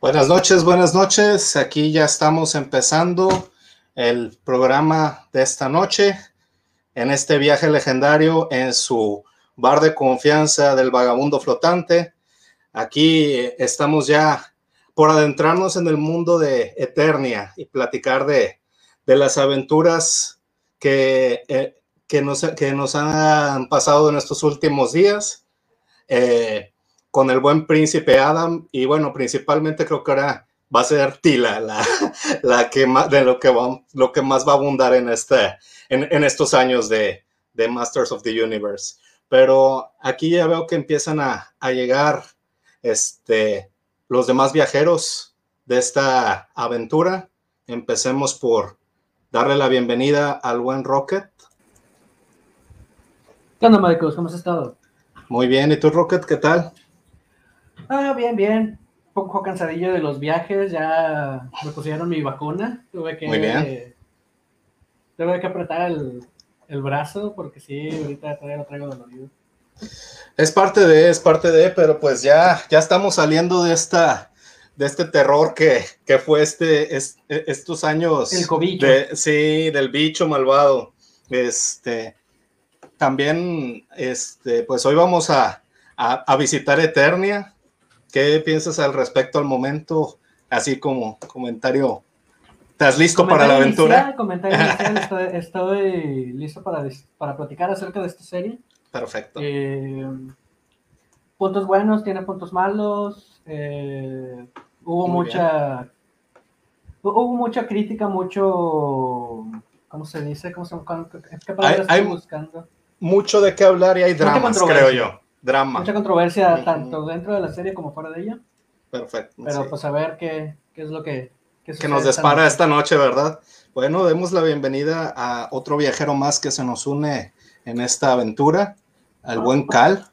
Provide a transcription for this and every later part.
Buenas noches, buenas noches. Aquí ya estamos empezando el programa de esta noche en este viaje legendario en su bar de confianza del vagabundo flotante. Aquí estamos ya por adentrarnos en el mundo de Eternia y platicar de, de las aventuras que, eh, que, nos, que nos han pasado en estos últimos días. Eh, con el buen príncipe Adam y bueno, principalmente creo que ahora va a ser Tila la, la que más, de lo que, va, lo que más va a abundar en, este, en, en estos años de, de, Masters of the Universe. Pero aquí ya veo que empiezan a, a llegar este, los demás viajeros de esta aventura. Empecemos por darle la bienvenida al buen Rocket. ¿Qué onda, Marcos? ¿Cómo has estado? Muy bien, ¿y tú, Rocket, qué tal? Ah, bien, bien. Un poco cansadillo de los viajes, ya me pusieron mi vacuna. Tuve que, Muy bien. tuve que apretar el, el brazo porque sí, ahorita todavía lo traigo dolorido. Es parte de, es parte de, pero pues ya, ya estamos saliendo de esta, de este terror que, que fue este, es, estos años. El. De, sí, del bicho malvado. Este, también, este, pues hoy vamos a, a, a visitar Eternia. ¿Qué piensas al respecto al momento? Así como comentario. ¿Estás listo para la aventura? Inicial, comentario inicial, estoy, estoy, listo para, para platicar acerca de esta serie. Perfecto. Eh, puntos buenos, tiene puntos malos. Eh, hubo Muy mucha. Hubo mucha crítica, mucho. ¿Cómo se dice? ¿Cómo se, ¿Qué palabra Hay- estoy hay- buscando? Mucho de qué hablar y hay dramas, creo yo. Drama. Mucha controversia Ujú. tanto dentro de la serie como fuera de ella. Perfecto. Pero sí. pues a ver qué, qué es lo que. qué que nos esta dispara noche. esta noche, ¿verdad? Bueno, demos la bienvenida a otro viajero más que se nos une en esta aventura, al buen Cal.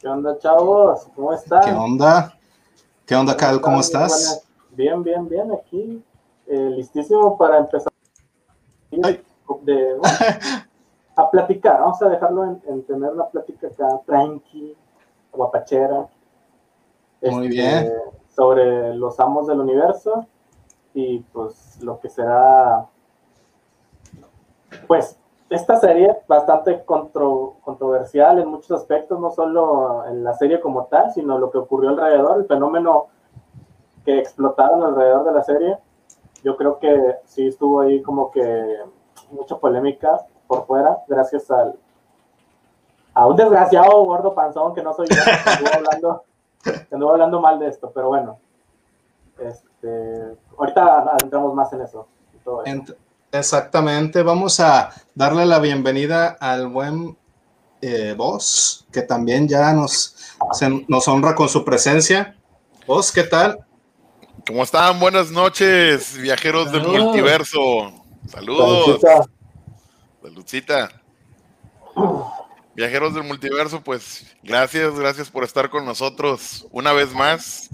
¿Qué onda, chavos? ¿Cómo están? ¿Qué onda? ¿Qué onda, Cal? ¿Cómo estás? Bien, bien, bien, aquí. eh, listísimo para empezar Ay. de, bueno, a platicar. Vamos a dejarlo en, en tener la plática acá, tranqui, guapachera. Muy bien. Sobre los amos del universo y pues lo que será, pues, esta serie bastante contro- controversial en muchos aspectos, no solo en la serie como tal, sino lo que ocurrió alrededor, el fenómeno que explotaron alrededor de la serie. Yo creo que sí estuvo ahí como que mucha polémica por fuera, gracias al a un desgraciado gordo panzón que no soy yo, que anduvo hablando, que anduvo hablando mal de esto, pero bueno. Este, ahorita entramos más en eso. todo Exactamente, vamos a darle la bienvenida al buen eh, Boss, que también ya nos, se- nos honra con su presencia. Boss, ¿qué tal? ¿Cómo están? Buenas noches, viajeros del multiverso. Saludos. Saludcita. Viajeros del multiverso, pues gracias, gracias por estar con nosotros una vez más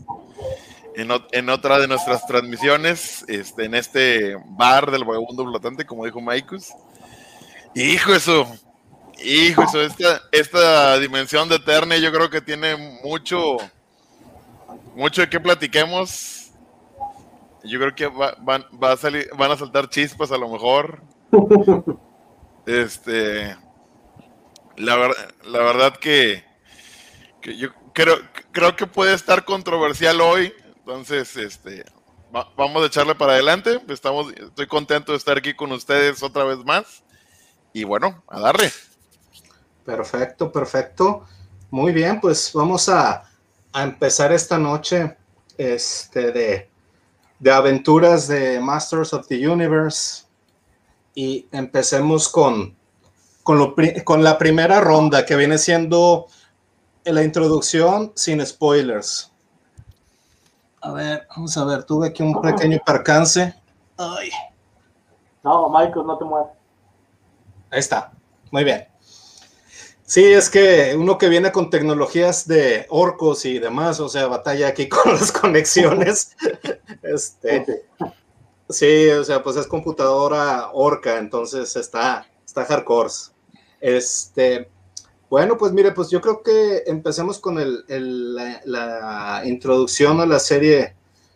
en, ot- en otra de nuestras transmisiones, este, en este bar del vagabundo flotante, como dijo Maikus. Hijo eso, hijo eso, esta, esta dimensión de Eternia yo creo que tiene mucho, mucho de qué platiquemos. Yo creo que va- van, va a salir, van a saltar chispas a lo mejor. Este, la, ver- la verdad que, que yo creo, creo que puede estar controversial hoy. Entonces, este, va- vamos a echarle para adelante. Estamos, estoy contento de estar aquí con ustedes otra vez más. Y bueno, a darle. Perfecto, perfecto. Muy bien, pues vamos a, a empezar esta noche este, de, de aventuras de Masters of the Universe. Y empecemos con, con, lo pri- con la primera ronda que viene siendo la introducción sin spoilers. A ver, vamos a ver, tuve aquí un pequeño percance. Ay, No, Michael, no te muevas. Ahí está. Muy bien. Sí, es que uno que viene con tecnologías de orcos y demás, o sea, batalla aquí con las conexiones. Este, sí, o sea, pues es computadora orca, entonces está, está hardcore. Este, Bueno, pues mire, pues yo creo que empecemos con el, la, introducción a la serie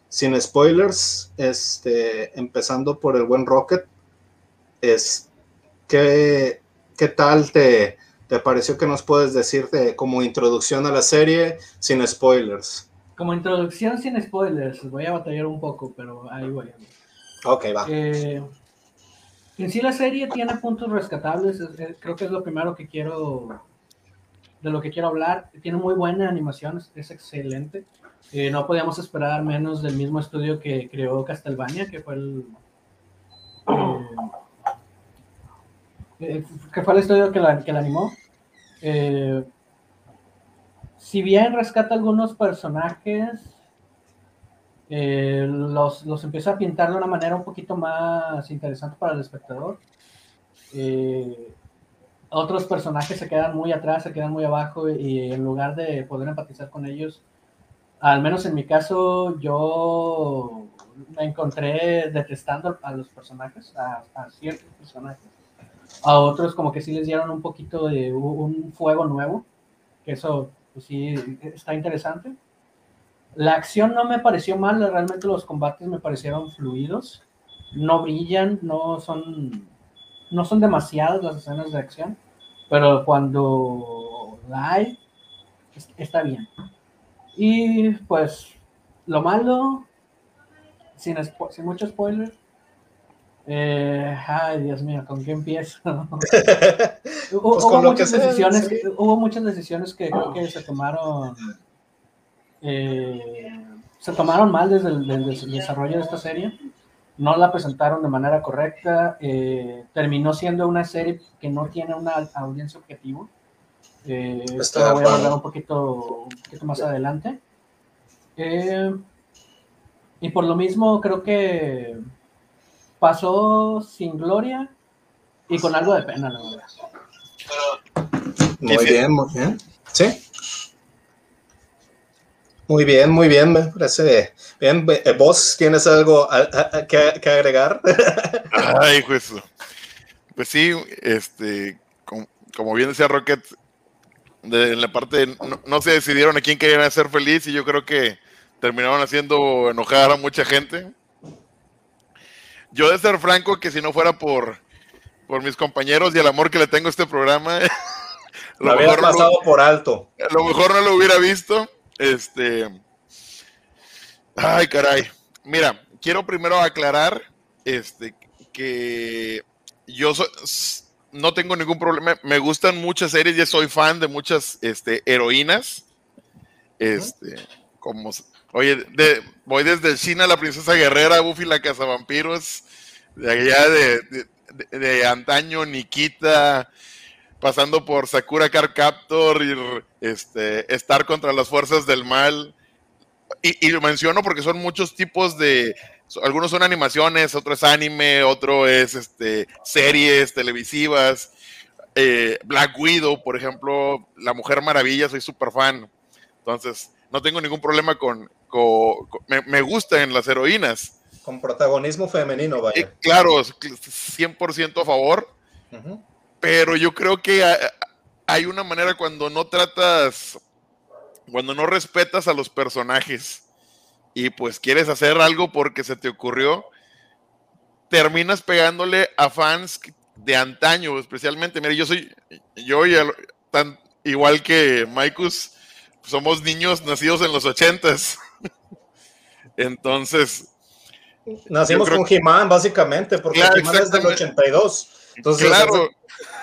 sin spoilers, este, empezando por el buen Rocket. Es, ¿qué, qué tal te, te pareció que nos puedes decir de, como introducción a la serie sin spoilers? Como introducción sin spoilers, voy a batallar un poco, pero ahí voy. Ok, va. Eh, en sí la serie tiene puntos rescatables, creo que es lo primero que quiero, de lo que quiero hablar. Tiene muy buena animación, es, excelente. Eh, no podíamos esperar menos del mismo estudio que creó Castlevania, que fue el... Eh, que fue el estudio que la, que la animó. si bien rescata algunos personajes, eh, los, los empieza a pintar de una manera un poquito más interesante para el espectador. Eh, otros personajes se quedan muy atrás, se quedan muy abajo y en lugar de poder empatizar con ellos, al menos en mi caso, yo me encontré detestando a los personajes, a, ciertos personajes. A otros como que sí les dieron un poquito de un fuego nuevo, que eso pues sí está interesante. La acción no me pareció mal, realmente los combates me parecieron fluidos. No brillan, no son, no son demasiadas las escenas de acción, pero cuando la hay, está bien. Y pues lo malo, sin, sin mucho spoiler, eh, ay, Dios mío, ¿con qué empiezo? hubo, pues muchas decisiones, hubo muchas decisiones que creo que se tomaron eh, se tomaron mal desde el, desarrollo de esta serie, no la presentaron de manera correcta, eh, terminó siendo una serie que no tiene una audiencia objetivo. Eh, esto lo voy a hablar un poquito, un poquito más adelante. Eh, y por lo mismo creo que pasó sin gloria y con algo de pena, la verdad. Muy bien, muy bien. ¿Sí? Muy bien, muy bien, me parece bien. Eh, ¿Vos tienes algo que, agregar? Ay, pues, pues sí, este, como, bien decía Rocket, de, en la parte, no, se decidieron a quién querían hacer feliz y yo creo que terminaron haciendo enojar a mucha gente. Yo de ser franco, que si no fuera por, por mis compañeros y el amor que le tengo a este programa, lo, había pasado por alto. A lo mejor no lo hubiera visto este. Ay, caray. Mira, quiero primero aclarar este, que yo no tengo ningún problema. Me gustan muchas series y soy fan de muchas este, heroínas. Este, como, oye, de, voy desde China, la princesa guerrera, Buffy la cazavampiros, de allá de, de antaño, Nikita, pasando por Sakura Car Captor y este, estar contra las fuerzas del mal. Y, lo menciono porque son muchos tipos de. Algunos son animaciones, otro es anime, otro es este, series televisivas. Eh, Black Widow, por ejemplo, La Mujer Maravilla, soy súper fan. Entonces, no tengo ningún problema con. me, me gustan las heroínas. Con protagonismo femenino, vaya. Eh, claro, 100% a favor. Pero yo creo que hay una manera cuando no tratas, cuando no respetas a los personajes y pues quieres hacer algo porque se te ocurrió, terminas pegándole a fans de antaño, especialmente. Mira, yo soy, yo y tan, igual que Maikus, somos niños nacidos en los ochentas. Entonces. Nacimos con He-Man, básicamente, porque He-Man es del 82. Entonces, claro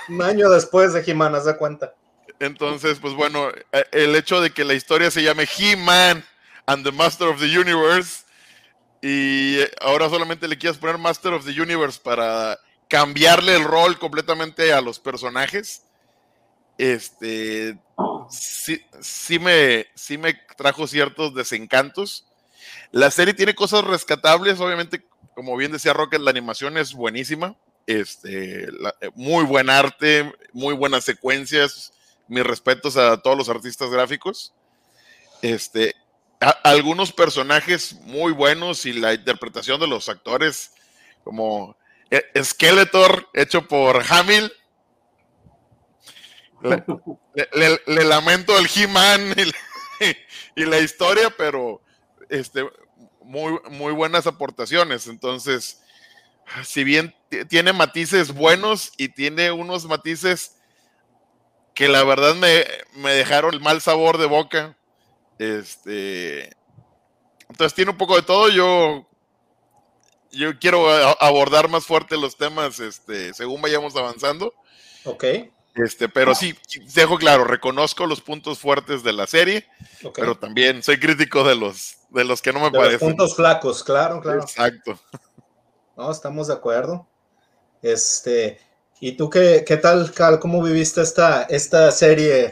un año después de He-Man, haz de cuenta. Entonces, pues bueno, eh, el hecho de que la historia se llame He-Man and the Master of the Universe y ahora solamente le quieras poner Master of the Universe para cambiarle el rol completamente a los personajes, este, sí, sí, me, sí me trajo ciertos desencantos. La serie tiene cosas rescatables, obviamente, como bien decía Rocket, la animación es buenísima. Este, eh, muy buen arte, muy buenas secuencias. Mis respetos a todos los artistas gráficos. Este, algunos personajes muy buenos y la interpretación de los actores, como eh, Skeletor, hecho por Hamill, Le, lamento el He-Man y, la historia, pero este, muy, muy buenas aportaciones. Entonces, si bien tiene matices buenos y tiene unos matices que la verdad me, me dejaron el mal sabor de boca. Este, entonces tiene un poco de todo. Yo, yo quiero abordar más fuerte los temas este, según vayamos avanzando. Ok. Este, pero sí, dejo claro, reconozco los puntos fuertes de la serie, pero también soy crítico de los, de los que no me parecen. Los puntos flacos, claro, claro. Exacto. No, estamos de acuerdo. Este, ¿y tú qué, qué tal, Cal? ¿Cómo viviste esta, esta serie?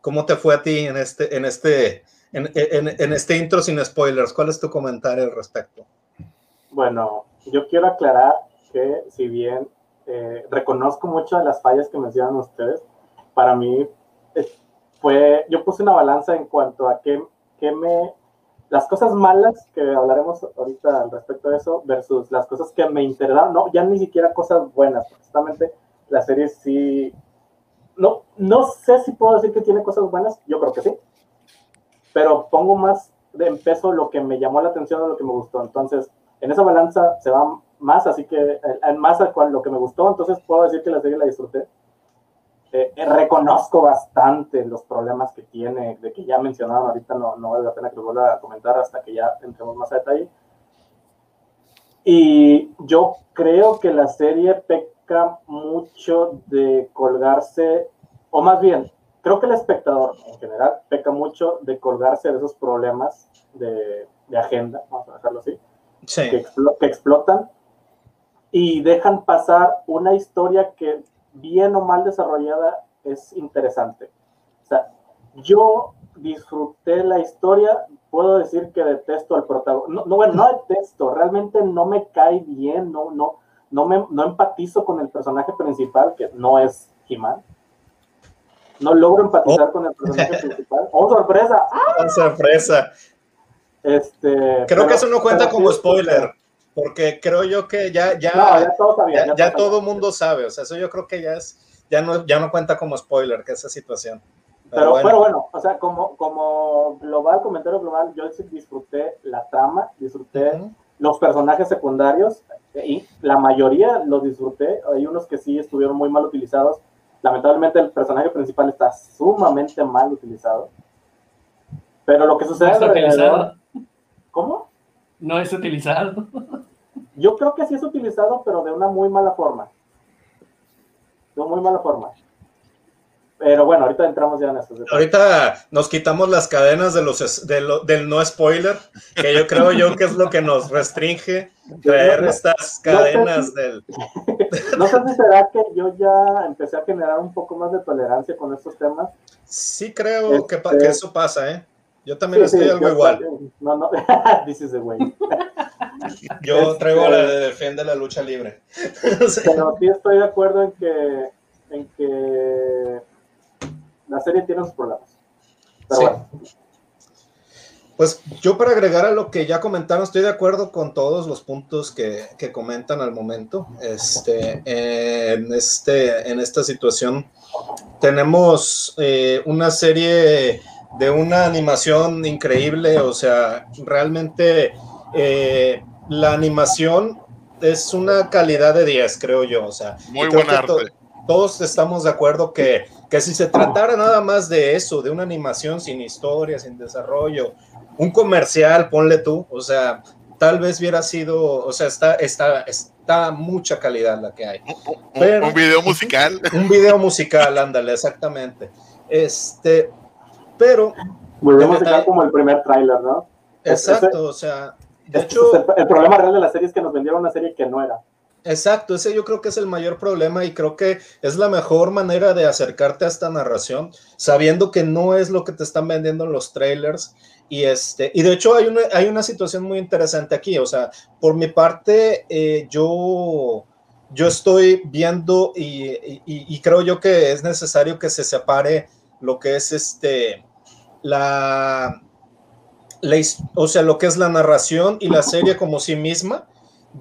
¿Cómo te fue a ti en este, en este, en, en este intro sin spoilers? ¿Cuál es tu comentario al respecto? Bueno, yo quiero aclarar que si bien eh, reconozco muchas de las fallas que mencionan ustedes. Para mí fue, yo puse una balanza en cuanto a qué, qué me, las cosas malas que hablaremos ahorita al respecto de eso versus las cosas que me interesaron, no, ya ni siquiera cosas buenas, justamente la serie sí, no, no sé si puedo decir que tiene cosas buenas, yo creo que sí, pero pongo más de peso lo que me llamó la atención o lo que me gustó, entonces en esa balanza se va más, así que más a lo que me gustó, entonces puedo decir que la serie la disfruté. Eh, reconozco bastante los problemas que tiene, de que ya mencionaron ahorita, no, no vale la pena que lo vuelva a comentar hasta que ya entremos más a detalle. Y yo creo que la serie peca mucho de colgarse, o más bien, creo que el espectador en general peca mucho de colgarse de esos problemas de, de agenda, vamos a dejarlo así, que, que explotan y dejan pasar una historia que bien o mal desarrollada es interesante. O sea, yo disfruté la historia, puedo decir que detesto al protagonista. No, bueno, no detesto, realmente no me cae bien, no, no, no, me, no empatizo con el personaje principal, que no es He-Man. No logro empatizar oh. con el personaje principal. ¡Oh, sorpresa! ¡Ah! sorpresa! Este, Creo que eso no cuenta como spoiler. Porque creo yo que ya, ya, ya, todo el mundo sabe, o sea, eso yo creo que ya es, ya no, ya no cuenta como spoiler que esa situación. Pero, bueno. bueno. o sea, como, como global, comentario global, yo disfruté la trama, disfruté los personajes secundarios, y la mayoría los disfruté, hay unos que sí estuvieron muy mal utilizados, lamentablemente el personaje principal está sumamente mal utilizado, pero lo que sucede alrededor... ¿Cómo? No es utilizado. Yo creo que sí es utilizado, pero de una muy mala forma. De una muy mala forma. Pero bueno, ahorita entramos ya en esto. Ahorita nos quitamos las cadenas de los del no spoiler, que yo creo yo que es lo que nos restringe traer estas cadenas del. No sé si será que yo ya empecé a generar un poco más de tolerancia con estos temas. Sí creo que, que, este, eso pasa, ¿eh? Yo también estoy algo igual. No, no, this is the way. Yo traigo la de defiende la lucha libre. Pero sí estoy de acuerdo en que, en que la serie tiene sus problemas. Pero bueno. Pues yo para agregar a lo que ya comentaron, estoy de acuerdo con todos los puntos que, que comentan al momento. Este, en, este, en esta situación tenemos eh, una serie de una animación increíble, o sea, realmente eh, la animación es una calidad de 10, creo yo, o sea, muy buen arte. todos estamos de acuerdo que, que si se tratara nada más de eso, de una animación sin historia, sin desarrollo, un comercial, ponle tú, o sea, tal vez hubiera sido, o sea, está, está, está mucha calidad la que hay. un video musical. Un video musical, ándale, exactamente. Este, pero. Volvemos a como el primer tráiler, ¿no? Exacto, o sea. De hecho, el, problema real de la serie es que nos vendieron una serie que no era. Exacto, ese yo creo que es el mayor problema y creo que es la mejor manera de acercarte a esta narración, sabiendo que no es lo que te están vendiendo en los trailers. Y, este, y de hecho hay una, hay una situación muy interesante aquí, o sea, por mi parte, eh, yo, yo estoy viendo y, y, creo yo que es necesario que se separe lo que es este, la, o sea, lo que es la narración y la serie como sí misma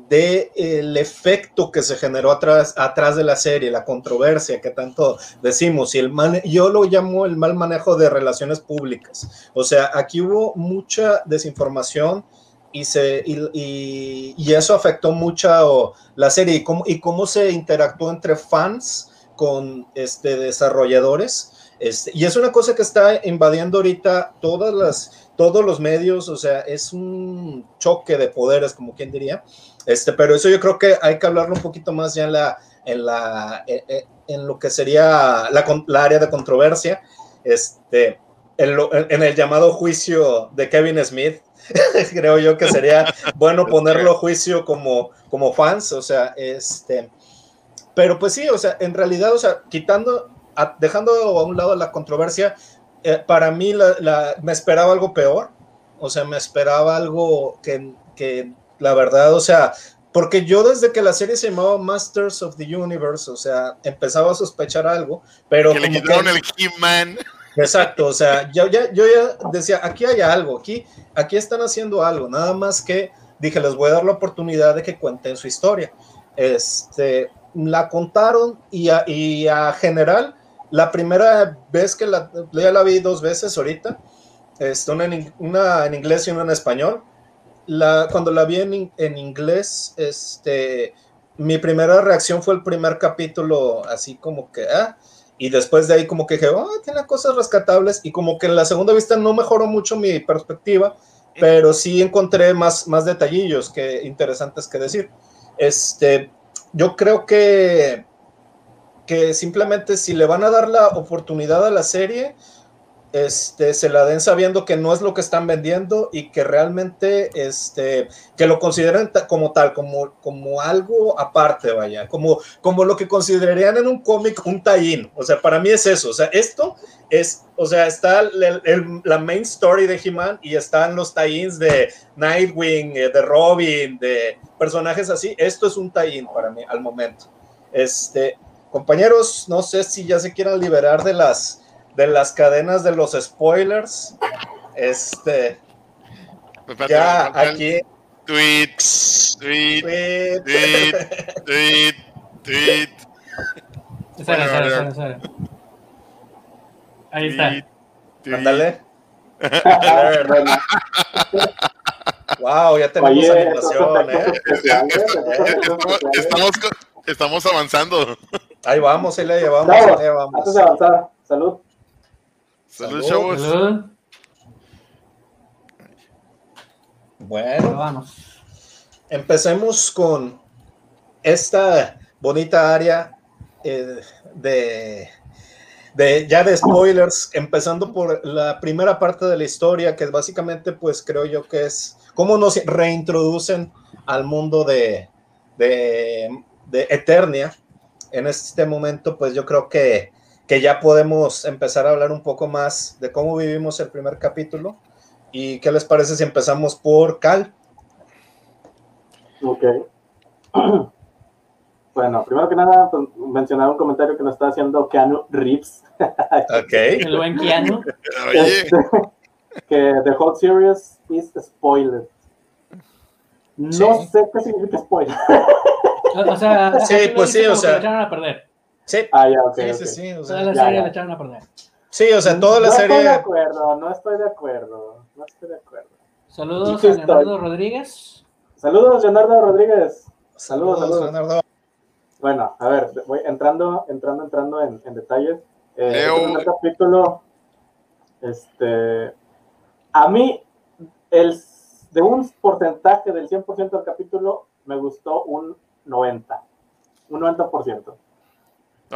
de el efecto que se generó atrás, atrás de la serie, la controversia que tanto decimos, y el yo lo llamo el mal manejo de relaciones públicas. O sea, aquí hubo mucha desinformación y, se, y, y, eso afectó mucho la serie y cómo, y cómo se interactuó entre fans con este, desarrolladores. Este, y es una cosa que está invadiendo ahorita todas las, todos los medios, o sea, es un choque de poderes, como quien diría. Este, pero eso yo creo que hay que hablarlo un poquito más ya en la, en la, eh, eh, en lo que sería la, la, área de controversia, este, en, en el llamado juicio de Kevin Smith, creo yo que sería bueno ponerlo a juicio como, como fans, o sea, este, pero pues sí, o sea, en realidad, o sea, quitando, dejando a un lado la controversia, eh, para mí la, me esperaba algo peor, o sea, me esperaba algo que, que la verdad, o sea, porque yo desde que la serie se llamaba Masters of the Universe, o sea, empezaba a sospechar algo, pero... Que le quitaron el He-Man. Exacto, o sea, yo ya, yo ya decía, aquí hay algo, aquí, aquí están haciendo algo, nada más que dije, les voy a dar la oportunidad de que cuenten su historia. Este, la contaron y a, y a general, la primera vez que la, ya la vi dos veces ahorita, este, una, en, una en inglés y una en español. La, cuando la vi en, en inglés, este, mi primera reacción fue el primer capítulo, así como que, ah, y después de ahí como que dije, oh, tiene cosas rescatables y como que en la segunda vista no mejoró mucho mi perspectiva, pero sí encontré más, más detallillos que interesantes que decir. Este, yo creo que, que simplemente si le van a dar la oportunidad a la serie, este, se la den sabiendo que no es lo que están vendiendo y que realmente este, que lo consideren como tal, como, como algo aparte, vaya, como, como lo que considerarían en un cómic un tie O sea, para mí es eso. O sea, esto es, o sea, está la main story de He-Man y están los tie-ins de Nightwing, eh, de Robin, de personajes así. Esto es un tie para mí al momento. Este, compañeros, no sé si ya se quieran liberar de las de las cadenas de los spoilers. Este. ya aquí. Tweet, tweet, tweet, tweet, tweet. Ahí está. Ándale. wow, ya tenemos animación, ¿eh? Estamos, estamos avanzando. Ahí vamos, ahí le llevamos. Ahí vamos. Antes de avanzar, salud. Salud, chavos. Bueno, vamos. Empecemos con esta bonita área eh, de, de, ya de spoilers, empezando por la primera parte de la historia, que básicamente, pues creo yo que es cómo nos reintroducen al mundo de, de, de Eternia. En este momento, pues yo creo que que ya podemos empezar a hablar un poco más de cómo vivimos el primer capítulo. ¿Y qué les parece si empezamos por Cal? Ok. Bueno, primero que nada, pues, mencionar un comentario que nos está haciendo Keanu Reeves. Ok. El buen Keanu. Este, que The Whole Series is spoiler. No sé qué significa spoiler. O sea, sí, pues sí, o sea. a perder. Sí. Ah, ya, okay, sí, sí, sí, o sea, toda la serie la echaron a perder. Sí, o sea, toda la no serie. No estoy de acuerdo, no estoy de acuerdo. No estoy de acuerdo. Saludos a Leonardo Rodríguez. Saludos, Leonardo Rodríguez. Saludos, saludos. Leonardo. Bueno, a ver, voy entrando, entrando, entrando en, en detalles. Eh, el capítulo, este, a mí, el, de un porcentaje del 100% del capítulo, me gustó un 90, un 90%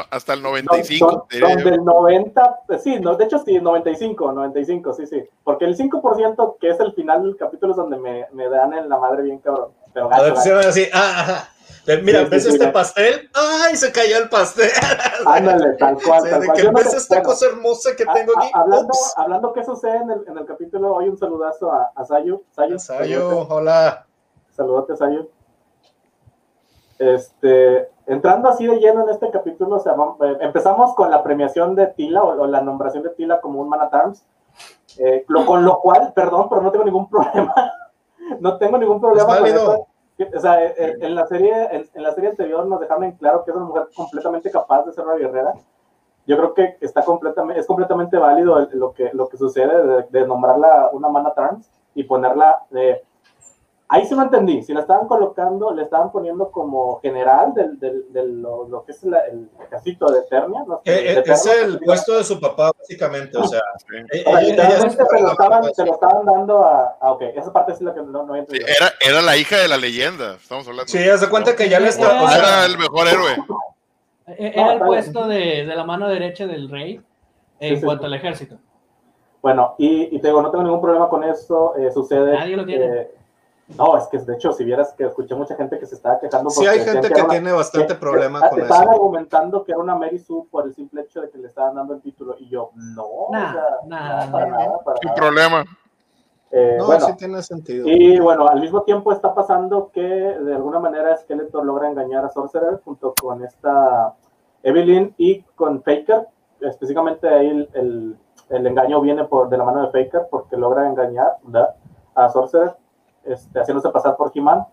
hasta el 95. No, son, del 90, pues sí, no, de hecho sí, 95, 95, sí, sí. Porque el 5% que es el final del capítulo es donde me, me dan en la madre bien cabrón. Pero gacho, gacho. así, ah, Mira, sí, ¿ves sí, este sí, pastel? ¡Ay, se cayó el pastel! Ándale, tal cual. Sí, tal de cual. que no sé, esta bueno, cosa hermosa que tengo a, aquí. a, hablando, Ups. hablando que sucede en el, en el capítulo, hoy un saludazo a, a Sayu. Sayu, Sayu, hola. Saludote, Sayu. Este, entrando así de lleno en este capítulo, o sea, vamos, eh, empezamos con la premiación de Tila o, o, la nombración de Tila como un Man at Arms, eh, lo, con lo cual, perdón, pero no tengo ningún problema. no tengo ningún problema es con eso. O sea, en, en la serie, en, en, la serie anterior nos dejaron en claro que es una mujer completamente capaz de ser una guerrera. Yo creo que está completamente, es completamente válido lo que, lo que sucede de, de nombrarla una mana trans y ponerla de Ahí sí lo entendí. Si la estaban colocando, le estaban poniendo como general del, del, del lo, lo, que es la, el casito de Eternia. ¿no? Eh, de es Eternia, el puesto de su papá, básicamente. O sea, eh, ella, se, lo estaban, se, lo estaban, dando a. Ah, ok, esa parte es la que no, no había entendido. Era, era la hija de la leyenda, estamos hablando. Sí, haz de cuenta que ya le está. Era, o sea, era el mejor héroe. Era el puesto de, de la mano derecha del rey en sí, cuanto sí. al ejército. Bueno, y, y, te digo, no tengo ningún problema con eso. Eh, sucede. Nadie lo tiene. Eh, no, es que de hecho, si vieras que escuché mucha gente que se estaba quejando. Sí, hay gente que, que una, tiene bastante que, problema que, con estaban eso. argumentando que era una Mary Sue por el simple hecho de que le estaban dando el título. Y yo, no, o sea, para nada. Para Sin nada. problema. Eh, no, bueno, sí tiene sentido. y bueno, al mismo tiempo está pasando que de alguna manera Skeletor logra engañar a Sorcerer junto con esta Evelyn y con Faker. Específicamente ahí el, el, el engaño viene por, de la mano de Faker porque logra engañar ¿verdad? a Sorcerer este, haciéndose pasar por He-Man.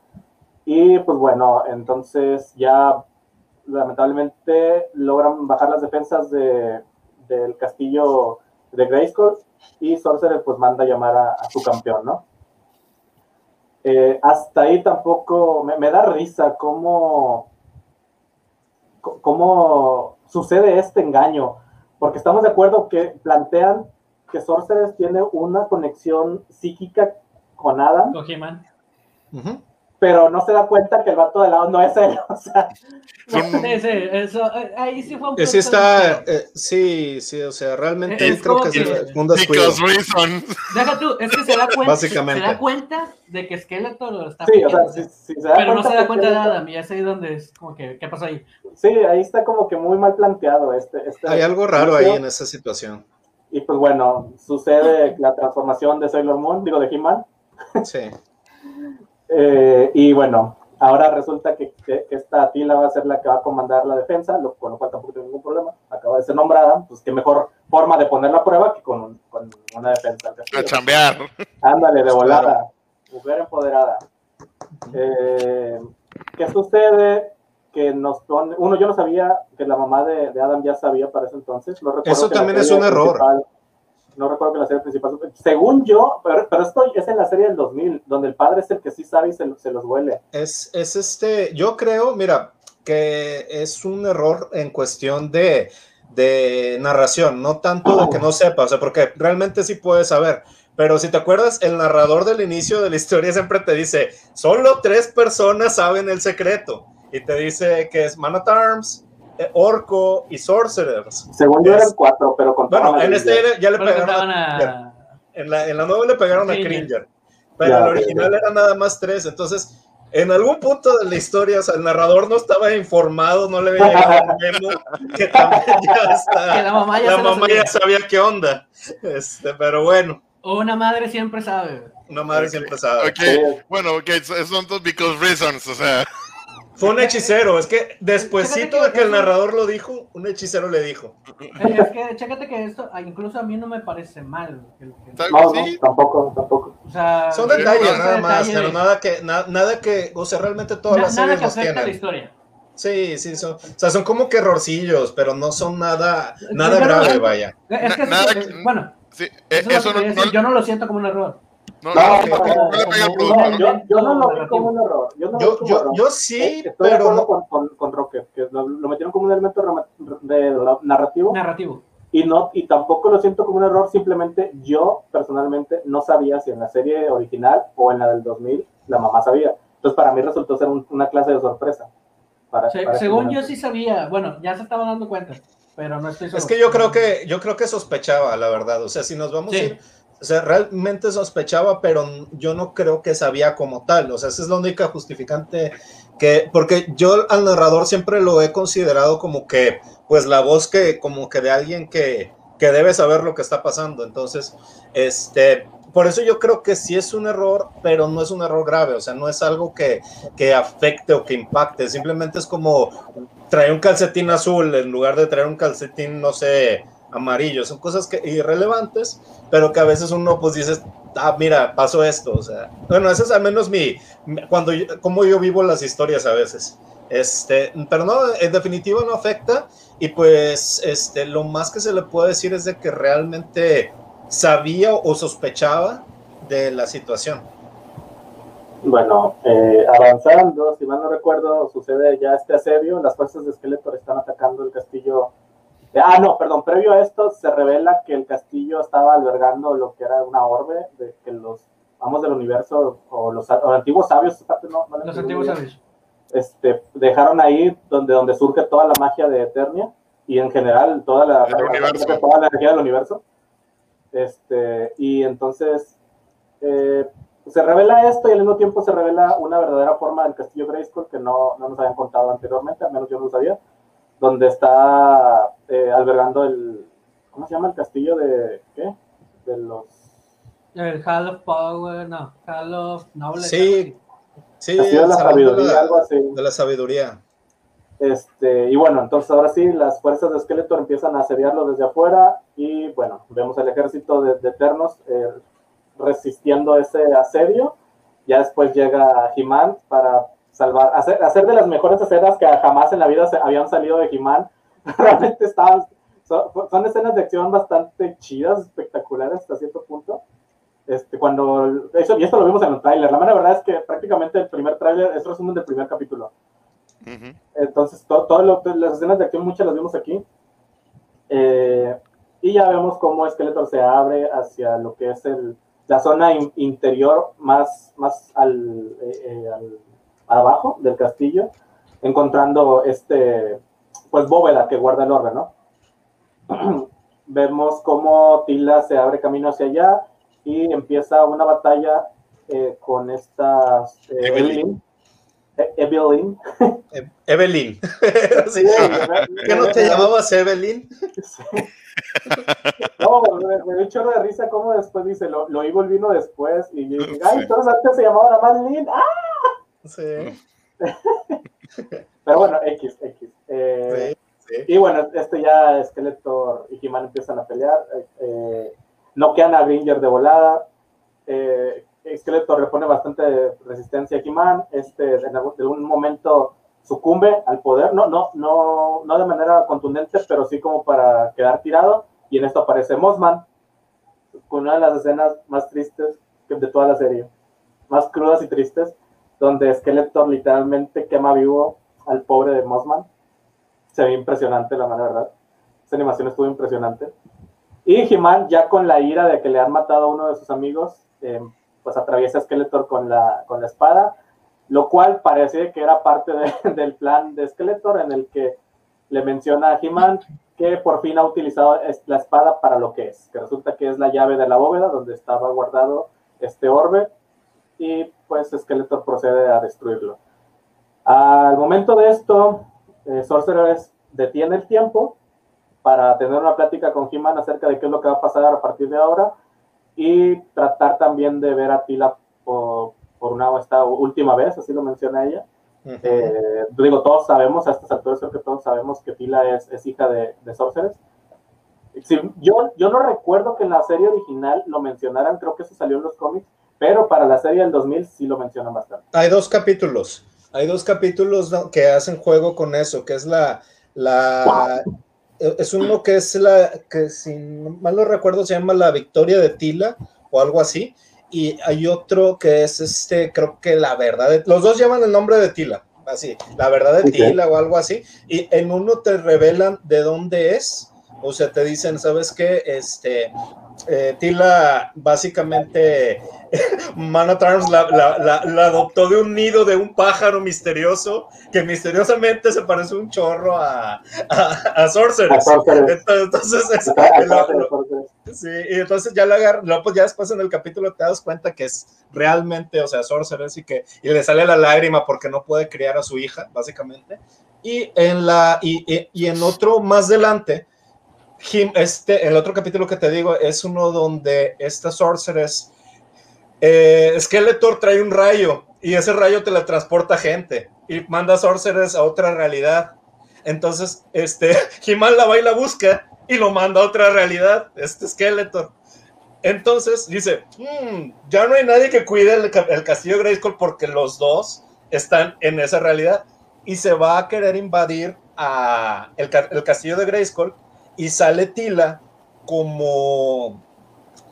Y pues bueno, entonces ya lamentablemente logran bajar las defensas de, del castillo de Grayskull y Sorcerer pues manda a llamar a, a su campeón, ¿no? Eh, hasta ahí tampoco me, da risa cómo, cómo sucede este engaño, porque estamos de acuerdo que plantean que Sorcerer tiene una conexión psíquica con Adam. Con He-Man. Uh -huh. Pero no se da cuenta que el vato de lado no es él. O sea. Sí, sí, eso, eh, ahí sí fue un Sí está, eh, sí, sí, o sea, realmente Es creo como que, que- es un descuido. Because reason. Deja tú, es que se da cuenta, Básicamente. se da cuenta de que Skeletor lo está Sí, o sea, sí, sí, se da pero no se da que cuenta de Adam y es ahí donde es como que, ¿qué pasó ahí? Sí, ahí está como que muy mal planteado este. este Hay algo raro ahí en esa situación. Y pues bueno, sucede la transformación de Sailor Moon, digo de He-Man. Sí. Eh, y bueno, ahora resulta que, que, que, esta Tila va a ser la que va a comandar la defensa, lo, con lo cual tampoco tengo ningún problema. Acaba de ser nombrada, pues qué mejor forma de poner la prueba que con, un, con una defensa. A chambear. Ándale, de volada. Mujer empoderada. Eh, ¿Qué sucede? Que nos pone. Uno, yo no sabía que la mamá de, de Adam ya sabía para ese entonces. No recuerdo Eso también es un error. principal- No recuerdo que la serie principal. Según yo, pero, pero esto es en la serie del 2000, donde el padre es el que sí sabe y se, los huele. Es, es este, yo creo, mira, que es un error en cuestión de, de narración, no tanto de que no sepa, o sea, porque realmente sí puedes saber. Pero si te acuerdas, el narrador del inicio de la historia siempre te dice, solo tres personas saben el secreto. Y te dice que es Man at Arms, Orco y Sorcerers. Según yo eran cuatro, pero con Bueno, en este ya le pegaron contaban a, a... en la, en la nueva le pegaron a Cringer. Pero Ya, en el original era nada más tres, entonces en algún punto de la historia, o sea, el narrador no estaba informado, no le había llegado un memo, que también ya está, Que la mamá ya la mamá sabía. ya sabía qué onda, este, pero bueno, Una madre siempre sabe. una madre siempre sabe. Ok, bueno, ok, so- son todos because reasons, o sea. Fue un hechicero, es que despuesito de que el narrador lo dijo, un hechicero le dijo. Es que, chécate que esto, ah, incluso a mí no me parece mal. que- que-. No, no, Sí. tampoco, tampoco. o sea, Son detalles nada más, pero nada que, na- nada que, o sea, realmente todas na- las nada series que los afecta a la tienen. historia. Sí, sí, son, o sea, son como que errorcillos, pero no son nada, nada grave, vaya. Es que, nada que- bueno, Sí, eso, es eso lo que no, quería no, decir, yo no lo siento como un error. No, No, no, no, no, no le pega al no, producto, No, ¿no? yo, yo no lo como un error. Yo, no lo vi Yo, como yo, error. yo sí, Eh, Estoy de pero acuerdo no. con, con, con Rocket, que lo, lo metieron como un elemento de narrativo Narrativo. y no y tampoco lo siento como un error, simplemente yo personalmente no sabía si en la serie original o en la del 2000 la mamá sabía. Entonces para mí resultó ser un- una clase de sorpresa. Para, Se- para según este yo sí sabía, bueno, ya se estaba dando cuenta, pero no estoy seguro. Es que yo creo que, yo creo que sospechaba, la verdad. O sea, si nos vamos Sí. a ir, o sea, realmente sospechaba, pero yo no creo que sabía como tal. O sea, esa es la única justificante que, porque yo al narrador siempre lo he considerado como que, pues la voz que, como que de alguien que, que debe saber lo que está pasando. Entonces, este, por eso yo creo que sí es un error, pero no es un error grave. O sea, no es algo que, que afecte o que impacte. Simplemente es como traer un calcetín azul en lugar de traer un calcetín, no sé, amarillo, son cosas que irrelevantes, pero que a veces uno pues dice, ah, mira, pasó esto, o sea, bueno, ese es al menos mi, cuando, como yo vivo las historias a veces. Este, pero no, en definitiva no afecta y pues este, lo más que se le puede decir es de que realmente sabía o sospechaba de la situación. Bueno, eh, avanzando, si mal no recuerdo, sucede ya este asedio, las fuerzas de Skeletor están atacando el castillo. Ah, no, perdón, previo a esto se revela que el castillo estaba albergando lo que era una orbe, de que los amos del universo o los, antiguos sabios, no, los antiguos sabios. Este, dejaron ahí donde, donde surge toda la magia de Eternia y en general toda la, toda la energía del universo. Este, y entonces eh, se revela esto y al mismo tiempo se revela una verdadera forma del castillo Grayskull que no, no nos habían contado anteriormente, al menos yo no lo sabía, donde está eh, albergando el, ¿cómo se llama el castillo de qué? De los... El Hall of Power, no, Hall of Knowledge. Sí, Sí, de la sabiduría, de la, algo así. De la sabiduría. Este, y bueno, entonces ahora sí, las fuerzas de Skeletor empiezan a asediarlo desde afuera y bueno, vemos el ejército de, Eternos eh, resistiendo ese asedio. Ya después llega He-Man para salvar, hacer, hacer de las mejores escenas que jamás en la vida se, habían salido de He-Man. Realmente estaban, son, son, escenas de acción bastante chidas, espectaculares hasta cierto punto. Este, cuando, eso, y esto lo vimos en el tráiler, la verdad es que prácticamente el primer tráiler es resumen del primer capítulo. Entonces, todo, las escenas de acción muchas las vimos aquí. Eh, y ya vemos cómo Skeletor se abre hacia lo que es el, la zona interior más, más al, eh, eh, al, abajo del castillo, encontrando este, pues bóveda que guarda el orden, ¿no? vemos cómo Tila se abre camino hacia allá y empieza una batalla eh, con esta eh, Evelyn. Evelyn. E-, Evelyn. sí, ¿Qué no te llamabas Evelyn? No, me, me dio un chorro de risa como después dice, lo, lo oí volviendo después y yo dije, ay, entonces antes se llamaba la más Lynn. ¡Ah! Sí. Pero bueno, X, X. Eh, sí, sí. Y bueno, este ya Skeletor y He-Man empiezan a pelear. Eh, noquean a Gringer de volada. Eh, Skeletor le pone bastante resistencia a He-Man. Este, en algún momento sucumbe al poder, no, no, no, no de manera contundente, pero sí como para quedar tirado. Y en esto aparece Mossman, con una de las escenas más tristes de toda la serie, más crudas y tristes, donde Skeletor literalmente quema vivo al pobre de Mossman. Se ve impresionante, la mala verdad. Esa animación estuvo impresionante. Y He-Man, ya con la ira de que le han matado a uno de sus amigos, eh, pues atraviesa a Skeletor con la, con la espada, lo cual parece que era parte del plan de Skeletor, en el que le menciona a He-Man que por fin ha utilizado la espada para lo que es, que resulta que es la llave de la bóveda donde estaba guardado este orbe, y pues Skeletor procede a destruirlo. Al momento de esto, eh, Sorceress detiene el tiempo para tener una plática con He-Man acerca de qué es lo que va a pasar a partir de ahora y tratar también de ver a Tila por, una esta última vez, así lo menciona ella. Eh, digo, todos sabemos, a estas alturas creo que todos sabemos que Tila es, es hija de, de Sorceress. yo, yo no recuerdo que en la serie original lo mencionaran, creo que eso salió en los cómics, pero para la serie del 2000 sí lo mencionan bastante. Hay dos capítulos, hay dos capítulos que hacen juego con eso, que es la, la, es uno que es la, que si mal no recuerdo se llama La Victoria de Tila o algo así, y hay otro que es este, creo que La Verdad, de, los dos llevan el nombre de Tila, así, La Verdad de Tila o algo así, y en uno te revelan de dónde es, o sea, te dicen, ¿sabes qué? Este, eh, Tila básicamente Man la, adoptó de un nido de un pájaro misterioso que misteriosamente se parece un chorro a, a, Sorceress. Entonces, sí, y entonces ya la agarra, pues ya después en el capítulo te das cuenta que es realmente, o sea, Sorceress y que y le sale la lágrima porque no puede criar a su hija, básicamente. Y en la y, y en otro más adelante este, el otro capítulo que te digo es uno donde esta Sorceress, eh, Skeletor trae un rayo y ese rayo te la transporta gente y manda Sorceress a otra realidad. Entonces, este, He-Man la va y la busca y lo manda a otra realidad, este Skeletor. Entonces dice, "Hmm, ya no hay nadie que cuide el, el castillo Grayskull porque los dos están en esa realidad y se va a querer invadir a el, el castillo de Grayskull y sale Tila como,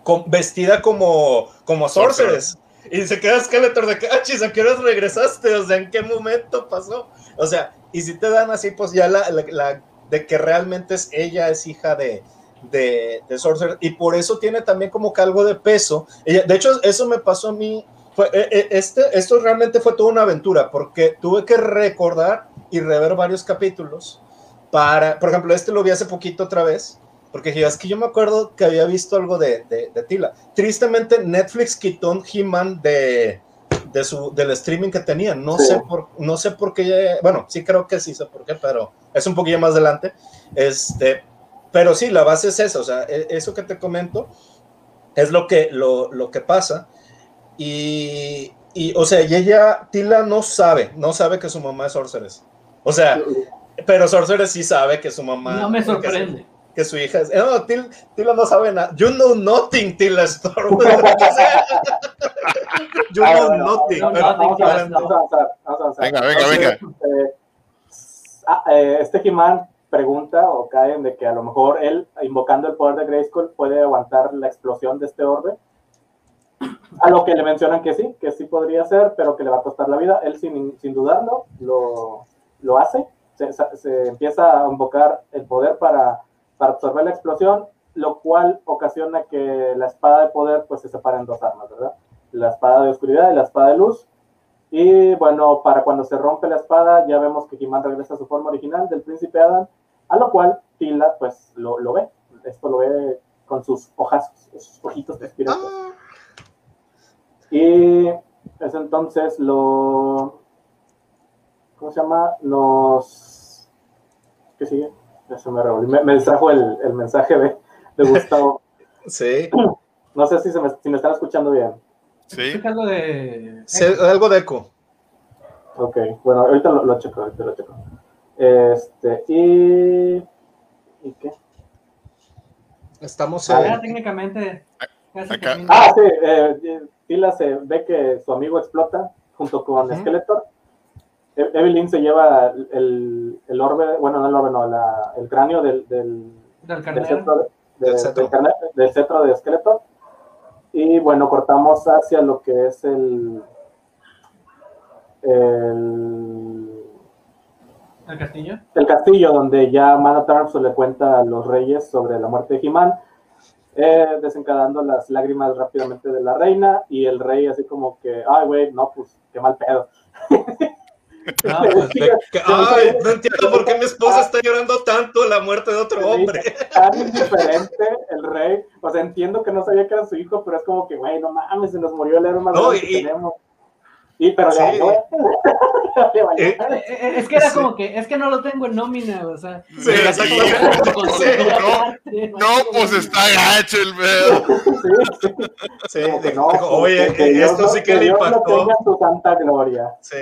con- vestida como, como Sorceress. Y se queda Skeletor de que, ah, chis, ¿a qué horas regresaste? O sea, ¿en qué momento pasó? O sea, y si te dan así, pues ya la, la- la- de que realmente es ella, es hija de, de, de Sorcerer, y por eso tiene también como que algo de peso. De hecho, eso me pasó a mí. Fue, eh, eh, este, esto realmente fue toda una aventura, porque tuve que recordar y rever varios capítulos para, por ejemplo, este lo vi hace poquito otra vez, porque dije, es que yo me acuerdo que había visto algo de, de, de Tila. Tristemente, Netflix quitó un He-Man de, de su, del streaming que tenía. No, Sí. sé por, no sé por qué, bueno, sí creo que sí sé por qué, pero es un poquillo más adelante. Este, pero sí, la base es esa, o sea, e- eso que te comento es lo que, lo, lo que pasa. Y, y, o sea, y ella, Tila no sabe, no sabe que su mamá es Sorceress. O sea, pero Sorceress sí sabe que su mamá... No me que su- sorprende. que su hija es. No, Til- Tila no sabe nada. You know nothing, Tila Storm. you Ah, know nothing. no, Vamos a avanzar. Venga, venga, venga. Eh, ah, eh, este He-Man pregunta o cae en de que a lo mejor él, invocando el poder de Grayskull, puede aguantar la explosión de este orbe. A lo que le mencionan que sí, que sí podría ser, pero que le va a costar la vida. Él, sin, sin dudarlo, lo, lo hace. Se, empieza a invocar el poder para, para absorber la explosión, lo cual ocasiona que la espada de poder pues, se separe en dos armas, ¿verdad? La espada de oscuridad y la espada de luz. Y bueno, para cuando se rompe la espada, ya vemos que He-Man regresa a su forma original del príncipe Adam, a lo cual Tila pues lo, lo ve. Esto lo ve con sus hojas, sus ojitos de espíritu. Y es entonces lo. ¿Cómo se llama? Nos. ¿Qué sigue? Ya se me revolvió. Me, me distrajo el, el mensaje de, de Gustavo. Sí. No sé si, se me, si me están escuchando bien. Sí. Algo de. Sí, algo de eco. Ok, bueno, ahorita lo, lo checo, ahorita lo checo. Este, y. ¿Y qué? Estamos Ah, en. técnicamente. Acá. Ah, sí, eh, Tila se ve que su amigo explota junto con. Skeletor. Evelyn se lleva el, el orbe, bueno, no el orbe, no, la- el cráneo del, del, Del del cetro de, Del de- cetro. del carne- del cetro de Skeletor. Y bueno, cortamos hacia lo que es el. El, El castillo. el castillo donde ya Mana Tarms le cuenta a los reyes sobre la muerte de He-Man, eh, desencadenando las lágrimas rápidamente de la reina y el rey así como que, ay güey, no, pues qué mal pedo. No, De que, ay, no entiendo por qué mi esposa está llorando tanto la muerte de otro hombre. Tan indiferente el rey, o sea, entiendo que no sabía que era su hijo, pero es como que, güey, no mames, se nos murió el héroe más No, grande que y- tenemos. Y pero Sí. le. Eh, Eh, eh, Es que era Sí. como que, es que no lo tengo en nómina, o sea. Sí. Sí, No, pues está gacho el pedo. Sí, sí. Sí, Como que dijo, no, oye, que Dios esto no- sí que le Dios no impactó. tenga su santa gloria. Sí.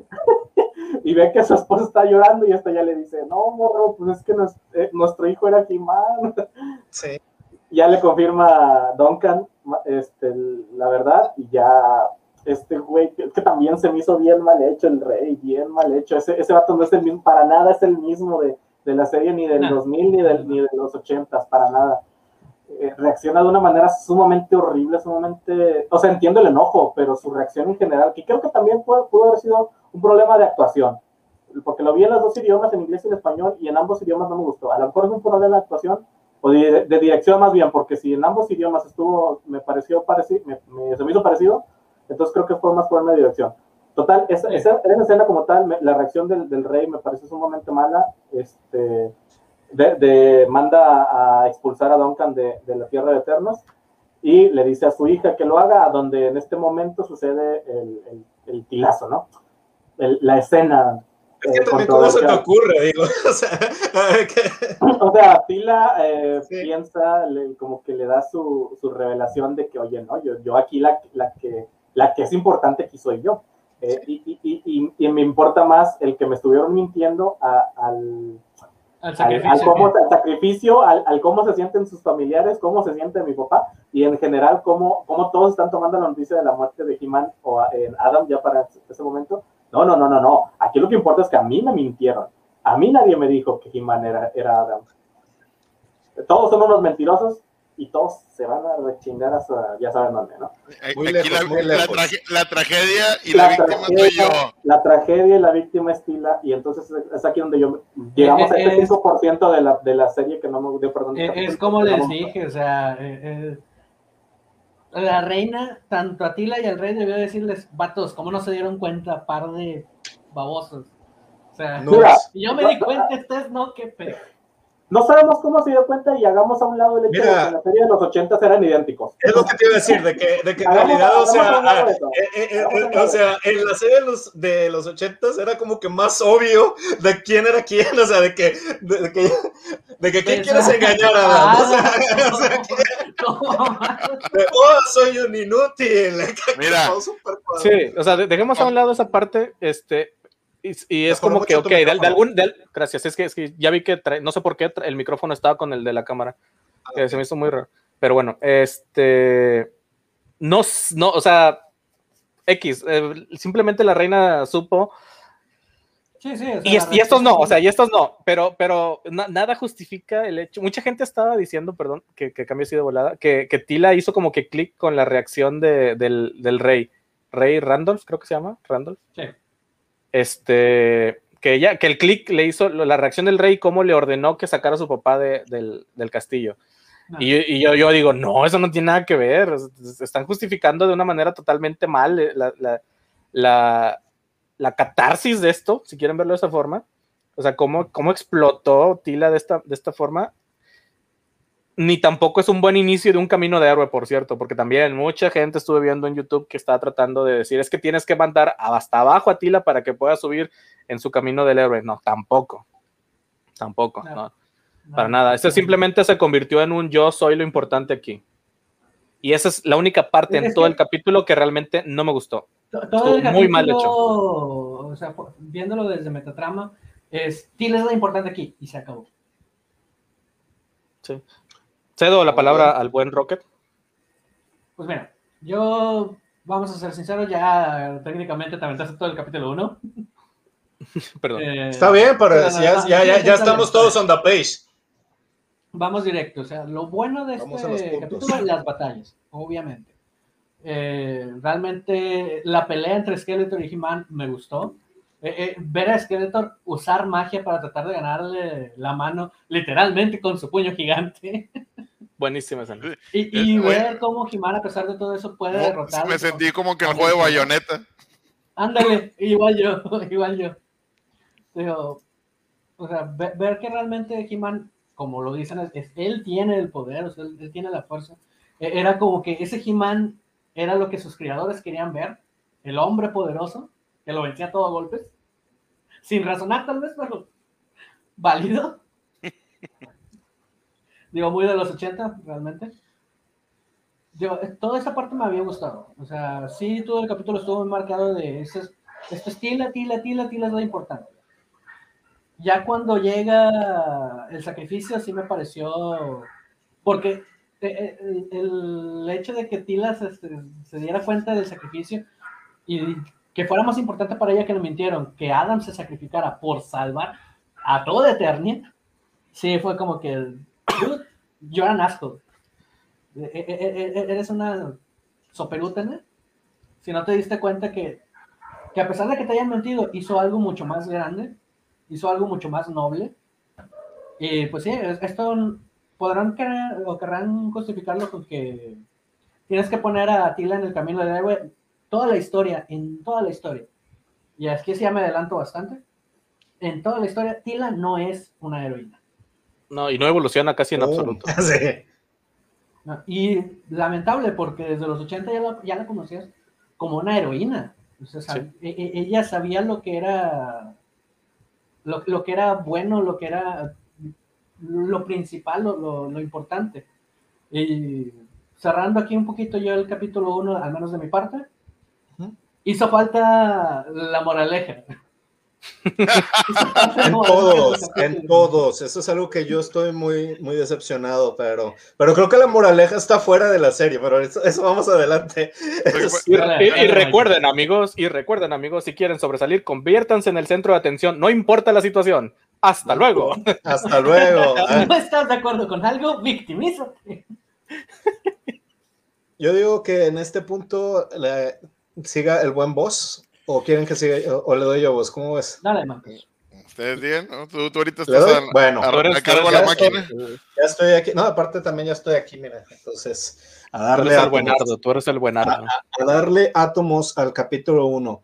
y ve que su esposa está llorando y esta ya le dice, no, morro, pues es que nos- eh, nuestro hijo era He-Man. Sí. ya le confirma Duncan este, la verdad y ya este güey, que, que también se me hizo bien mal hecho el rey, bien mal hecho. Ese, ese vato no es el mismo, para nada es el mismo de, de la serie ni del No. 2000 ni, del, ni de los 80, para nada. Eh, reacciona de una manera sumamente horrible, sumamente, o sea, entiendo el enojo, pero su reacción en general, que creo que también pudo, pudo haber sido un problema de actuación, porque lo vi en los dos idiomas, en inglés y en español, y en ambos idiomas no me gustó. A lo mejor es un problema de actuación, o de, de dirección más bien, porque si en ambos idiomas estuvo, me pareció parecido, me, me- se me hizo parecido, entonces creo que fue más problema de dirección. Total, esa, esa, esa escena como tal, me- la reacción del, del rey me pareció sumamente mala, este, de, de- manda a expulsar a Duncan de, de la Tierra de Eternos, y le dice a su hija que lo haga, donde en este momento sucede el, el, el tilazo, ¿no? El- la escena. Es que eh, también, ¿cómo se te ocurre? Digo, o sea, que- O sea, Tila eh, Sí. piensa, le- como que le da su, su revelación de que, oye, no, yo, yo aquí la, la, que, la que es importante aquí soy yo. Eh, y, y, y, y- y me importa más el que me estuvieron mintiendo a- al, al sacrificio, cómo, al, sacrificio al, cómo se sienten sus familiares, cómo se siente mi papá y en general cómo, cómo todos están tomando la noticia de la muerte de He-Man o Adam ya para ese momento. No, no, no, no, no. Aquí lo que importa es que a mí me mintieron. A mí nadie me dijo que He-Man era, era Adam. Todos son unos mentirosos y todos se van a rechingar hasta ya saben dónde, ¿no? Muy Aquí lejos, la, muy lejos. La, tragedia y la, víctima soy yo. La tragedia y la víctima es Tila, y entonces es aquí donde yo llegamos a ese 5% de la, de la serie que no me dio perdón. Es, como les dije, o sea, eh, eh, la reina, tanto a Tila y al rey debió decirles, vatos, ¿cómo no se dieron cuenta, par de babosos? O sea, yo me di cuenta, ustedes no, qué pedo. No sabemos cómo se dio cuenta y hagamos a un lado el hecho de que la serie de los 80 eran idénticos. Es lo que te iba a decir, de que, de que en realidad, o sea, ah, eh, eh, eh, o sea, en la serie de los, de los 80 era como que más obvio de quién era quién, o sea, de que, de, que, de que quién quieres engañar a o sea, o sea que, oh, soy un inútil. Mira, sí, o sea, dejemos a un lado esa parte, este, y, es como que, ok, de, algún, gracias, es que, es que ya vi que, no sé por qué el micrófono estaba con el de la cámara, que se me hizo muy raro, pero bueno, este, no, no, o sea, X, eh, simplemente la reina supo. Sí, sí, y, estos no, o sea, y estos no, pero, pero nada justifica el hecho. Mucha gente estaba diciendo, perdón, que, que cambio así de volada, que, que Tila hizo como que clic con la reacción de, del, del rey, rey Randolph, creo que se llama, Randolph. Sí este, que, ella, que el clic le hizo la reacción del rey, cómo le ordenó que sacara a su papá del, castillo. Ah. Y, yo, yo, digo, no, eso no tiene nada que ver. Están justificando de una manera totalmente mal eh, la, la, catarsis de esto, si quieren verlo de esa forma. O sea, cómo, cómo explotó Tila de esta, de esta forma ni tampoco es un buen inicio de un camino de héroe, por cierto, porque también mucha gente estuve viendo en YouTube que estaba tratando de decir, es que tienes que mandar hasta abajo a Tila para que pueda subir en su camino del héroe. No, tampoco. Tampoco, no. Para nada. Eso simplemente se convirtió en un yo soy lo importante aquí. Y esa es la única parte en todo el capítulo que realmente no me gustó. Todo muy mal hecho. O sea, viéndolo desde Metatrama, es Tila es lo importante aquí y se acabó. Sí. Cedo la palabra al buen Rocket. Pues mira, yo, vamos a ser sinceros, ya técnicamente te aventaste todo el capítulo 1. Perdón. Eh, Está bien, pero ya, ya, ya, estamos todos on the page. Vamos directo, o sea, lo bueno de este capítulo es las batallas, obviamente. Eh, realmente la pelea entre Skeletor y He-Man me gustó. Eh, ver a Skeletor usar magia para tratar de ganarle la mano, literalmente con su puño gigante. Buenísima esa. Y, ver cómo Jimán, a pesar de todo eso, puede derrotar. Me sentí como que el juego de bayoneta. Ándale, igual yo, igual yo. Digo, o sea, ver, que realmente He-Man, como lo dicen, es, él tiene el poder, o sea, él, tiene la fuerza. E, era como que ese He-Man era lo que sus creadores querían ver, el hombre poderoso, que lo vencía a todos golpes, sin razonar tal vez, pero válido. Digo, muy de los 80, realmente. Digo, eh, toda esa parte me había gustado. O sea, sí, todo el capítulo estuvo muy marcado de ese, esto es tila, tila, tila, tila es lo importante. Ya cuando llega el sacrificio, sí me pareció. Porque eh, eh, el, hecho de que Tila se, se, diera cuenta del sacrificio y que fuera más importante para ella que le mintieron, que Adam se sacrificara por salvar a toda Eternia, sí fue como que yo era asco. E, e, e, eres una soperútene si no te diste cuenta que, que a pesar de que te hayan mentido, hizo algo mucho más grande, hizo algo mucho más noble. Y pues sí, esto podrán querer o querrán justificarlo con que tienes que poner a Tila en el camino del héroe toda la historia, en toda la historia. Y es que ya me adelanto bastante. En toda la historia, Tila no es una heroína. No, y no evoluciona casi en absoluto. y lamentable, porque desde los 80 ya la, ya la conocías como una heroína. E, e, ella sabía lo que era lo, que era bueno, lo que era lo principal, lo, lo, importante. Y cerrando aquí un poquito yo el capítulo 1, al menos de mi parte, hizo falta la moraleja. En todos, en todos. Eso es algo que yo estoy muy, muy decepcionado, pero, pero creo que la moraleja está fuera de la serie, pero eso, vamos adelante. y, recuerden, amigos, y recuerden, amigos, si quieren sobresalir, conviértanse en el centro de atención, no importa la situación. Hasta luego. Hasta luego. ¿No estás de acuerdo con algo? Victimízate. Yo digo que en este punto siga el buen boss ¿O quieren que siga o, le doy yo a vos? ¿Cómo ves? Dale, man. Ustedes bien, ¿no? ¿Tú, tú ahorita estás a, bueno, a, a cargo de la máquina. ya estoy aquí. No, aparte también ya estoy aquí, mira. Entonces, a darle. Tú eres el buenardo, tú eres el buenardo. A, a darle átomos al capítulo 1.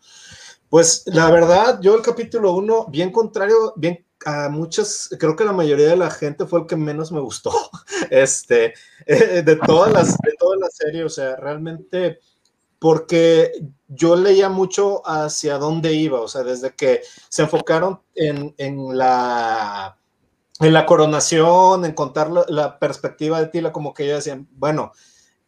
Pues la verdad, yo el capítulo 1, bien contrario, bien a muchos, creo que la mayoría de la gente fue el que menos me gustó. Este, de todas las, de toda la serie, o sea, realmente porque yo leía mucho hacia dónde iba, o sea, desde que se enfocaron en, la, en la coronación, en contar la, perspectiva de Tila, como que ellos decían, bueno,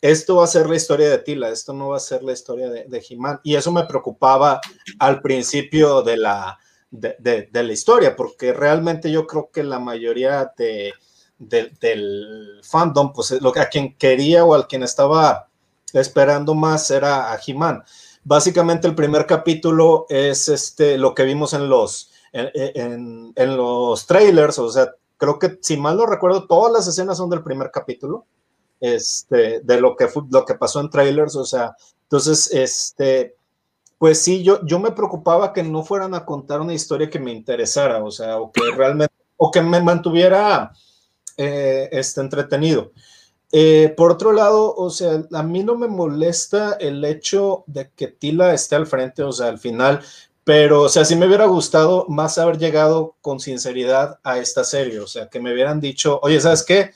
esto va a ser la historia de Tila, esto no va a ser la historia de, de Jimán. Y eso me preocupaba al principio de la, de, la historia, porque realmente yo creo que la mayoría de, del fandom, pues lo a quien quería o al quien estaba esperando más era a He-Man. Básicamente el primer capítulo es este, lo que vimos en los, en, los trailers, o sea, creo que si mal no recuerdo, todas las escenas son del primer capítulo, este, de lo que, lo que pasó en trailers, o sea, entonces, este, pues sí, yo, yo me preocupaba que no fueran a contar una historia que me interesara, o sea, o que realmente, o que me mantuviera eh, este, entretenido. Eh, por otro lado, o sea, a mí no me molesta el hecho de que Tila esté al frente, o sea, al final, pero, o sea, sí me hubiera gustado más haber llegado con sinceridad a esta serie, o sea, que me hubieran dicho, oye, ¿sabes qué?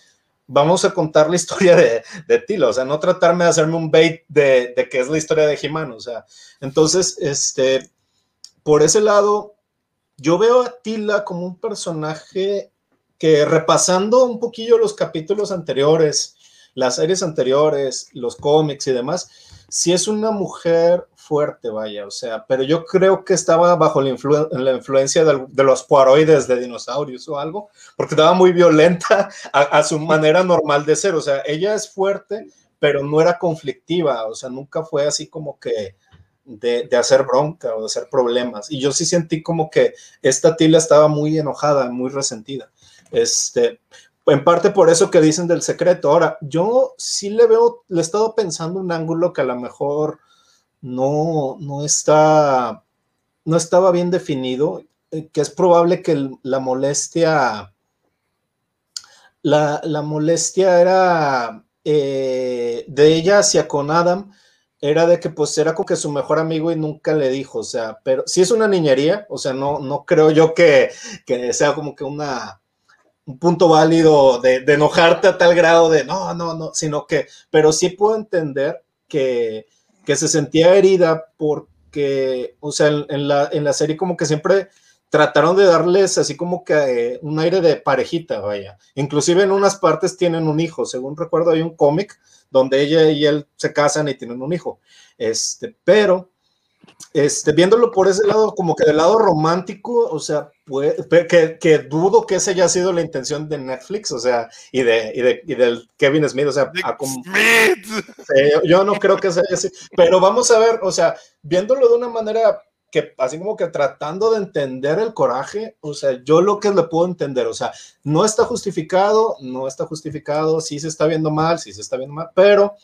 Vamos a contar la historia de, Tila, o sea, no tratarme de hacerme un bait de, de que es la historia de Jimán, o sea, entonces, este, por ese lado, yo veo a Tila como un personaje que repasando un poquillo los capítulos anteriores, las series anteriores, los cómics y demás, sí es una mujer fuerte, vaya, o sea, pero yo creo que estaba bajo la, influencia de, los poaroides de dinosaurios o algo, porque estaba muy violenta a, su manera normal de ser, o sea, ella es fuerte, pero no era conflictiva, o sea, nunca fue así como que de, de, hacer bronca o de hacer problemas. Y yo sí sentí como que esta Tila estaba muy enojada, muy resentida. Este, en parte por eso que dicen del secreto. Ahora, yo sí le veo, le he estado pensando un ángulo que a lo mejor no, no está, no estaba bien definido, eh, que es probable que la molestia, la, molestia era eh, de ella hacia con Adam, era de que pues era como que su mejor amigo y nunca le dijo, o sea, pero si es una niñería, o sea, no, no creo yo que, que sea como que una un punto válido de, enojarte a tal grado de no, no, no, sino que, pero sí puedo entender que, que se sentía herida porque, o sea, en, la, en la serie como que siempre trataron de darles así como que eh, un aire de parejita, vaya. Inclusive en unas partes tienen un hijo, según recuerdo hay un cómic donde ella y él se casan y tienen un hijo. Este, pero este, viéndolo por ese lado, como que del lado romántico, o sea, que, que, dudo que esa haya sido la intención de Netflix, o sea, y de, y de y del Kevin Smith, o sea, yo no creo que sea así, pero vamos a ver, o sea, viéndolo de una manera que así como que tratando de entender el coraje, o sea, yo lo que le puedo entender, o sea, no está justificado, no está justificado, sí se está viendo mal, sí se está viendo mal, pero,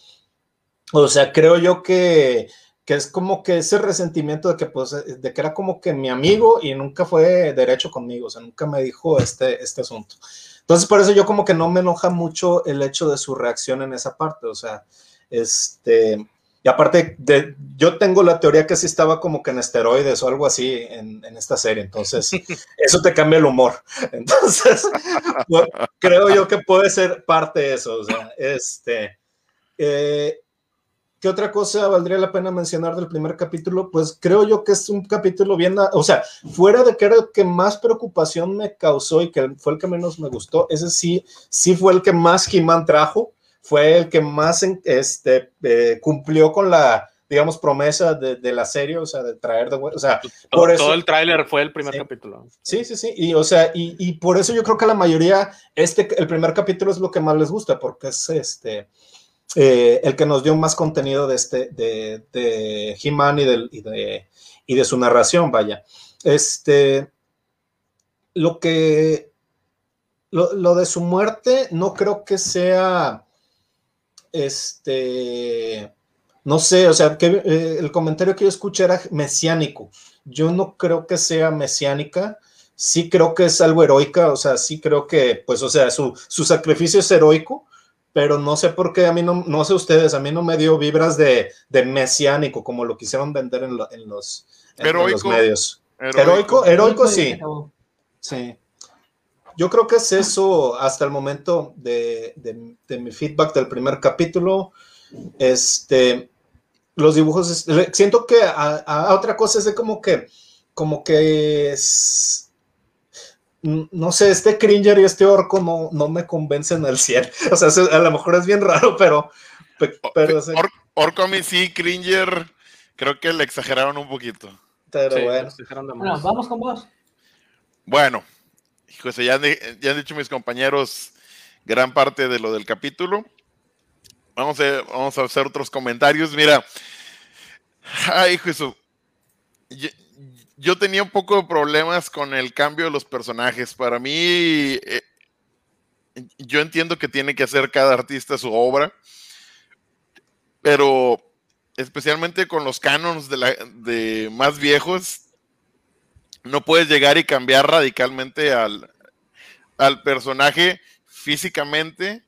o sea, creo yo que que es como que ese resentimiento de que, pues, de que era como que mi amigo y nunca fue derecho conmigo, o sea, nunca me dijo este, este asunto. Entonces, por eso yo como que no me enoja mucho el hecho de su reacción en esa parte, o sea, este, y aparte, de, yo tengo la teoría que sí estaba como que en esteroides o algo así en, en esta serie, entonces eso te cambia el humor. Entonces, creo yo que puede ser parte de eso, o sea, este, eh, ¿Qué otra cosa valdría la pena mencionar del primer capítulo? Pues creo yo que es un capítulo bien, o sea, fuera de que era el que más preocupación me causó y que fue el que menos me gustó, ese sí, sí fue el que más He-Man trajo, fue el que más este, eh, cumplió con la digamos, promesa de, de, la serie, o sea, de traer de o sea, todo, por eso, todo el tráiler fue el primer sí, capítulo. Sí, sí, sí, y o sea, y, y, por eso yo creo que la mayoría, este, el primer capítulo es lo que más les gusta, porque es este, eh, el que nos dio más contenido de este, de, de He-Man y, y, de, y de su narración, vaya. Este, lo que, lo, lo de su muerte, no creo que sea, este, no sé, o sea, que eh, el comentario que yo escuché era mesiánico. Yo no creo que sea mesiánica. Sí creo que es algo heroica, o sea, sí creo que, pues, o sea, su, su sacrificio es heroico, pero no sé por qué a mí no, no sé ustedes, a mí no me dio vibras de, de mesiánico, como lo quisieron vender en, lo, en los, en, en los medios. Heroico, heroico, heroico sí. Sí. Yo creo que es eso hasta el momento de, de, de mi feedback del primer capítulo. Este, los dibujos, siento que a, a, otra cosa es de como que, como que es, no sé, este Cringer y este orco no, no me convencen al 100. O sea, a lo mejor es bien raro, pero... pero sí. Or, orco a mí sí, Cringer, creo que le exageraron un poquito. Pero sí, bueno. bueno. Vamos con vos. Bueno, José, ya han, ya han dicho mis compañeros gran parte de lo del capítulo. Vamos a, vamos a hacer otros comentarios. Mira, ay, Jesús, yo, tenía un poco de problemas con el cambio de los personajes. Para mí, eh, yo entiendo que tiene que hacer cada artista su obra, pero especialmente con los canons de, la, de más viejos, no puedes llegar y cambiar radicalmente al, al personaje físicamente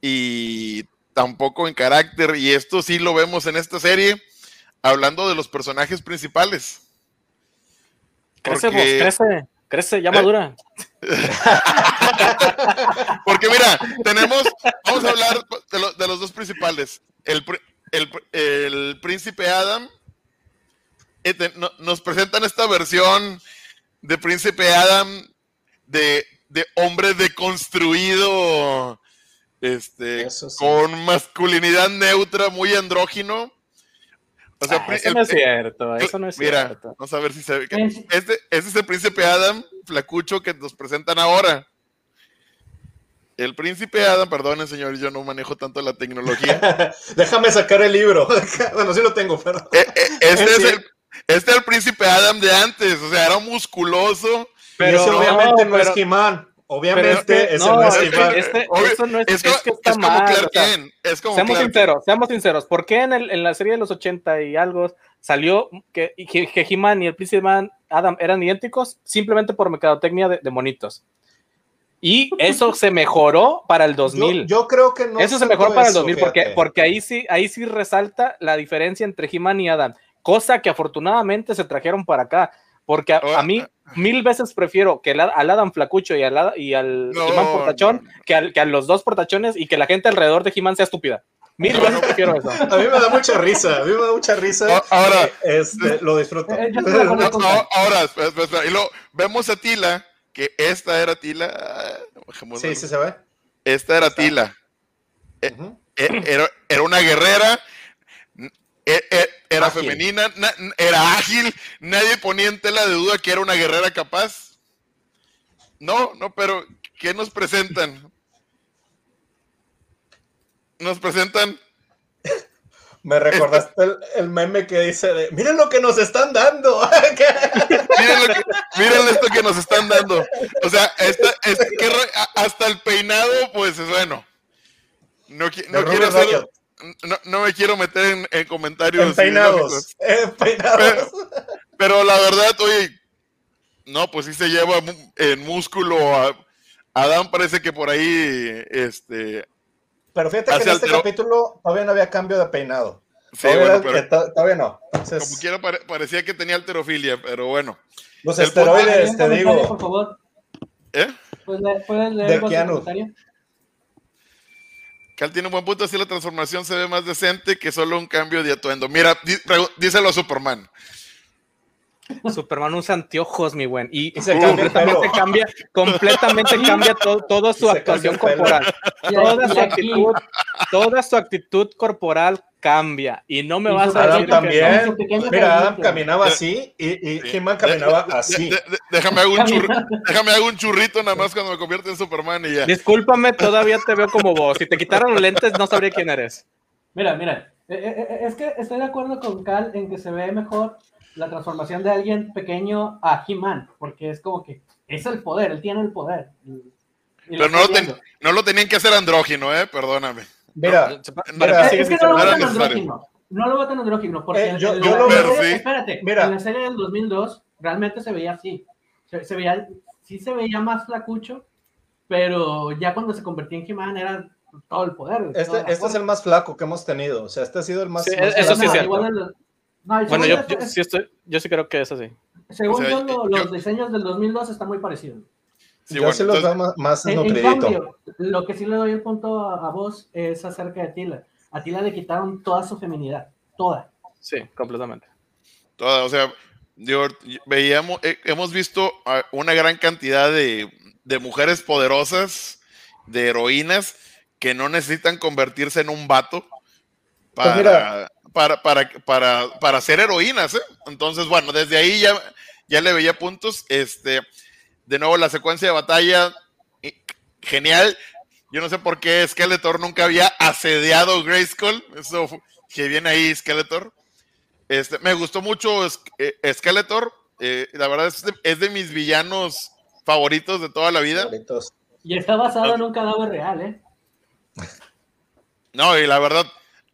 y tampoco en carácter, y esto sí lo vemos en esta serie, hablando de los personajes principales. Crece vos, crece, crece, ya madura. Porque mira, tenemos, vamos a hablar de, lo, de los dos principales. El, el, el príncipe Adam, eh, no, nos presentan esta versión de príncipe Adam de, de hombre deconstruido este, sí. con masculinidad neutra, muy andrógino. O sea, ah, eso el, no es cierto, eso no es mira, cierto. Vamos a ver si se ve. Este, este es el príncipe Adam, flacucho, que nos presentan ahora. El príncipe Adam, perdonen, señor, yo no manejo tanto la tecnología. Déjame sacar el libro. bueno, sí lo tengo, pero. Eh, eh, este, es el, este es el príncipe Adam de antes, o sea, era musculoso. Pero obviamente no, pero, es He-Man. Obviamente pero, es no, el este, este, eso no es, es, es que está es mal. Como o sea, es como seamos Clark. sinceros, seamos sinceros. ¿Por qué en, el, en, la serie de los 80 y algo salió que, que, que He-Man y el príncipe Adam eran idénticos? Simplemente por mercadotecnia de, de monitos. Y eso se mejoró para el 2000. Yo, yo creo que no. Eso se mejoró para el 2000 eso, porque, porque ahí sí, ahí sí resalta la diferencia entre He-Man y Adam, cosa que afortunadamente se trajeron para acá. Porque a, a, mí mil veces prefiero que al Adam Flacucho y al, y al no, He-Man Portachón no. que, al, que, a los dos portachones y que la gente alrededor de He-Man sea estúpida. Mil veces prefiero eso. A mí me da mucha risa, a mí me da mucha risa. Ahora, este, lo disfruto. Eh, ahora, espera, espera, y luego vemos a Tila, que esta era Tila. Sí, sí se ve. Esta era Tila. Uh -huh. era, era una guerrera era ágil. femenina, era ágil, nadie ponía en tela de duda que era una guerrera capaz. No, no, pero ¿qué nos presentan? Nos presentan. Me recordaste el, el, meme que dice de, miren lo que nos están dando. miren, lo que, miren, esto que nos están dando. O sea, esta, esta, que, hasta el peinado, pues bueno. No, no quiero hacer no, no, me quiero meter en, en comentarios. En peinados. En peinados. Pero, pero, la verdad, oye, no, pues sí se lleva en músculo. A, Adán parece que por ahí, este. Pero fíjate que en este altero... capítulo todavía no había cambio de peinado. Sí, todavía, bueno, pero, todavía no. Entonces... Como quiera pare, parecía que tenía alterofilia, pero bueno. Los esteroides, te digo. Por favor. ¿Eh? ¿Puedes leer el comentario? Cal tiene un buen punto, así la transformación se ve más decente que solo un cambio de atuendo. Mira, di, díselo a Superman. Superman usa anteojos, mi buen. Y, Y se completamente cambia, completamente cambia to- toda su actuación corporal. Toda su actitud, toda su actitud corporal cambia. Y no me Y vas a Adam decir también. Mira, Adam caminaba así y, y Sí. He-Man caminaba así. de- de- déjame, hago un churri- déjame hago un churrito nada más cuando me convierto en Superman y ya. Discúlpame, todavía te veo como vos. Si te quitaran los lentes, no sabría quién eres. Mira, mira, eh, eh, eh, es que estoy de acuerdo con Cal en que se ve mejor la transformación de alguien pequeño a He-Man, porque es como que es el poder, él tiene el poder. Y- y Pero no lo, ten- no lo tenían que hacer andrógino, eh, perdóname. Mira, mí Es que no lo necesario. andrógino. No lo votan andrógino, porque Eh, en- yo- en yo la lo serie- veo, sí. espérate, Mira. en la serie del 2002 realmente se veía así. Se, se veía, sí se veía más flacucho, pero ya cuando se convertía en He-Man era todo el poder. este, la este es el más flaco que hemos tenido. O sea, este ha sido el más. Sí, más eso sí flaco. es cierto. igual en los- no, Bueno, yo, sí estoy, yo sí creo que es así. Según O sea, yo, lo- yo- los diseños del 2002 están muy parecidos. Sí, Yo bueno, sí los entonces- veo más, más En, en cambio, lo que sí le doy el punto a, a vos es acerca de Tila. A Tila le quitaron toda su feminidad, toda. Sí, completamente. Toda, o sea, digo, veíamos, eh, hemos visto a una gran cantidad de, de mujeres poderosas, de heroínas, que no necesitan convertirse en un vato para, Pues mira. Para, para, para, para ser heroínas. ¿eh? Entonces, bueno, desde ahí ya, ya le veía puntos. Este, de nuevo, la secuencia de batalla, genial. Yo no sé por qué Skeletor nunca había asediado Grayskull. Eso que viene ahí Skeletor. Este, me gustó mucho eh, Skeletor. eh, la verdad es de, es de mis villanos favoritos de toda la vida. Favoritos. Y está basado en un cadáver real, ¿eh? No, y la verdad,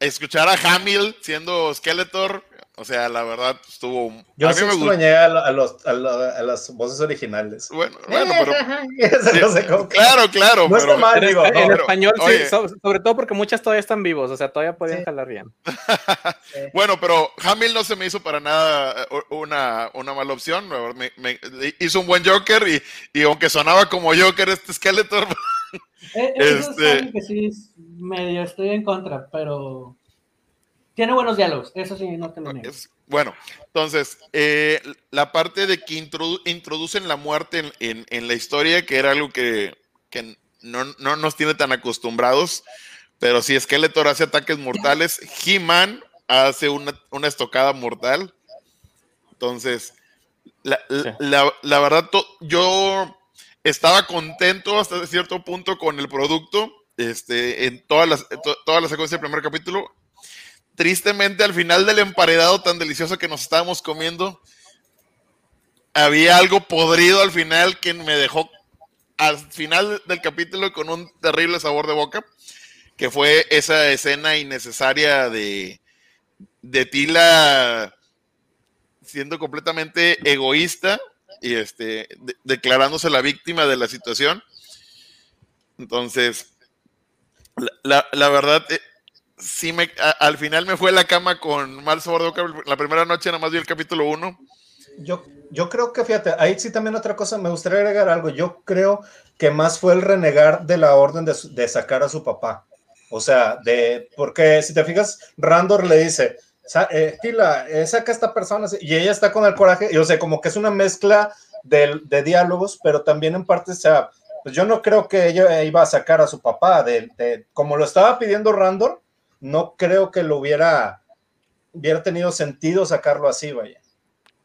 escuchar a Hamill siendo Skeletor, o sea, la verdad estuvo. Yo a sí mí me extrañé a, lo- a los, a, las voces originales. Bueno, bueno, pero. Eso no sé cómo- Claro, claro. No está pero- mal, En, digo. en no, pero- español, sí, oye. sobre todo porque muchas todavía están vivos, o sea, todavía podían Sí. jalar bien. Bueno, pero Hamill no se me hizo para nada eh, una, una mala opción. me- me- hizo un buen Joker y, y aunque sonaba como Joker este Skeletor, Eh, Eso Este- es algo que sí es medio estoy en contra, pero tiene buenos diálogos, eso sí, no te lo niego. es- bueno, entonces, eh, la parte de que introdu- introducen la muerte en, en- en la historia, que era algo que, que no, no nos tiene tan acostumbrados, pero si Skeletor hace ataques mortales, He-Man hace una, una estocada mortal. Entonces, la, la- Sí. la- la verdad, yo estaba contento hasta cierto punto con el producto, este, en todas las, to- toda del primer capítulo. Tristemente, al final del emparedado tan delicioso que nos estábamos comiendo, había algo podrido al final que me dejó al final del capítulo con un terrible sabor de boca, que fue esa escena innecesaria de, de Tila siendo completamente egoísta y este, de- declarándose la víctima de la situación. Entonces, la, la- verdad, eh, sí me, al final me fue a la cama con mal sabor. La primera noche nada más vi el capítulo 1. Yo, yo creo que, fíjate, ahí sí también otra cosa, me gustaría agregar algo. Yo creo que más fue el renegar de la orden de, de sacar a su papá. O sea, de, porque si te fijas, Randor le dice, "Sa- eh, Tila, eh, saca a esta persona, y ella está con el coraje, y o sea, como que es una mezcla de, diálogos, pero también en parte, o sea, pues yo no creo que ella iba a sacar a su papá, de, de- como lo estaba pidiendo Randor, no creo que lo hubiera, hubiera tenido sentido sacarlo así, vaya.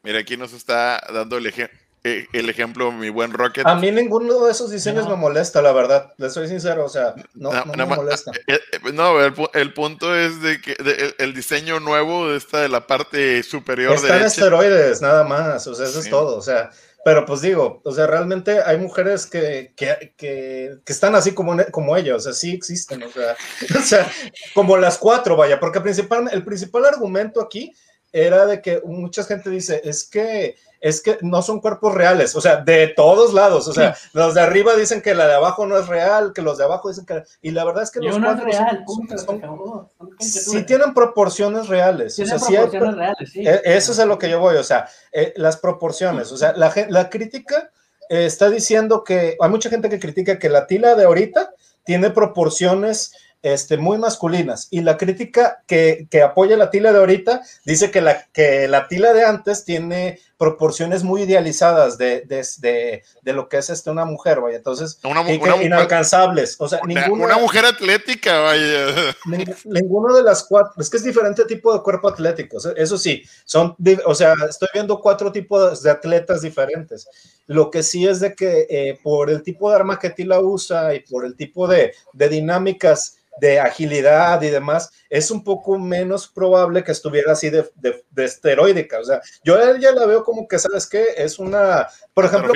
Mira, aquí nos está dando el, eje- eh, el ejemplo mi buen Rocket. A mí ninguno de esos diseños No. me molesta, la verdad. Les soy sincero, o sea, no, no nada me molesta. eh, eh, no, el, el punto es de que de- el, el diseño nuevo de esta de la parte superior Están derecha. esteroides, nada más, o sea, eso Sí. es todo, o sea, pero pues digo, o sea, realmente hay mujeres que, que, que, que están así como, como ella, o sea, sí existen, o sea, o sea, como las cuatro, vaya, porque principal, el principal argumento aquí era de que mucha gente dice, es que es que no son cuerpos reales, o sea, de todos lados, o sea, los de arriba dicen que la de abajo no es real, que los de abajo dicen que, y la verdad es que los uno es real, son- punto, son- acabó. Son sí tienen proporciones reales, Tienen o sea, sí hay proporciones reales, sí. Eso es a lo que yo voy, o sea, eh, las proporciones, o sea, la, la crítica eh, está diciendo que hay mucha gente que critica que la tila de ahorita tiene proporciones este, muy masculinas. Y la crítica que, que, apoya la tila de ahorita dice que la, que la tila de antes tiene proporciones muy idealizadas de, de, de, lo que es este, una mujer, vaya. Entonces, una, inalcanzables. O sea, una, ninguna, una mujer atlética, vaya. Ninguno de las cuatro, es que es diferente tipo de cuerpo atlético. Eso sí, son, o sea, estoy viendo cuatro tipos de atletas diferentes. Lo que sí es de que eh, por el tipo de arma que Tila usa y por el tipo de, de dinámicas de agilidad y demás, es un poco menos probable que estuviera así de, de, de esteroidica. O sea, yo a ella la veo como que, ¿sabes qué? Es una, por ejemplo,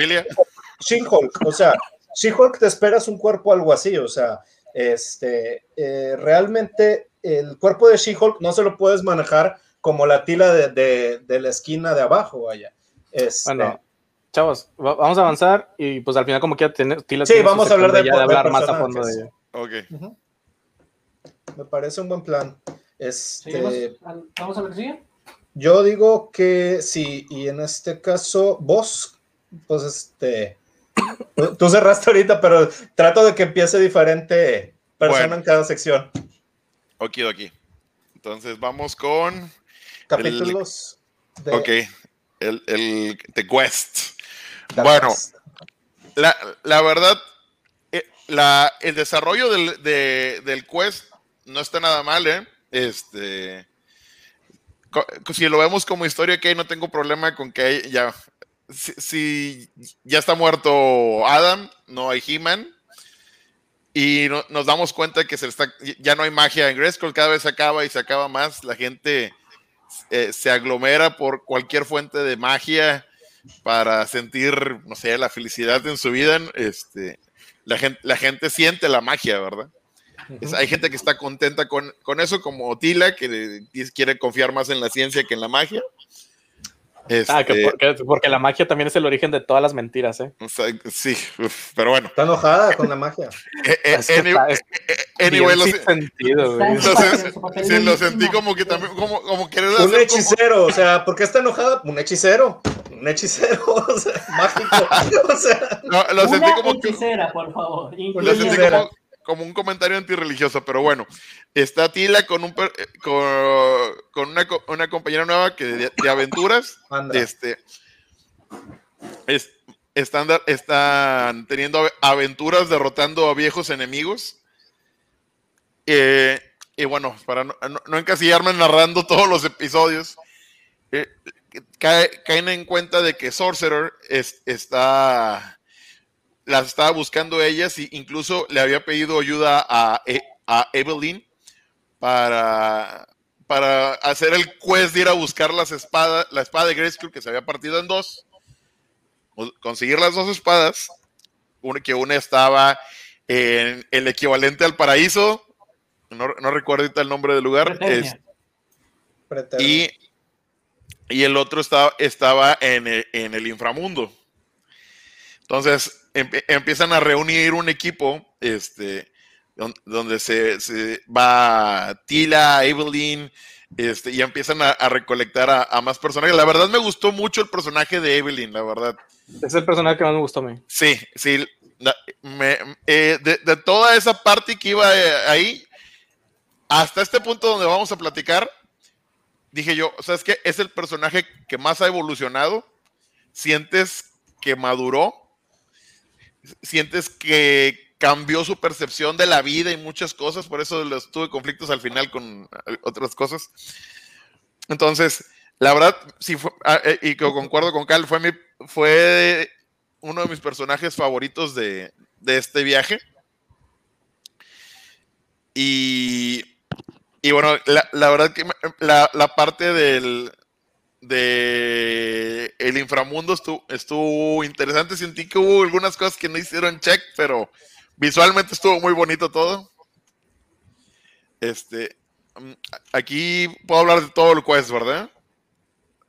She-Hulk. O sea, She-Hulk te esperas un cuerpo algo así. O sea, este, eh, realmente el cuerpo de She-Hulk no se lo puedes manejar como la tila de, de la esquina de abajo, vaya. Este, bueno, chavos, vamos a avanzar y pues al final como quiera tener tila Sí, vamos a hablar de, hablar más a fondo de ella. Ok. Me parece un buen plan. Este, vamos, a ver si. Yo digo que sí, y en este caso, vos, pues este, tú cerraste ahorita, pero trato de que empiece diferente persona en cada sección. Ok, ok. Entonces vamos con capítulos. de... Ok, el, el The Quest. bueno, La, la, verdad, eh, la, el desarrollo del, de, del Quest no está nada mal, ¿eh? Este, si lo vemos como historia, que no tengo problema con que ya, si, ya está muerto Adam, no hay He-Man, y nos damos cuenta que se está, ya no hay magia en Grayskull, cada vez se acaba y se acaba más, la gente eh, se aglomera por cualquier fuente de magia para sentir, no sé, la felicidad en su vida, este, la gente, la gente siente la magia, ¿verdad? Hay gente que está contenta con, con, eso, como Tila, que quiere confiar más en la ciencia que en la magia. Ah, que este porque, la magia también es el origen de todas las mentiras, ¿eh? sí, pero bueno. Está enojada con la magia. anyway, lo, sentido, sí, lo sentí como que también, como, como querer Un hechicero, o sea, ¿por qué está enojada? Un hechicero, un hechicero, o sea, mágico, o sea. No, lo sentí como hechicera, por favor. Lo sentí como, como un comentario antirreligioso, pero bueno, está Tila con un con, una, compañera nueva que de, aventuras, este, están, están teniendo aventuras derrotando a viejos enemigos. Eh, y bueno, para no, encasillarme narrando todos los episodios, eh, caen en cuenta de que Sorcerer está las estaba buscando ellas e incluso le había pedido ayuda a, e, a Evelyn para, para hacer el quest de ir a buscar las espadas, la espada de Grayskull que se había partido en dos, conseguir las dos espadas, una, que una estaba en el equivalente al paraíso, no, no recuerdo el nombre del lugar, y, y, el otro estaba, estaba en en el inframundo. Entonces, empiezan a reunir un equipo, este, donde se, va Tila, Evelyn, este, y empiezan a, recolectar a, más personajes. La verdad me gustó mucho el personaje de Evelyn, la verdad. Es el personaje que más me gustó a mí. Sí, sí. Eh, de, toda esa parte que iba eh, ahí, hasta este punto donde vamos a platicar, dije yo, o sea, es que es el personaje que más ha evolucionado. Sientes que maduró sientes que cambió su percepción de la vida y muchas cosas, por eso tuve conflictos al final con eh, otras cosas. Entonces, la verdad, sí ah, eh, y que concuerdo con Cal, fue, mi, fue uno de mis personajes favoritos de, este viaje. Y, y bueno, la, la verdad que la, la parte del, de el inframundo estuvo, estuvo interesante. Sentí que hubo algunas cosas que no hicieron check, pero visualmente estuvo muy bonito todo. Este, mm, aquí puedo hablar de todo el quest, ¿verdad?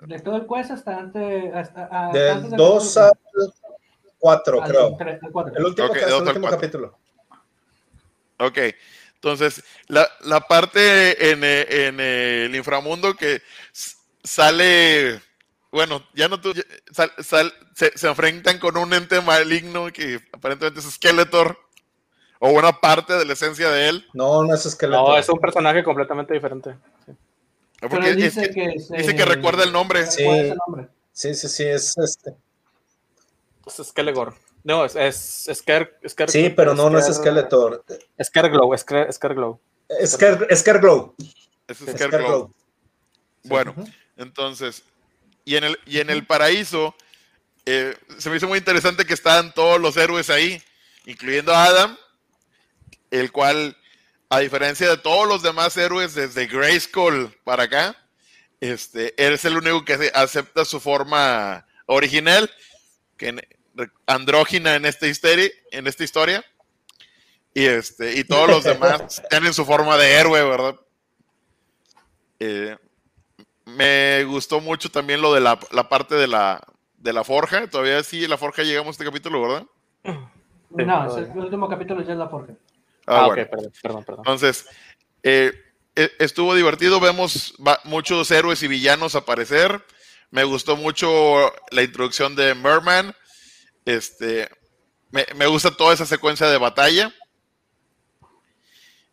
De todo el quest hasta antes. Hasta, del 2 al 4, creo. El, último, el último capítulo. Ok. Entonces, la, la parte en, en, el inframundo que sale, bueno, ya no tú, se, enfrentan con un ente maligno que aparentemente es Skeletor. o una parte de la esencia de él. No, no es Skeletor. No, es un personaje completamente diferente. Sí. Porque Pero es dice que- que, se- dice que recuerda el nombre. Sí. ¿Cuál es el nombre? Sí, sí, sí, es este. Es Skelegor. No, es, es Sker, Sker- Sí, pero no, no es Skeletor. Skerglow, Sker, Skerglow. Sker, Skerglow. Es. Bueno, Ujú. Entonces, y en el, y en el paraíso, eh, se me hizo muy interesante que estaban todos los héroes ahí, incluyendo a Adam, el cual, a diferencia de todos los demás héroes desde Grayskull para acá, este, él es el único que acepta su forma original, que andrógina en esta historia, en esta historia. Y este, y todos los demás tienen su forma de héroe, ¿verdad? Eh, me gustó mucho también lo de la, la parte de la, de la forja. Todavía sí, la forja llegamos a este capítulo, ¿verdad? Sí, no, es el último capítulo ya es la forja. Ah, bueno. ok, perdón, perdón, perdón. Entonces, eh, e- estuvo divertido. Vemos muchos héroes y villanos aparecer. Me gustó mucho la introducción de Merman. Este, me, me gusta toda esa secuencia de batalla.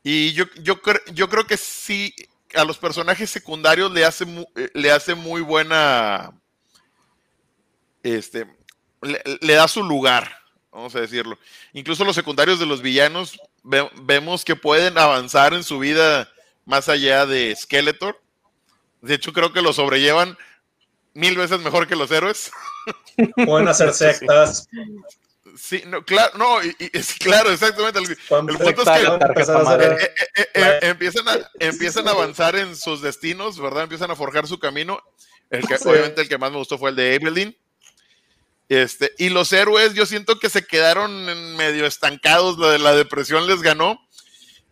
Y yo, yo, cre- yo creo que sí, a los personajes secundarios le hace, eh, le hace muy buena. Este, le, le da su lugar, vamos a decirlo. Incluso los secundarios de los villanos ve- vemos que pueden avanzar en su vida más allá de Skeletor. De hecho, creo que lo sobrellevan mil veces mejor que los héroes. Pueden hacer sectas. Sí, no, claro, no, y, y- es claro, exactamente. El, el punto es que eh, eh, eh, eh, empiezan, a, empiezan a avanzar en sus destinos, ¿verdad? Empiezan a forjar su camino. El que, Sí. Obviamente el que más me gustó fue el de Evelyn. Este, y los héroes, yo siento que se quedaron en medio estancados, la de la depresión les ganó.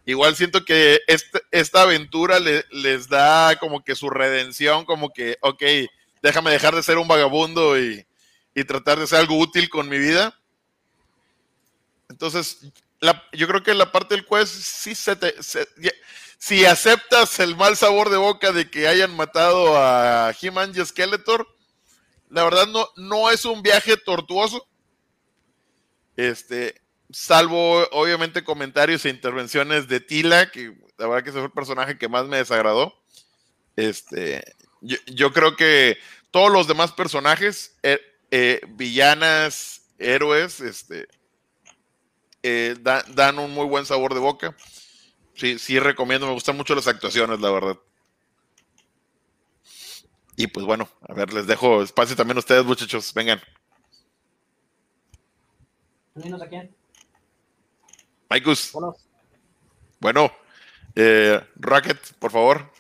Igual siento que este- esta aventura le- les da como que su redención, como que, ok, déjame dejar de ser un vagabundo y, y tratar de ser algo útil con mi vida. Entonces, yo creo que la parte del quest sí se te... si aceptas el mal sabor de boca de que hayan matado a He-Man y Skeletor, la verdad no, no es un viaje tortuoso. Este, salvo obviamente comentarios e intervenciones de Tila, que la verdad que ese fue el personaje que más me desagradó. Este, yo, yo creo que todos los demás personajes, eh, eh, villanas, héroes, este, eh, da- dan un muy buen sabor de boca. Sí, sí recomiendo, me gustan mucho las actuaciones, la verdad. Y pues bueno, a ver, les dejo espacio también a ustedes, muchachos. Vengan. A quién. Maikus, bueno, eh, Rocket, por favor.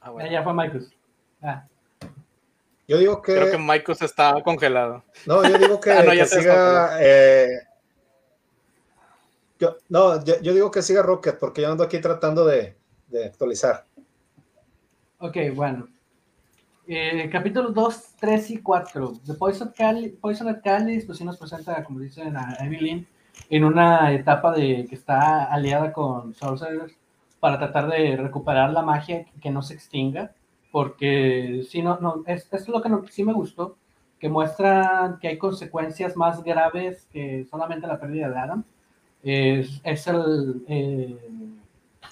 Ah, bueno. ya fue Marcus. Ah, Yo digo que. Creo que Michael está congelado. No, yo digo que, Ah, no, ya que se siga. eh, yo, no, yo, digo que siga Rocket, porque yo ando aquí tratando de, actualizar. ok, bueno. Eh, capítulos 2, 3 y 4. The Poison, Cali, Poisoned Chalice, pues sí nos presenta, como dicen, a Evelyn en una etapa de que está aliada con Sorcerers para tratar de recuperar la magia que no se extinga. Porque si no, no es, es lo que sí me gustó, que muestra que hay consecuencias más graves que solamente la pérdida de Adam. Es, el, eh,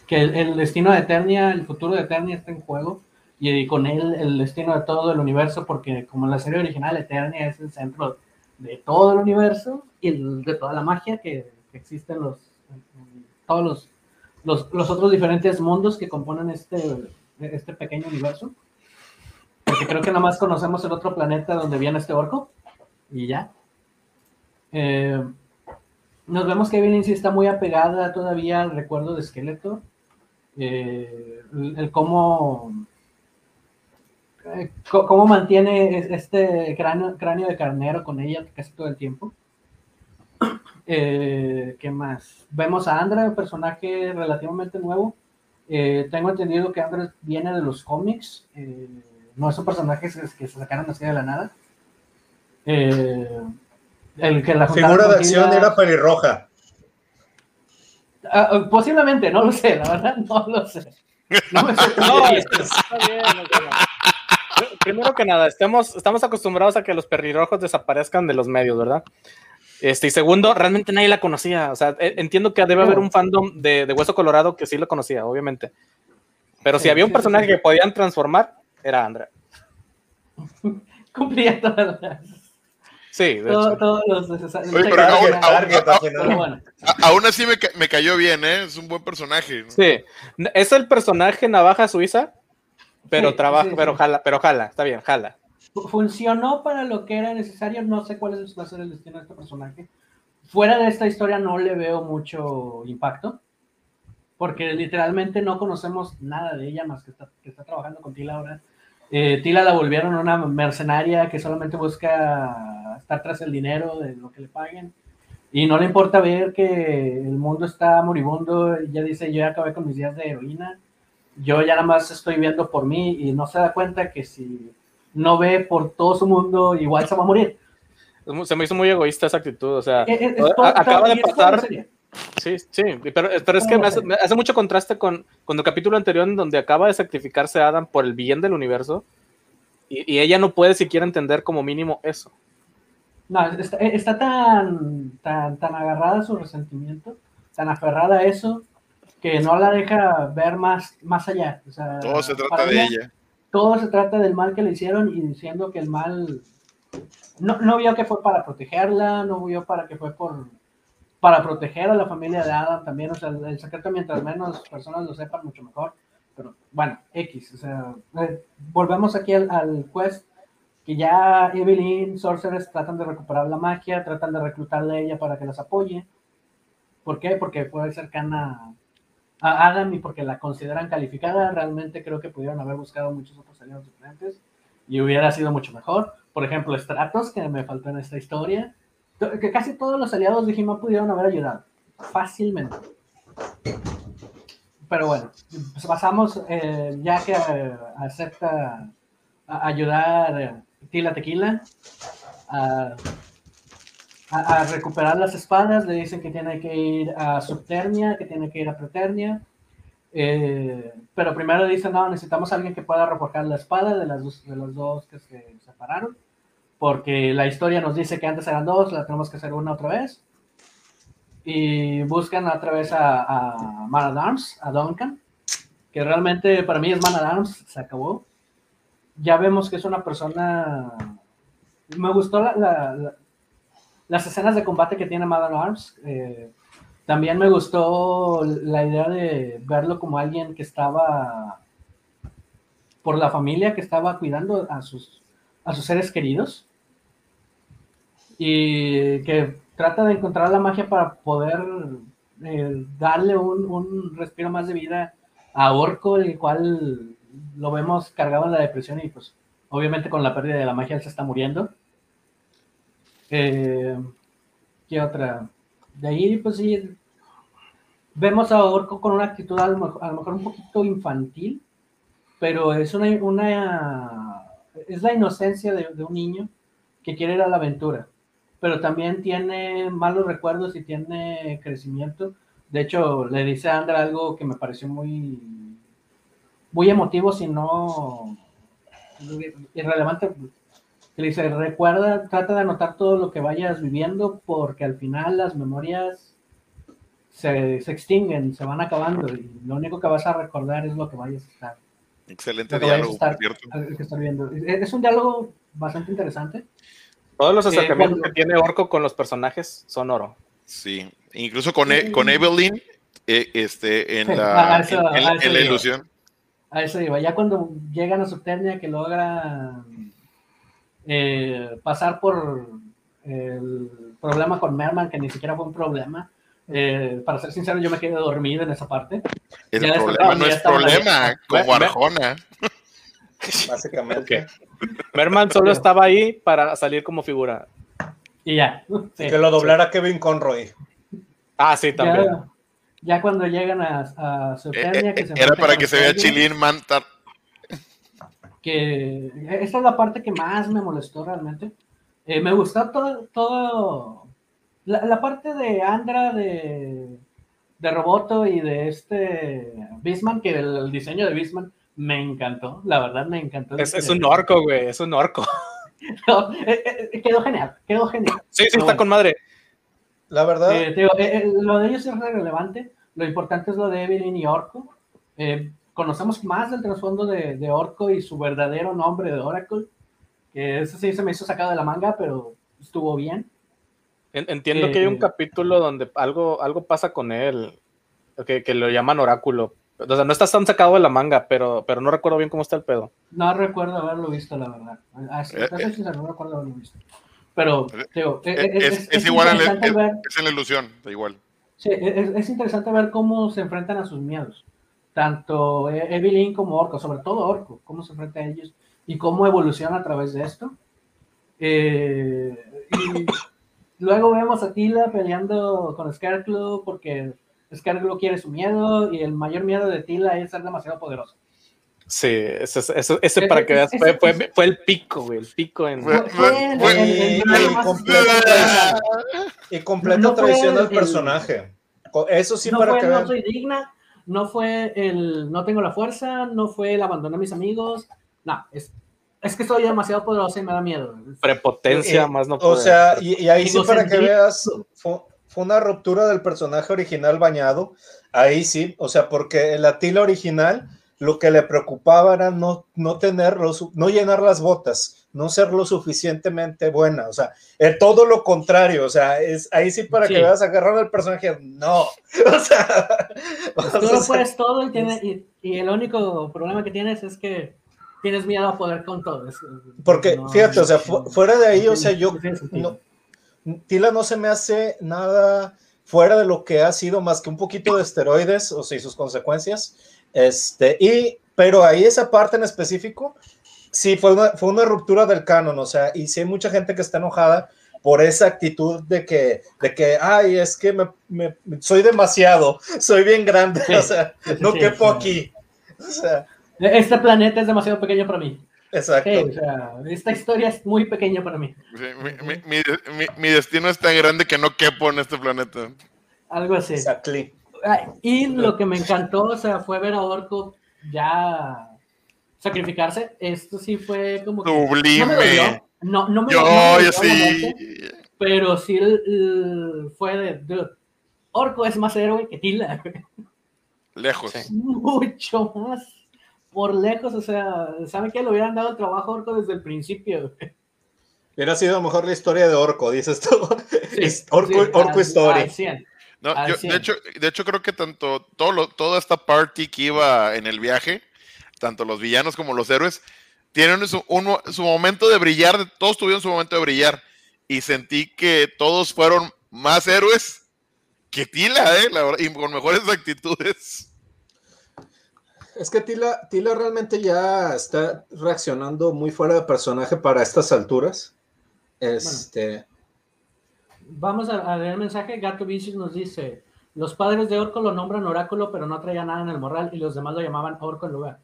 que el, destino de Eternia, el futuro de Eternia está en juego y con él el destino de todo el universo, porque como en la serie original, Eternia es el centro de todo el universo y de toda la magia que, que existe en los, todos los, los otros diferentes mundos que componen este, este pequeño universo. Porque creo que nada más conocemos el otro planeta donde viene este orco y ya. Eh, nos vemos que Evelyn sí está muy apegada todavía al recuerdo de Skeletor. Eh, el, cómo, eh, cómo mantiene es- este cráneo, cráneo de carnero con ella casi todo el tiempo. Eh, ¿Qué más? Vemos a Andra, un personaje relativamente nuevo. Tengo entendido que Andra viene de los cómics. no es un personaje que, que se sacaron así de la nada. Eh, el que la Figura de acción era pelirroja. Ah, ah, posiblemente, no lo sé, la verdad, no lo sé. No me No, es que está bien, o sea, Primero que nada, estamos, estamos acostumbrados a que los perrirrojos desaparezcan de los medios, ¿verdad? Este, y segundo, realmente nadie la conocía. O sea, e- entiendo que debe haber un fandom de, de Hueso Colorado que sí lo conocía, obviamente. Pero si había un personaje que podían transformar, era Andrea. Cumplía todas las- Sí, de todo- hecho. todos los necesarios. Oye, pero Pero aún- así me, ca- me cayó bien, ¿eh? Es un buen personaje. Sí. Es el personaje navaja suiza, pero Sí, trabaja, sí, pero sí. jala, pero jala, está bien, jala. fu- funcionó para lo que era necesario. No sé cuál es- va a ser el destino de este personaje. Fuera de esta historia no le veo mucho impacto. Porque literalmente no conocemos nada de ella más que está, que está trabajando con Tila ahora. Eh, Tila la volvieron una mercenaria que solamente busca estar tras el dinero de lo que le paguen. Y no le importa ver que el mundo está moribundo. Ella dice, yo ya acabé con mis días de heroína. Yo ya nada más estoy viendo por mí y no se da cuenta que si no ve por todo su mundo, igual se va a morir. Es Se me hizo muy egoísta esa actitud, o sea, Eh, eh, es todo- acaba de es pasar, sí, sí, pero, pero es que me hace, me hace mucho contraste con, con el capítulo anterior en donde acaba de sacrificarse Adam por el bien del universo y, y ella no puede siquiera entender como mínimo eso. No, está, está tan, tan, tan agarrada a su resentimiento, tan aferrada a eso, que no la deja ver más, más allá. O sea, Todo se trata de ella. Todo se trata del mal que le hicieron y diciendo que el mal no, no vio que fue para protegerla, no vio para que fue por para proteger a la familia de Adam también, o sea, el, el secreto mientras menos personas lo sepan, mucho mejor. Pero bueno, X, o sea, eh, volvemos aquí al, al quest que ya Evelyn, Sorceress tratan de recuperar la magia, tratan de reclutarle a ella para que las apoye. ¿Por qué? Porque fue cercana a Adam y porque la consideran calificada. Realmente creo que pudieron haber buscado muchos otros aliados diferentes y hubiera sido mucho mejor. Por ejemplo, Stratos, que me faltó en esta historia. To- Que casi todos los aliados de He-Man pudieron haber ayudado. Fácilmente. Pero bueno, pues pasamos, eh, ya que eh, acepta ayudar eh, Tila Tequila a, recuperar las espadas, le dicen que tiene que ir a Subternia, que tiene que ir a Preternia. Eh, pero primero dicen, no, necesitamos a alguien que pueda reforjar la espada de las dos, de los dos que se separaron, porque la historia nos dice que antes eran dos, la tenemos que hacer una otra vez. Y buscan otra vez a, a Man at Arms, a Duncan, que realmente para mí es Man at Arms, se acabó. Ya vemos que es una persona... Me gustó la- la- la- las escenas de combate que tiene Man at Arms. eh, también me gustó la idea de verlo como alguien que estaba por la familia, que estaba cuidando a sus, a sus seres queridos y que trata de encontrar la magia para poder eh, darle un, un respiro más de vida a Orco, el cual lo vemos cargado en la depresión y pues obviamente con la pérdida de la magia se está muriendo. Eh, ¿Qué otra? De ahí, pues sí, vemos a Orco con una actitud a lo mejor, a lo mejor un poquito infantil, pero es una, una es la inocencia de, de un niño que quiere ir a la aventura, pero también tiene malos recuerdos y tiene crecimiento. De hecho, le dice a Andra algo que me pareció muy, muy emotivo, si no irrelevante. Que le dice, recuerda, trata de anotar todo lo que vayas viviendo, porque al final las memorias se, se extinguen, se van acabando, y lo único que vas a recordar es lo que vayas a estar, Excelente diálogo, estar, por cierto. que estar viendo. Es es un diálogo bastante interesante. Todos los Eh, acercamientos cuando- que tiene Orco con los personajes son oro. Sí, incluso con, E- con Evelyn, eh, este, en Sí, la, eso- en- la ilusión. A eso iba. Ya cuando llegan a Subternia, que logran eh, pasar por el problema con Merman, que ni siquiera fue un problema. Eh, para ser sincero, yo me quedé dormido en esa parte. El Ya problema no es problema, como Arjona. Básicamente. Merman solo estaba ahí para salir como figura. Y ya. Sí. Que lo doblara Kevin Conroy. Ah, sí, también. ya, ya cuando llegan a, a Eh, Subternia, eh, que se Era para que se vea Chilín Mantar. que esta es la parte que más me molestó realmente. Eh, me gustó todo, todo la, la parte de Andra, de, de Roboto y de este Bisman, que el, el diseño de Bisman me encantó, la verdad me encantó. Es, es un orco, güey, es un orco. No, eh, eh, quedó genial, quedó genial. Sí, sí, Pero está bueno. con madre. La verdad. Eh, te digo, eh, eh, lo de ellos es relevante. Lo importante es lo de Evelyn y Orco. Eh, conocemos más del trasfondo de, de Orco y su verdadero nombre de Oracle. Que eso sí se me hizo sacado de la manga, pero estuvo bien. En- Entiendo que hay un capítulo donde algo, algo pasa con él, que, que lo llaman oráculo. O sea, no está tan sacado de la manga, pero, pero no recuerdo bien cómo está el pedo. No recuerdo haberlo visto, la verdad. Así, Eh, eh. no recuerdo haberlo visto. Pero, te digo, eh, Eh, eh, Es, es igual en la, interesante es, ver- es en la ilusión, da igual. Sí, es, es interesante ver cómo se enfrentan a sus miedos. Tanto eh, Evelyn como Orco, sobre todo Orco, cómo se enfrenta a ellos y cómo evoluciona a través de esto. Eh, y luego vemos a Tila peleando con Scarecrow porque Scarecrow quiere su miedo y el mayor miedo de Tila es ser demasiado poderoso. Sí, ese, ese, ese para que veas, fue, fue, fue el pico, güey, el pico en... Fue- el- fue- el- el- y, el- completa No traición al el- personaje. Eso sí, no para fue que el no soy digna, no fue el no tengo la fuerza, no fue el abandoné a mis amigos. No, es, es que soy demasiado poderoso y me da miedo. prepotencia, Eh, más no O poder. sea, y, y ahí sí para que veas, fue, fue una ruptura del personaje original bañado. Ahí sí, o sea, porque la tila original lo que le preocupaba era no, no tener, lo su- no llenar las botas, no ser lo suficientemente buena, o sea, todo lo contrario, o sea, es ahí sí para Sí. que veas agarrar al personaje, no, o sea, o Tú lo puedes todo y, tiene- y, y el único problema que tienes es que tienes miedo a poder con todo. Es- porque no- fíjate, o sea, fu- fuera de ahí, o sea, yo no, Tila no se me hace nada fuera de lo que ha sido más que un poquito de esteroides, o sea, y sus consecuencias. Este, y, pero ahí esa parte en específico, sí, fue una, fue una ruptura del canon, o sea, y sí hay mucha gente que está enojada por esa actitud de que, de que ay, es que me, me- soy demasiado, soy bien grande, Sí, o sea, no sí, quepo sí. aquí. O sea, Este planeta es demasiado pequeño para mí. exacto. Sí, o sea, esta historia es muy pequeña para mí. Sí, mi, mi- mi- mi- mi destino es tan grande que no quepo en este planeta. Algo así. Exactly. Ay, Y lo que me encantó, o sea, fue ver a Orco ya sacrificarse. Esto sí fue como que... No me Sublime. dolió, no, no me Yo, no me yo sí. pero sí el- el- fue de... dude, Orco es más héroe que Tila. Lejos. Sí. Mucho más. Por lejos, o sea, ¿saben que le hubieran dado el trabajo a Orco desde el principio? Hubiera sido mejor la historia de Orco, dices tú. Sí, Orco, sí, Orco al- Story. Al 100. No, yo- de, hecho, de hecho, creo que tanto todo lo- toda esta party que iba en el viaje, tanto los villanos como los héroes, tienen su, un su momento de brillar, todos tuvieron su momento de brillar. Y sentí que todos fueron más héroes que Tila, ¿eh? La verdad, y con mejores actitudes. Es que Tila, Tila realmente ya está reaccionando muy fuera de personaje para estas alturas. Este, Vamos a, a leer el mensaje. Gato Vicious nos dice: Los padres de Orco lo nombran oráculo, pero no traía nada en el morral y los demás lo llamaban Orco en lugar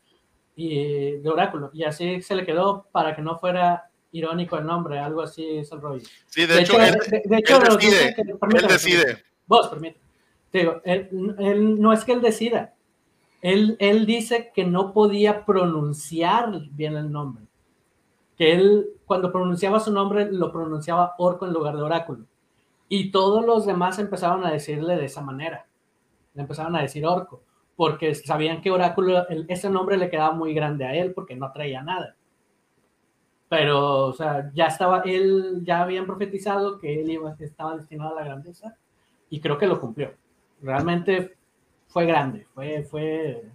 y, de oráculo. Y así se le quedó para que no fuera irónico el nombre, algo así es el rollo. Sí, de, hecho, de, él, de- de hecho, él decide, que- él decide. Vos, permíteme. Te digo, él, él- no es que él decida. Él, él dice que no podía pronunciar bien el nombre. Que él, cuando pronunciaba su nombre, lo pronunciaba orco en lugar de oráculo. Y todos los demás empezaron a decirle de esa manera. Le empezaron a decir orco. Porque sabían que oráculo, ese nombre le quedaba muy grande a él porque no traía nada. Pero, o sea, ya estaba, él, ya habían profetizado que él iba, estaba destinado a la grandeza y creo que lo cumplió. Realmente fue grande, fue, fue,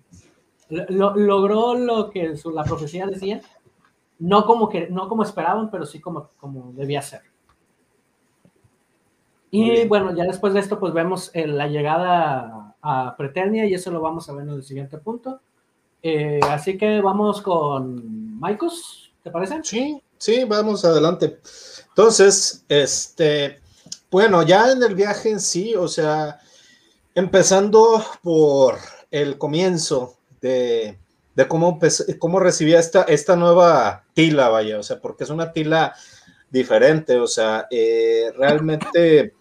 lo- logró lo que la profecía decía, no como, que, no como esperaban, pero sí como, como debía ser. Y bueno, ya después de esto, pues vemos eh, la llegada a Preternia y eso lo vamos a ver en el siguiente punto. Eh, así que vamos con Maicos, ¿te parece? sí, sí, vamos adelante. Entonces, este, bueno, ya en el viaje en sí, o sea, empezando por el comienzo de, de cómo, cómo recibía esta, esta nueva tila, vaya, o sea, porque es una tila diferente, o sea, eh, realmente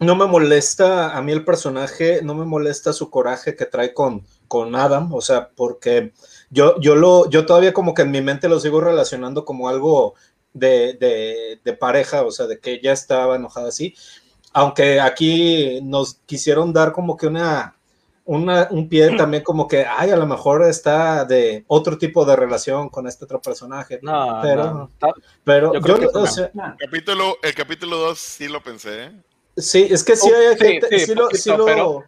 no me molesta a mí el personaje, no me molesta su coraje que trae con, con Adam, o sea, porque yo, yo, lo, yo todavía como que en mi mente lo sigo relacionando como algo de, de, de pareja, o sea, de que ya estaba enojada así. aunque aquí nos quisieron dar como que una, una, un pie también como que, ay, a lo mejor está de otro tipo de relación con este otro personaje. No, pero, no. pero Yo yo, creo que o sea, el capítulo 2 sí lo pensé. Sí, es que sí Oh, hay gente, sí, sí lo, poquito, sí lo- pero-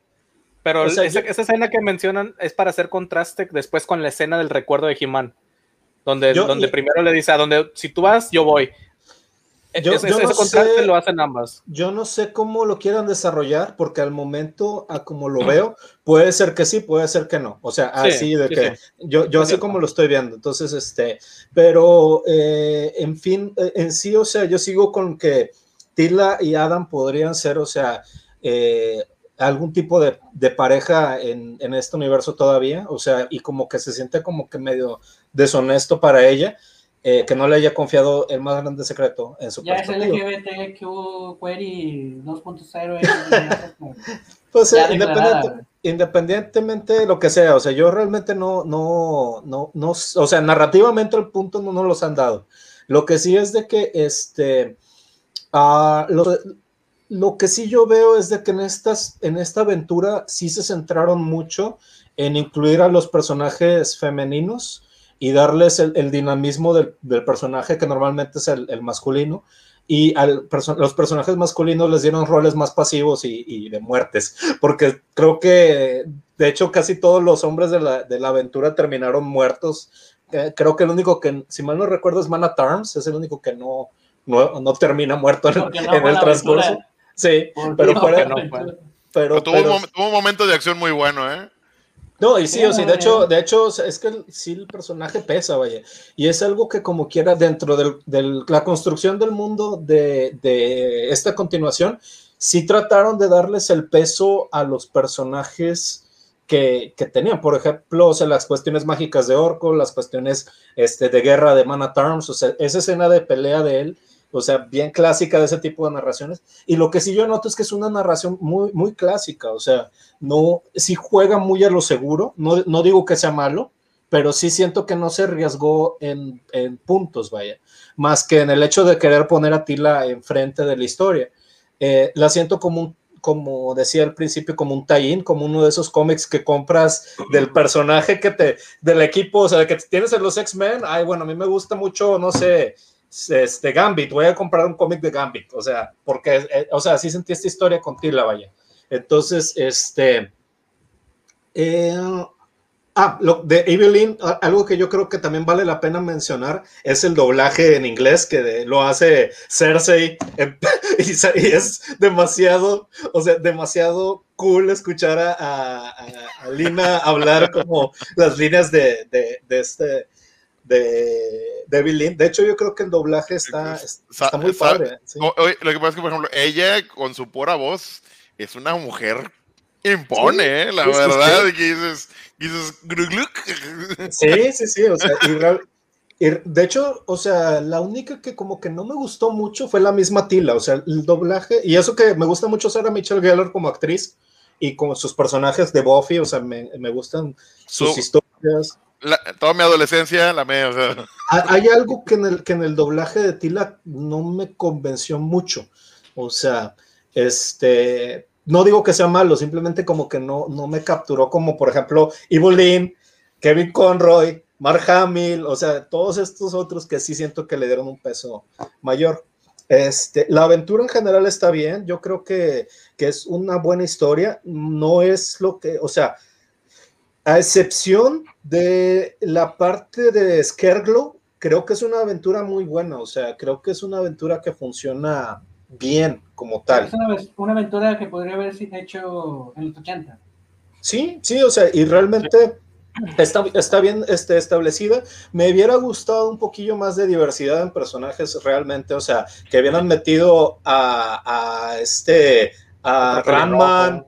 Pero O sea, esa, yo- esa escena que mencionan es para hacer contraste después con la escena del recuerdo de He-Man. Donde, Yo- donde y- primero le dice a donde si tú vas, yo voy. Yo- ese yo ese no contraste sé- lo hacen ambas. Yo no sé cómo lo quieran desarrollar, porque al momento, a como lo veo, puede ser que sí, puede ser que no. O sea, Sí, así de sí, que sí. yo, yo así como lo estoy viendo. Entonces, este, pero eh, en fin, eh, en sí, o sea, yo sigo con que Tila y Adam podrían ser, o sea, eh, algún tipo de, de pareja en, en este universo todavía, o sea, y como que se siente como que medio deshonesto para ella. eh, que no le haya confiado el más grande secreto en su Ya es. LGBTQ Query 2.0. eh, Pues eh, independientemente de lo que sea, o sea, yo realmente no, no, no, no, o sea, narrativamente el punto no nos los han dado. Lo que sí es de que, este, ah, lo, que sí yo veo es de que en estas, en esta aventura sí se centraron mucho en incluir a los personajes femeninos y darles el, dinamismo del, personaje que normalmente es el, masculino y a los personajes masculinos les dieron roles más pasivos y, y, de muertes, porque creo que de hecho casi todos los hombres de la, de la aventura terminaron muertos. Eh, creo que el único que, si mal no recuerdo, es Mana Tarms, es el único que no, no, no termina muerto en, no el transcurso. aventura. Sí, pero no fuera- fue la no fue. aventura. pero, Pero tuvo, pero- un, mom- tuvo un momento de acción muy bueno, ¿eh? no, y sí, o de Eh. hecho, de hecho, o sea, es que sí el personaje pesa, vaya. Y es algo que como quiera dentro de la construcción del mundo de, de esta continuación, sí trataron de darles el peso a los personajes que, que tenían. Por ejemplo, o sea, las cuestiones mágicas de Orco, las cuestiones este, de guerra de Mana Tarms, o sea, esa escena de pelea de él, o sea, bien clásica de ese tipo de narraciones. Y lo que sí yo noto es que es una narración muy, muy clásica, o sea, no, sí juega muy a lo seguro, no, no digo que sea malo, pero sí siento que no se arriesgó en, en puntos, vaya, más que en el hecho de querer poner a Tila enfrente de la historia. Eh, la siento como un, como decía al principio, como un tie-in, como uno de esos cómics que compras del personaje que te, del equipo, o sea, que tienes en los X-Men, ay, bueno, a mí me gusta mucho, no sé, este Gambit, voy a comprar un cómic de Gambit, o sea, porque, eh, o sea, sí sentí esta historia con Tila, vaya. Entonces, este, eh, ah, de Evelyn, algo que yo creo que también vale la pena mencionar es el doblaje en inglés que lo hace Cersei y, es demasiado, o sea, demasiado cool escuchar a, a- Lina hablar como las líneas de, de este de, de. De hecho, yo creo que el doblaje está, está muy padre. sí. O- oye, lo que pasa es que, por ejemplo, ella con su pura voz es una mujer impone, Sí, ¿eh? La sí, verdad, que dices, dices. Sí, sí, sí, o sea, y de hecho, o sea, la única que como que no me gustó mucho fue la misma Tila, o sea, el doblaje, y eso que me gusta mucho Sarah Michelle Gellar como actriz y como sus personajes de Buffy, o sea, me, me gustan sus Su- historias. La- toda mi adolescencia la me, o sea, Ha- Hay algo que en, el, que en el doblaje de Tila no me convenció mucho, o sea, este, no digo que sea malo, simplemente como que no, no me capturó como, por ejemplo, Evelyn, Kevin Conroy, Mark Hamill, o sea, todos estos otros que sí siento que le dieron un peso mayor. Este, la aventura en general está bien, yo creo que, que es una buena historia, no es lo que, o sea, a excepción de la parte de Skerglo, creo que es una aventura muy buena, o sea, creo que es una aventura que funciona bien como tal. Es una, vez- una aventura que podría haber sido hecho en los 80. Sí, sí, o sea, y realmente está, está bien este, establecida. Me hubiera gustado un poquillo más de diversidad en personajes realmente, o sea, que hubieran metido a, a este, a Ranman.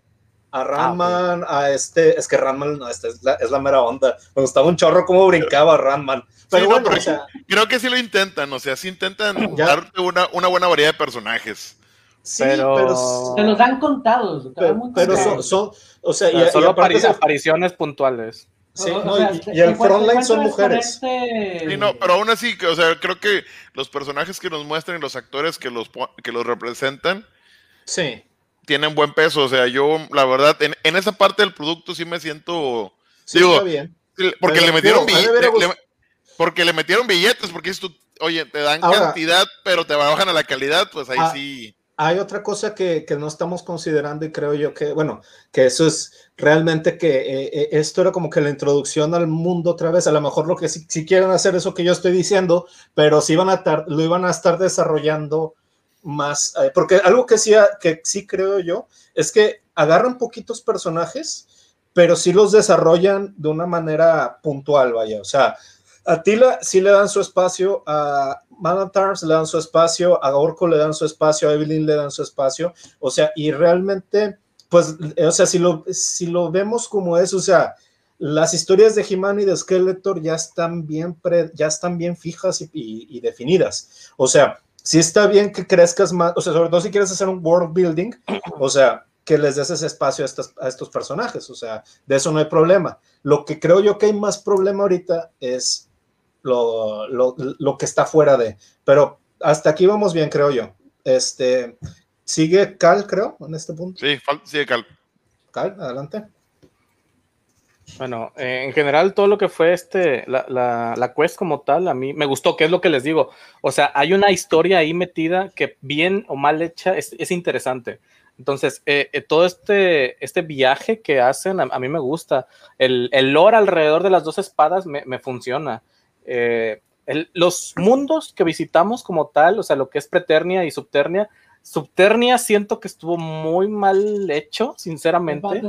A Ranman, a este, es que Ranman, no, esta es la, es la mera onda. Me gustaba un chorro cómo brincaba Ranman. Pero Sí, no, bueno, pero o sea, creo que sí lo intentan, o sea, sí intentan Ya. darte una, una buena variedad de personajes. sí, Pero- pero, Se los dan contados. pero, muy pero son, o sea, y, y solo se- apariciones puntuales. sí, O- o no, sea, y, y el frontline son mujeres. este- Sí, no, pero aún así, o sea, creo que los personajes que nos muestran y los actores que los, que los representan Sí. Tienen buen peso, o sea, yo, la verdad, en, en esa parte del producto sí me siento. Sí, Digo, está bien. Porque Pero, le metieron billetes. porque le metieron billetes, porque oye, te dan Ahora- cantidad, pero te bajan a la calidad, pues ahí Ah, sí. Hay otra cosa que, que no estamos considerando y creo yo que, bueno, que eso es realmente que eh, eh, esto era como que la introducción al mundo otra vez. A lo mejor lo que si, si quieren hacer eso que yo estoy diciendo, pero sí van a tar- lo iban a estar desarrollando más. eh, porque algo que sí, que sí creo yo es que agarran poquitos personajes, pero sí los desarrollan de una manera puntual, vaya. O sea, a Tila sí le dan su espacio, a Manatars le dan su espacio, a Orco le dan su espacio, a Evelyn le dan su espacio, o sea, y realmente, pues, o sea, si lo, si lo vemos como es, o sea, las historias de He-Man y de Skeletor ya están bien, pre- ya están bien fijas y definidas, o sea, sí está bien que crezcas más, o sea, sobre todo si quieres hacer un world building, o sea, que les des ese espacio a, estas- a estos personajes, o sea, de eso no hay problema. Lo que creo yo que hay más problema ahorita es lo, lo, lo que está fuera de. Pero hasta aquí vamos bien, creo yo. Este, sigue Cal, creo, en este punto. Sí, sí, cal- Cal, adelante. Bueno, eh, en general todo lo que fue este, la, la, la quest como tal, a mí me gustó, que es lo que les digo. O sea, hay una historia ahí metida que bien o mal hecha es, es interesante. Entonces, eh, eh, todo este, este viaje que hacen, a, mí me gusta. El, el lore alrededor de las dos espadas me, funciona. Eh, los mundos que visitamos como tal, o sea, lo que es Preternia y Subternia, Subternia siento que estuvo muy mal hecho, sinceramente.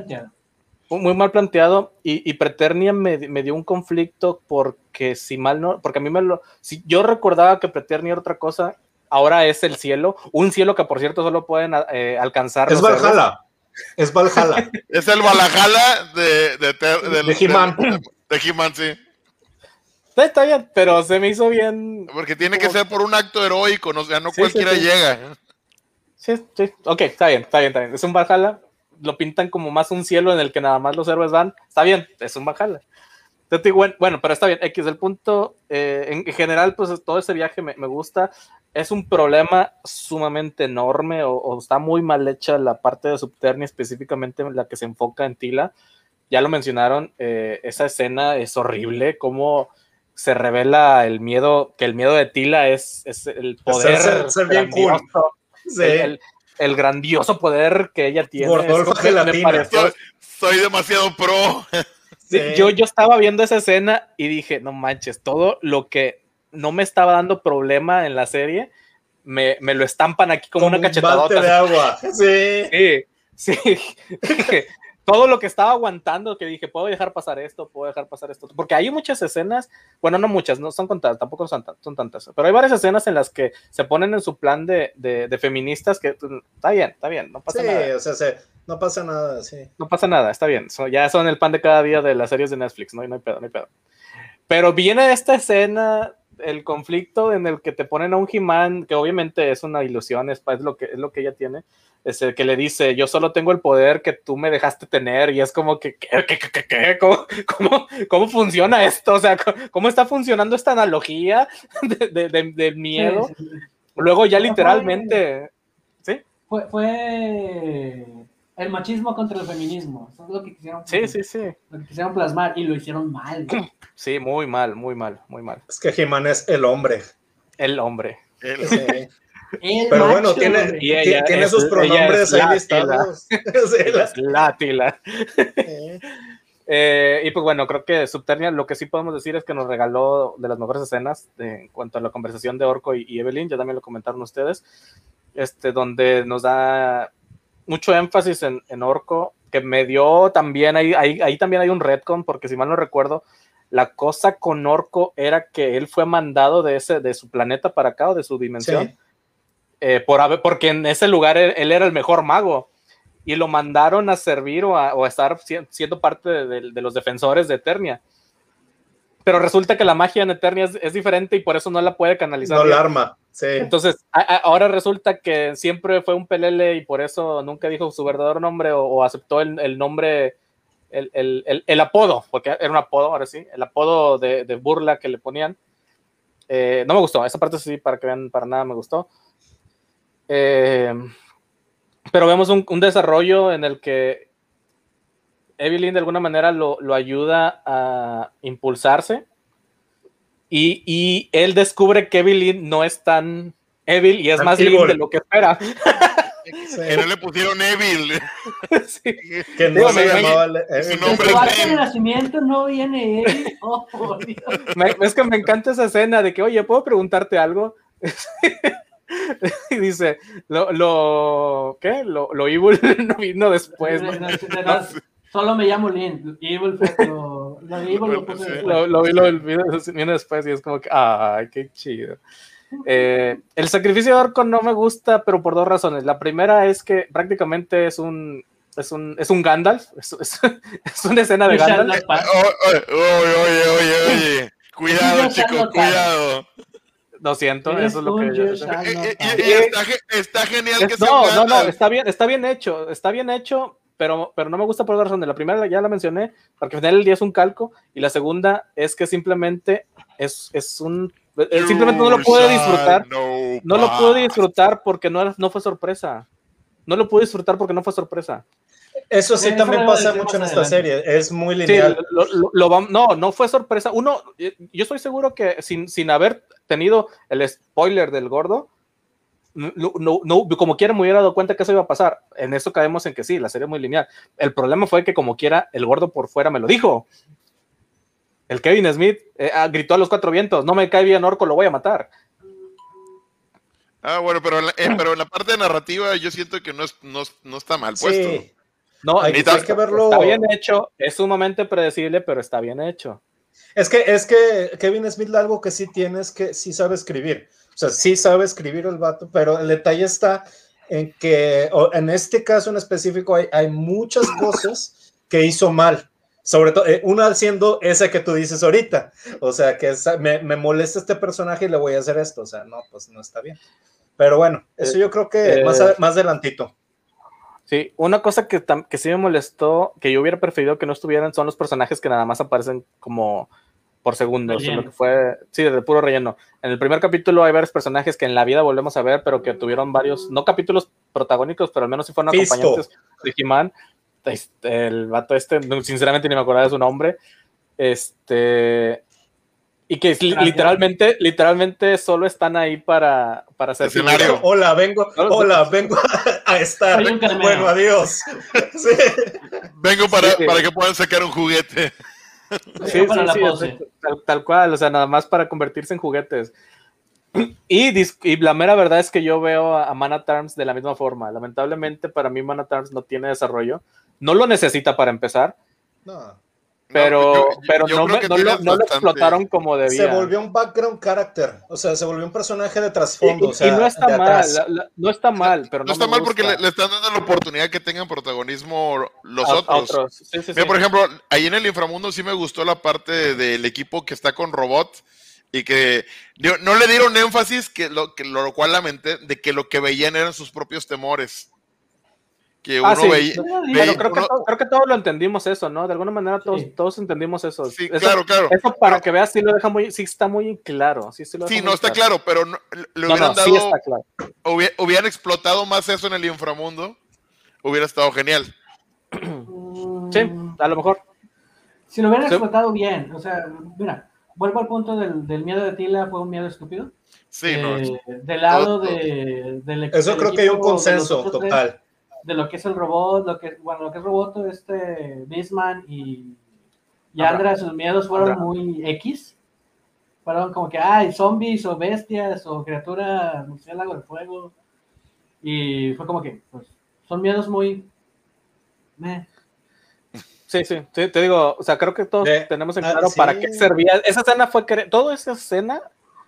Muy mal planteado y, y Preternia me, me dio un conflicto porque si mal no, porque a mí me lo, si yo recordaba que Preternia era otra cosa, ahora es el cielo, un cielo que por cierto solo pueden eh, alcanzar. Es héroes. Valhalla. Es Valhalla. Es el Valhalla de, de, ter- del- De He-Man. de- de He-Man, sí. Está, está bien, pero se me hizo bien. Porque tiene que ser por un acto heroico, no, o sea, no Sí, sí, cualquiera sí. llega. Sí, sí, ok, está bien, está bien, está bien. Es un Valhalla, lo pintan como más un cielo en el que nada más los héroes van. Está bien, es un digo, Bueno, pero está bien. X, el punto, eh, en general, pues todo ese viaje me, me gusta. Es un problema sumamente enorme o, o está muy mal hecha la parte de Subternia, específicamente la que se enfoca en Tila. Ya lo mencionaron, eh, esa escena es horrible, cómo se revela el miedo, que el miedo de Tila es, es el poder. ser- ser bien cool. Sí. el, el- el grandioso poder que ella tiene. Gordolfo Gelatina. Soy, soy demasiado pro. Sí, Sí. Yo, yo estaba viendo esa escena y dije, no manches, todo lo que no me estaba dando problema en la serie, me, me lo estampan aquí como, una un de agua. Sí. Sí, sí. Todo lo que estaba aguantando, que dije, puedo dejar pasar esto, puedo dejar pasar esto. Porque hay muchas escenas, bueno, no muchas, no son contadas, tampoco son, son tantas, pero hay varias escenas en las que se ponen en su plan de, de- de feministas que mm, está bien, está bien, no pasa Sí, nada. o sea, se- no pasa nada, sí. No pasa nada, está bien. So- ya son el pan de cada día de las series de Netflix, ¿no? Y no hay pedo, no hay pedo. Pero viene esta escena, el conflicto en el que te ponen a un He-Man, que obviamente es una ilusión, es, es, lo, que, es lo que ella tiene, es el que le dice, yo solo tengo el poder que tú me dejaste tener, y es como que, ¿qué, qué, qué, qué, qué? ¿Cómo, cómo, cómo funciona esto? O sea, ¿cómo, está funcionando esta analogía de, de, miedo? Sí, sí, sí. Luego ya literalmente... ¿Sí? Fue, fue el machismo contra el feminismo. Eso es lo que quisieron, Sí, sí, sí. lo que quisieron plasmar y lo hicieron mal. Sí, muy mal, muy mal, muy mal. Es que He-Man es el hombre. El hombre. El- Sí. El Pero bueno, tiene. Y ella ti- tiene es- sus pronombres es ahí listados. La tila. Eh, y pues bueno, creo que Subternia lo que sí podemos decir es que nos regaló de las mejores escenas de- en cuanto a la conversación de Orco y, y Evelyn, ya también lo comentaron ustedes, este, donde nos da mucho énfasis en, en Orco, que me dio también, ahí, ahí, ahí también hay un retcon, porque si mal no recuerdo, la cosa con Orco era que él fue mandado de, ese, de su planeta para acá o de su dimensión. Sí. Eh, por porque en ese lugar él, él era el mejor mago y lo mandaron a servir o a, o a estar si- siendo parte de, de- de los defensores de Eternia. Pero resulta que la magia en Eternia es, es diferente y por eso no la puede canalizar. No bien. la arma. Sí. Entonces, a- a- ahora resulta que siempre fue un pelele y por eso nunca dijo su verdadero nombre o, o aceptó el, el nombre, el, el- el- el apodo, porque era un apodo, ahora sí, el apodo de, de burla que le ponían. Eh, no me gustó, esa parte sí, para que vean, para nada me gustó. Eh, pero vemos un, un desarrollo en el que Evelyn de alguna manera lo, lo ayuda a impulsarse y, y, él descubre que Evelyn no es tan Evil y es más Evil de lo que espera. Sí. Que no le pusieron Evil. sí. Que no se llamaba Su nombre es de nacimiento no viene Evil. Oh, por Dios. Me, es que me encanta esa escena de que, oye, ¿puedo preguntarte algo? y dice, lo, lo ¿qué? Lo, lo evil no vino después. ¿no? No, no, solo me llamo Lynn. Evil fue lo, lo evil lo puse después. Lo, lo, lo, vino después y es como que, ay, qué chido. Eh, el sacrificio de Orco no me gusta, pero por dos razones. La primera es que prácticamente es un es un, es un Gandalf, es, es, es una escena de Gandalf. Oye, oye, oye, oye, cuidado, chicos, cuidado. Lo siento, eso es lo que yo. Y, y, y está, está, genial que es, no, no, no, está bien, está bien hecho, está bien hecho, pero, pero no me gusta por dos razones. La primera ya la mencioné, porque al final del día es un calco, y la segunda es que simplemente es, es un simplemente no lo pude disfrutar. No, lo pude disfrutar porque no, no fue sorpresa. No lo pude disfrutar porque no fue sorpresa. Eso sí, también pasa mucho en esta serie. Es muy lineal. Sí, lo, lo, lo, no, no fue sorpresa. Uno, yo estoy seguro que sin, sin haber tenido el spoiler del gordo, no, no, no, como quiera me hubiera dado cuenta que eso iba a pasar. En eso caemos en que sí, la serie es muy lineal. El problema fue que como quiera, el gordo por fuera me lo dijo. El Kevin Smith eh, gritó a los cuatro vientos, no me cae bien Orco, lo voy a matar. Ah, bueno, pero en la, eh, pero en la parte narrativa yo siento que no, es, no, no está mal puesto. Sí. No, hay, hay, que verlo. Está bien hecho, es sumamente predecible, pero está bien hecho. Es que, es que Kevin Smith algo que sí tiene es que sí sabe escribir. O sea, sí sabe escribir el vato, pero el detalle está en que en este caso en específico hay, hay muchas cosas que hizo mal. Sobre todo, eh, una siendo esa que tú dices ahorita. O sea, que esa, me, me, molesta este personaje y le voy a hacer esto. O sea, no, pues no está bien. Pero bueno, eso yo creo que eh, más, más adelantito. Sí, una cosa que, que sí me molestó, que yo hubiera preferido que no estuvieran, son los personajes que nada más aparecen como por segundo. Lo que fue, sí, de puro relleno. En el primer capítulo hay varios personajes que en la vida volvemos a ver, pero que tuvieron varios, no capítulos protagónicos, pero al menos sí fueron Fisto. acompañantes de He-Man. Este, el vato este, sinceramente ni me acordaba de su nombre. Este. Y que Gracias. literalmente, literalmente solo están ahí para, para hacer escenario. Hola, vengo, hola, vengo a estar. Bueno, adiós. Sí. Vengo para, sí, sí. para que puedan sacar un juguete. Sí, sí, sí, tal, tal, cual, o sea, nada más para convertirse en juguetes. Y, y, la mera verdad es que yo veo a Mana Terms de la misma forma. Lamentablemente para mí Mana Terms no tiene desarrollo. No lo necesita para empezar. No. Pero, no, yo, pero yo no, me, no, lo, no, lo, explotaron como debía. Se volvió un background character. O sea, se volvió un personaje de trasfondo. Y, o sea, y, no está mal. La, la, no está mal, pero no. está mal porque le, le, están dando la oportunidad que tengan protagonismo los a, otros. A otros. Sí, Mira, por ejemplo, ahí en el inframundo sí me gustó la parte del equipo que está con robot y que no le dieron énfasis, que lo, que lo cual lamenté, de que lo que veían eran sus propios temores. Que uno ah, sí. veía. Creo, uno... que todo, creo, que todos lo entendimos eso, ¿no? De alguna manera todos, sí. todos entendimos eso. Sí, eso, claro, claro. Eso para que veas, sí lo deja muy, sí está muy claro. Sí, sí, lo sí no está claro, claro pero no, le hubieran no, no, dado. claro. Hubieran, hubieran explotado más eso en el inframundo, hubiera estado genial. Sí, a lo mejor. Si lo hubieran explotado bien, o sea, mira, vuelvo al punto del, del, miedo de Tila, fue un miedo estúpido. Sí, eh, no. Del lado de, del Eso del creo que hay un consenso total. Tres, de lo que es el robot, lo que, bueno, lo que es Roboto, este Bisman y, y Andra, sus miedos fueron Andra. muy X. Fueron como que, ay, zombies o bestias o criatura murciélago de fuego. Y fue como que, pues, son miedos muy... Meh. Sí, sí, sí, te digo, o sea, creo que todos de, tenemos en claro ah, sí. para qué servía. Esa escena fue, cre... toda esa escena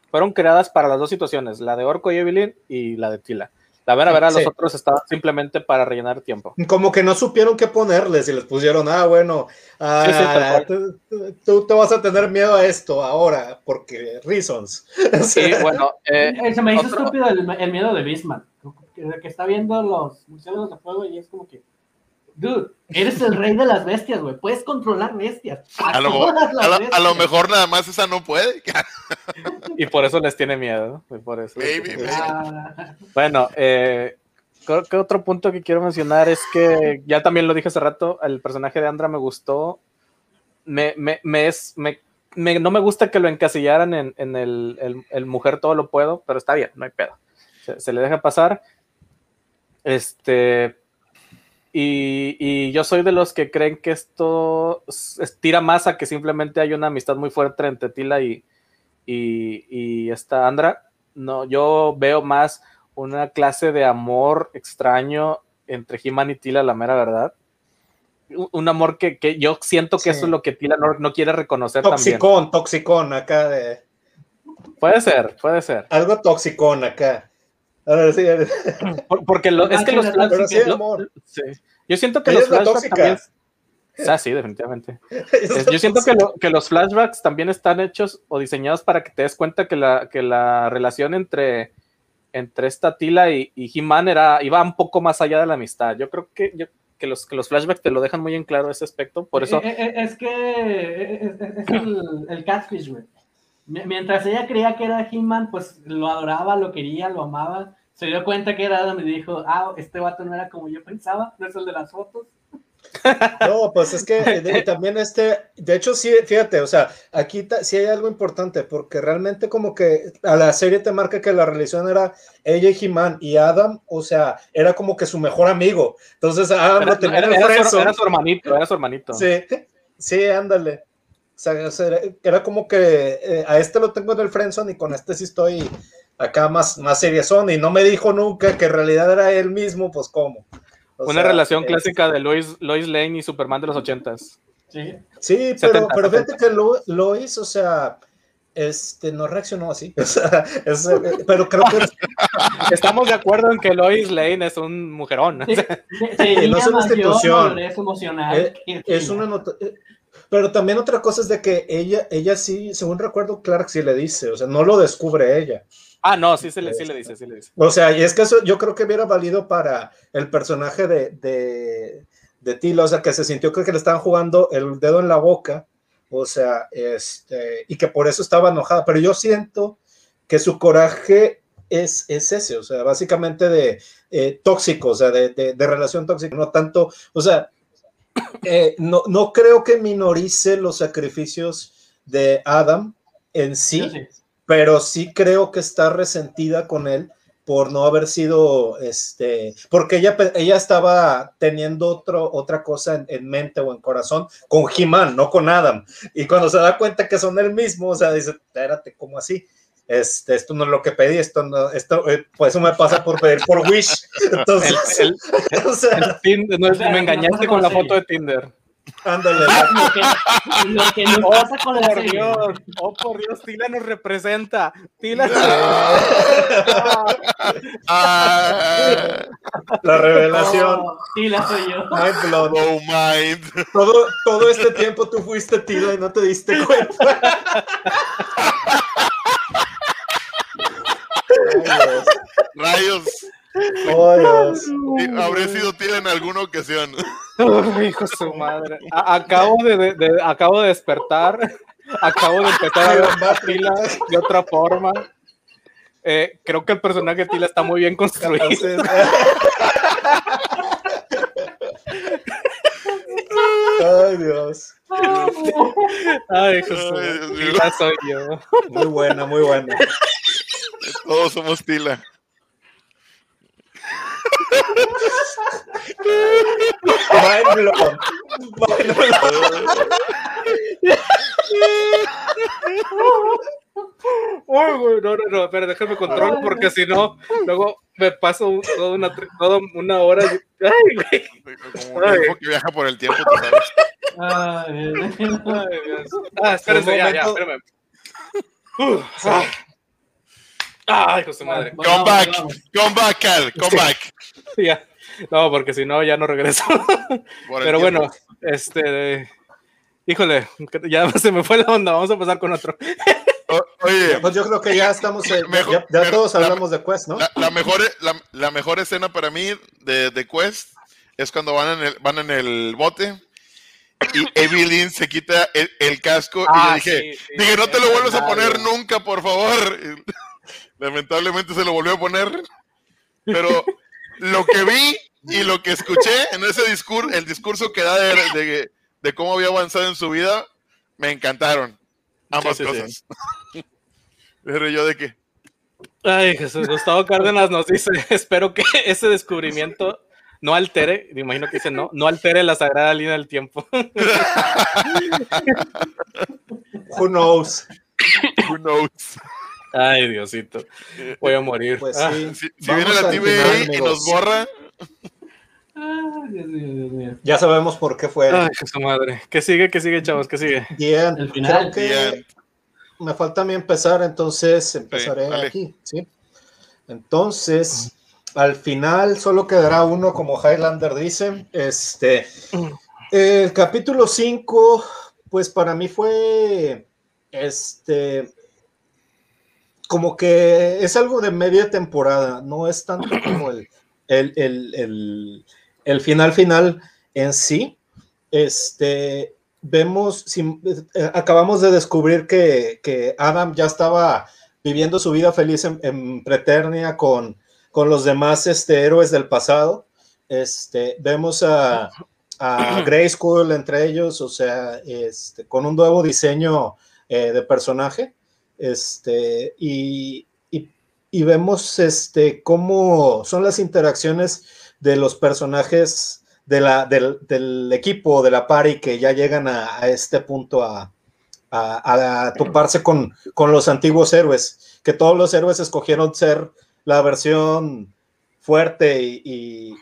fueron creadas para las dos situaciones, la de Orco y Evelyn y la de Tila. La vera, vera, sí. los otros estaban simplemente para rellenar tiempo. Como que no supieron qué ponerles y les pusieron, ah, bueno, ah, sí, sí, tú, te vas a tener miedo a esto ahora, porque reasons. Sí, bueno. Eh, Se me hizo otro... estúpido el, el, miedo de Bisman, que, que, está viendo los murciélagos de fuego y es como que, dude, eres el rey de las bestias, güey, puedes controlar bestias. A, a, lo, a, lo, bestias. a, lo, mejor nada más esa no puede. y por eso les tiene miedo, ¿no? por eso. Baby, ah. Bueno, eh, creo que otro punto que quiero mencionar es que ya también lo dije hace rato, el personaje de Andra me gustó. Me, me, me es, me, me- no me gusta que lo encasillaran en, en el, el- el mujer todo lo puedo, pero está bien, no hay pedo. Se, se le deja pasar. Este. Y, y yo soy de los que creen que esto tira más a que simplemente hay una amistad muy fuerte entre Tila y, y, y esta Andra. No, yo veo más una clase de amor extraño entre He-Man y Tila, la mera verdad. Un, amor que, que yo siento que Sí. eso es lo que Tila no, no quiere reconocer también. Toxicón, toxicón acá de. Puede ser, puede ser. Algo toxicón acá. A ver, sí, Por- porque lo- es que los flashbacks- sí, lo- sí. Yo siento que Ella los flashbacks también. Ah, sí, definitivamente. Es- yo siento que, lo- que los flashbacks también están hechos o diseñados para que te des cuenta que la, que la relación entre, entre esta Tila y, y He-Man era, iba un poco más allá de la amistad. Yo creo que, yo- que, los, que los flashbacks te lo dejan muy en claro ese aspecto. Por eso, Eh, eh, Es que eh, es el, el catfish, güey. Mi- Mientras ella creía que era He-Man, pues lo adoraba, lo quería, lo amaba. Se dio cuenta que era Adam y dijo, ah, este vato no era como yo pensaba, no es el de las fotos. No, pues es que de- también este, de hecho sí, fíjate, o sea, aquí ta- sí hay algo importante, porque realmente como que a la serie te marca que la relación era ella y He-Man y Adam, o sea, era como que su mejor amigo. Entonces Adam era, lo tenía era- en el era su, friendzone. era su hermanito, era su hermanito. Sí, sí, ándale. O sea, era, como que eh, a este lo tengo en el friendzone y con este sí estoy acá más, más seriezón y no me dijo nunca que en realidad era él mismo, pues cómo. O Una sea, relación eh, clásica de Lois, Lois Lane y Superman de los ochentas. Sí. Sí, pero, 70, pero 70. fíjate que Lo- Lois, o sea, este, no reaccionó así. O sea, es, eh, pero creo que Estamos de acuerdo en que Lois Lane es un mujerón. Sí, sí, tenía no es una mayor institución. emocional. Eh, es una nota. eh, Pero también otra cosa es de que ella, ella sí, según recuerdo, Clark sí le dice, o sea, no lo descubre ella. Ah, no, sí, se le, sí le dice, sí le dice. O sea, y es que eso yo creo que hubiera valido para el personaje de, de, de Tila, o sea, que se sintió que le estaban jugando el dedo en la boca, o sea, este, y que por eso estaba enojada, pero yo siento que su coraje es, es ese, o sea, básicamente de eh, tóxico, o sea, de, de, de relación tóxica, no tanto, o sea, eh, no, no creo que minorice los sacrificios de Adam en sí, pero sí creo que está resentida con él por no haber sido, este, porque ella, ella estaba teniendo otro, otra cosa en, en mente o en corazón con He-Man, no con Adam. Y cuando se da cuenta que son el mismo, o sea, dice, espérate, ¿cómo así? Este, esto no es lo que pedí, esto no, esto, eh, pues eso me pasa por pedir por Wish. Entonces, El- o sea, El Tinder, no, O sea, me engañaste con la la foto de Tinder. ándale. Lo que, lo que no pasa con la Por serie. Dios, oh por Dios, Tila nos representa. Tila. Ah, La revelación. Oh, sí, la soy yo. Mind blown. no mind. Todo, todo este tiempo tú fuiste Tila y no te diste cuenta. Ay, Dios. Rayos. Oh, Dios. Sí, Habré sido Tila en alguna ocasión. Hijo de su madre. A- acabo, de, de- de- acabo de despertar. Acabo de empezar a ver a Tila de otra forma. Eh, creo que el personaje de Tila está muy bien construido. Entonces, Ay, Dios. Ay, hijo de su Ay, madre. Dios soy yo. Muy buena, muy buena. Todos somos Tila. Mind blown. Mind blown. Uy, güey, no, no, no, espera, déjame control porque si no, luego me paso toda una, toda una hora. y- Ay, güey. Como un elfo que viaja por el tiempo, tú sabes. Ay, Ay, Dios. Ah, espérense, ya, ya, espérame. Uf, ah. Ay, su madre. Bueno, Come back, vamos. come back, Cal, come back. Ya. No, porque si no, ya no regreso. Pero tiempo. bueno, este. Híjole, ya se me fue la onda. Vamos a pasar con otro. O- oye, Pues yo creo que ya estamos, eh, ya- Mejor- ya, ya mejor- todos la- hablamos de Quest, ¿no? la, la mejor, la, la mejor escena para mí de, de Quest es cuando van en el, van en el bote y Evelyn se quita el, el casco y Ah, yo dije, sí, sí, dije, no te lo vuelvas a poner nunca, por favor. Lamentablemente se lo volvió a poner, pero lo que vi y lo que escuché en ese discurso, el discurso que da de, de, cómo había avanzado en su vida, me encantaron. Ambas cosas. Pero yo de qué. Ay, Jesús Gustavo Cárdenas nos dice, espero que ese descubrimiento no altere, me imagino que dice no, no altere la sagrada línea del tiempo. Who knows? Who knows? Ay, Diosito. Voy a morir. Pues Ah, sí. Si, viene la TVA y amigos. nos borra, Ay, Dios mío, Dios mío. Ya sabemos por qué fue. Ay, que su madre. ¿Qué sigue? ¿Qué sigue, chavos? ¿Qué sigue? Bien, El final. creo que Bien. me falta a mí empezar, entonces empezaré aquí, ¿sí? Entonces, al final solo quedará uno, como Highlander dice. Este, el capítulo 5, pues para mí fue, este, como que es algo de media temporada, no es tanto como el, el, el, el, final final en sí. Este, vemos, si- eh, acabamos de descubrir que, que Adam ya estaba viviendo su vida feliz en, en Preternia con, con los demás este, héroes del pasado. Este, vemos a, a Grayskull entre ellos, o sea, este, con un nuevo diseño eh, de personaje. Este, y, y- y vemos este, cómo son las interacciones de los personajes de la, del, equipo, de la party que ya llegan a, este punto a, a- toparse con, con los antiguos héroes, que todos los héroes escogieron ser la versión fuerte y-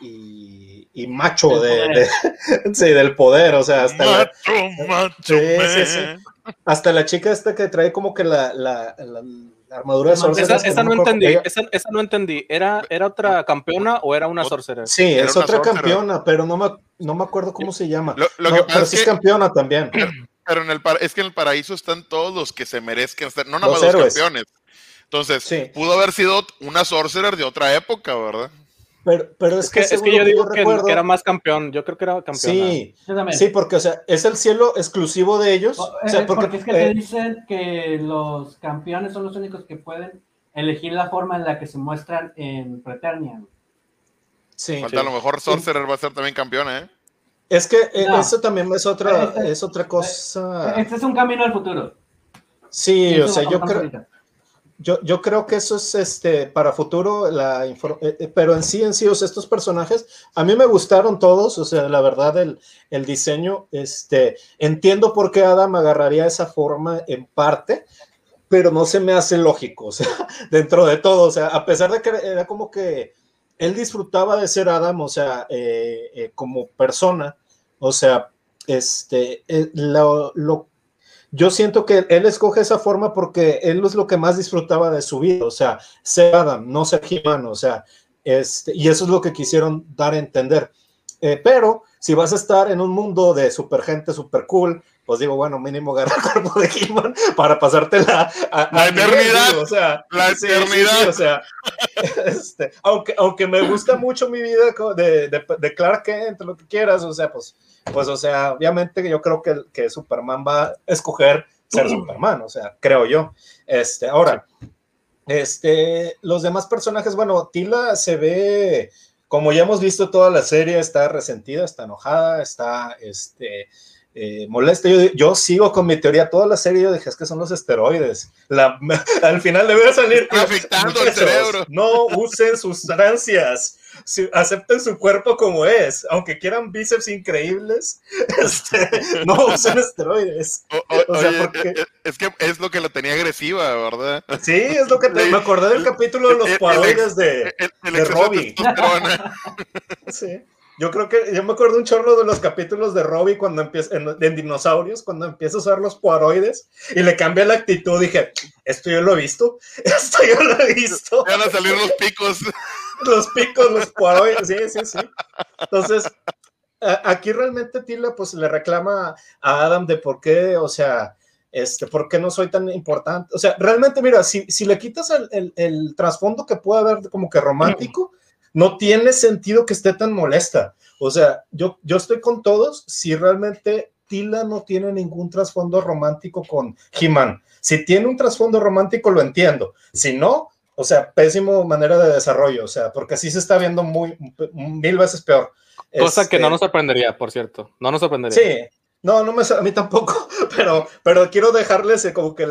y- macho Del de, sí, del poder, o sea, hasta la, macho, macho, Sí, sí, sí. man. hasta la chica esta que trae como que la, la- la- la armadura de Esa- Sorcerer, Esa, esa no entendí. ella- Esa, esa no entendí. ¿Era, ¿Era otra campeona o era una sorcerer? Sí, Era es otra sorcerer. campeona, pero no me, no me acuerdo cómo se llama. Lo, lo No, que pasa pero es sí es que, campeona también. pero en el par- es que en el paraíso están todos los que se merezcan estar, no nada Los más los héroes. campeones. Entonces, Sí. pudo haber sido una sorcerer de otra época, ¿verdad? Pero, pero es, Es que, es que yo digo que, recuerdo- que era más campeón. Yo creo que era campeona. Sí, sí, porque, o sea, es el cielo exclusivo de ellos. O- O sea, eh, porque, porque, es que eh, te dicen que los campeones son los únicos que pueden elegir la forma en la que se muestran en Preternia. sí. Falta a lo mejor sorcerer va a ser también campeona, ¿eh? Es que eh, No. eso también es otra, Este- es otra cosa. Este es un camino al futuro. Sí, o sea, yo creo, ahorita. Yo, yo creo que eso es este para futuro, la eh, eh, pero en sí, en sí, o estos personajes, a mí me gustaron todos, o sea, la verdad, el, el diseño, este, entiendo por qué Adam agarraría esa forma en parte, pero no se me hace lógico, o sea, dentro de todo, o sea, a pesar de que era como que él disfrutaba de ser Adam, o sea, eh, eh, como persona, o sea, este, lo, lo yo siento que él escoge esa forma porque él es lo que más disfrutaba de su vida, o sea, ser Adam, no ser He-Man, o sea, este, y eso es lo que quisieron dar a entender. Eh, pero si vas a estar en un mundo de super gente, super cool, pues digo, bueno, mínimo agarra el cuerpo de He-Man para pasártela a, La a eternidad. digo, o sea, La sí, sí, eternidad. sí, o sea, este, aunque, aunque me gusta mucho mi vida de, de, de Clark Kent, lo que quieras, o sea, pues, pues, o sea, obviamente yo creo que, que Superman va a escoger ser Superman, o sea, creo yo. Este, ahora, este, los demás personajes, bueno, Tila se ve, como ya hemos visto toda la serie, está resentida, está enojada, está, este, eh, molesta. Yo, yo sigo con mi teoría, toda la serie yo dije, es que son los esteroides. La, al final le voy a salir. Afectando el "Muchachos, cerebro". No usen sustancias. Si- acepten su cuerpo como es, aunque quieran bíceps increíbles, este, no usen esteroides. O- o- O sea, oye, porque- eh, eh, es que es lo que la tenía agresiva, ¿verdad? Sí, es lo que te- me acordé del capítulo de los paroides de, El, el de exceso de Robbie. Sí. Yo creo que yo me acuerdo un chorro de los capítulos de Robbie cuando empieza en, en dinosaurios, cuando empieza a usar los poaroides y le cambia la actitud. Dije, esto yo lo he visto, esto yo lo he visto. Van a salir los picos. Los picos, los poaroides, sí, sí, sí. Entonces, aquí realmente Tila pues le reclama a Adam de por qué, o sea, este, por qué no soy tan importante. O sea, realmente, mira, si, si le quitas el, el- el trasfondo que puede haber como que romántico, no tiene sentido que esté tan molesta. O sea, yo, yo estoy con todos si realmente Tila no tiene ningún trasfondo romántico con He-Man. Si tiene un trasfondo romántico, lo entiendo. Si no, o sea, pésimo manera de desarrollo, o sea, porque así se está viendo muy, mil veces peor. Cosa que no este nos sorprendería, por cierto, no nos sorprendería. Sí, no, no me, a mí tampoco, pero, pero quiero dejarles eh, como que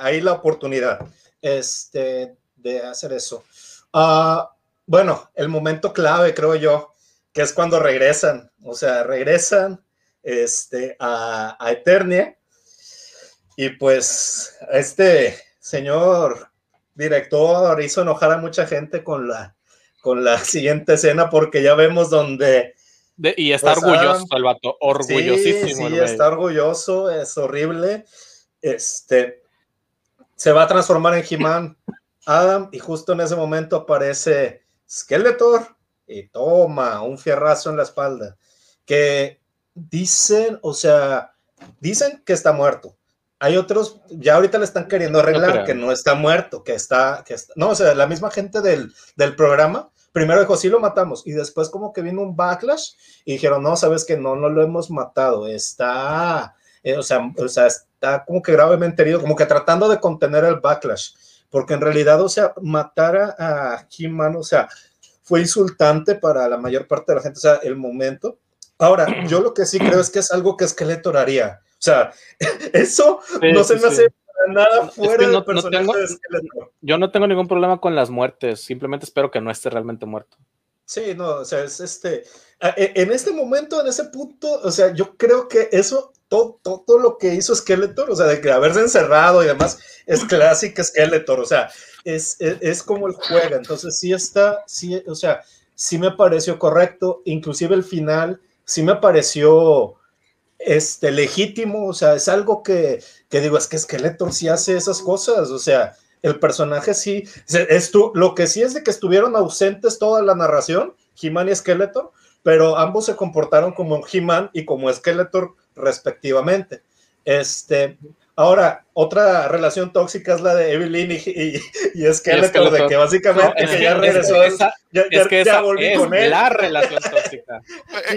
ahí la oportunidad este, de hacer eso. Uh, bueno, el momento clave, creo yo, que es cuando regresan, o sea, regresan este, a, a Eternia y pues este señor director hizo enojar a mucha gente con la, con la siguiente escena porque ya vemos donde y está pues, orgulloso el vato, orgullosísimo. Sí, está orgulloso, es horrible. Este se va a transformar en He-Man Adam y justo en ese momento aparece Skeletor y toma un fierrazo en la espalda. Que dicen, o sea, dicen que está muerto. Hay otros, ya ahorita le están queriendo arreglar que no está muerto, que está, que está, no, o sea, la misma gente del, del programa primero dijo, sí lo matamos, y después como que vino un backlash y dijeron, no, sabes que no, no lo hemos matado, está, eh, o, sea, o sea, está como que gravemente herido, como que tratando de contener el backlash, porque en realidad, o sea, matar a He-Man, o sea, fue insultante para la mayor parte de la gente, o sea, el momento. Ahora, yo lo que sí creo es que es algo que Skeletor haría. O sea, eso no se me hace nada fuera no, personaje Yo no tengo ningún problema con las muertes, simplemente espero que no esté realmente muerto. Sí, no, o sea, es este. E, en este momento, en ese punto, o sea, yo creo que eso, todo, todo lo que hizo Skeletor, o sea, de que haberse encerrado y demás, es clásico Skeletor, o sea, es, es, es como el juega. Entonces, sí está, sí, o sea, sí me pareció correcto, inclusive el final, sí me pareció este, legítimo, o sea, es algo que, que digo, es que Skeletor sí hace esas cosas, o sea, el personaje sí, es lo que sí es de que estuvieron ausentes toda la narración, He-Man y Skeletor, pero ambos se comportaron como He-Man y como Skeletor respectivamente. Este, Ahora, otra relación tóxica es la de Evelyn y, y, y Skeletor, de que básicamente es que, ya regresó. Es que esa, ya, es que esa es con él. la relación tóxica.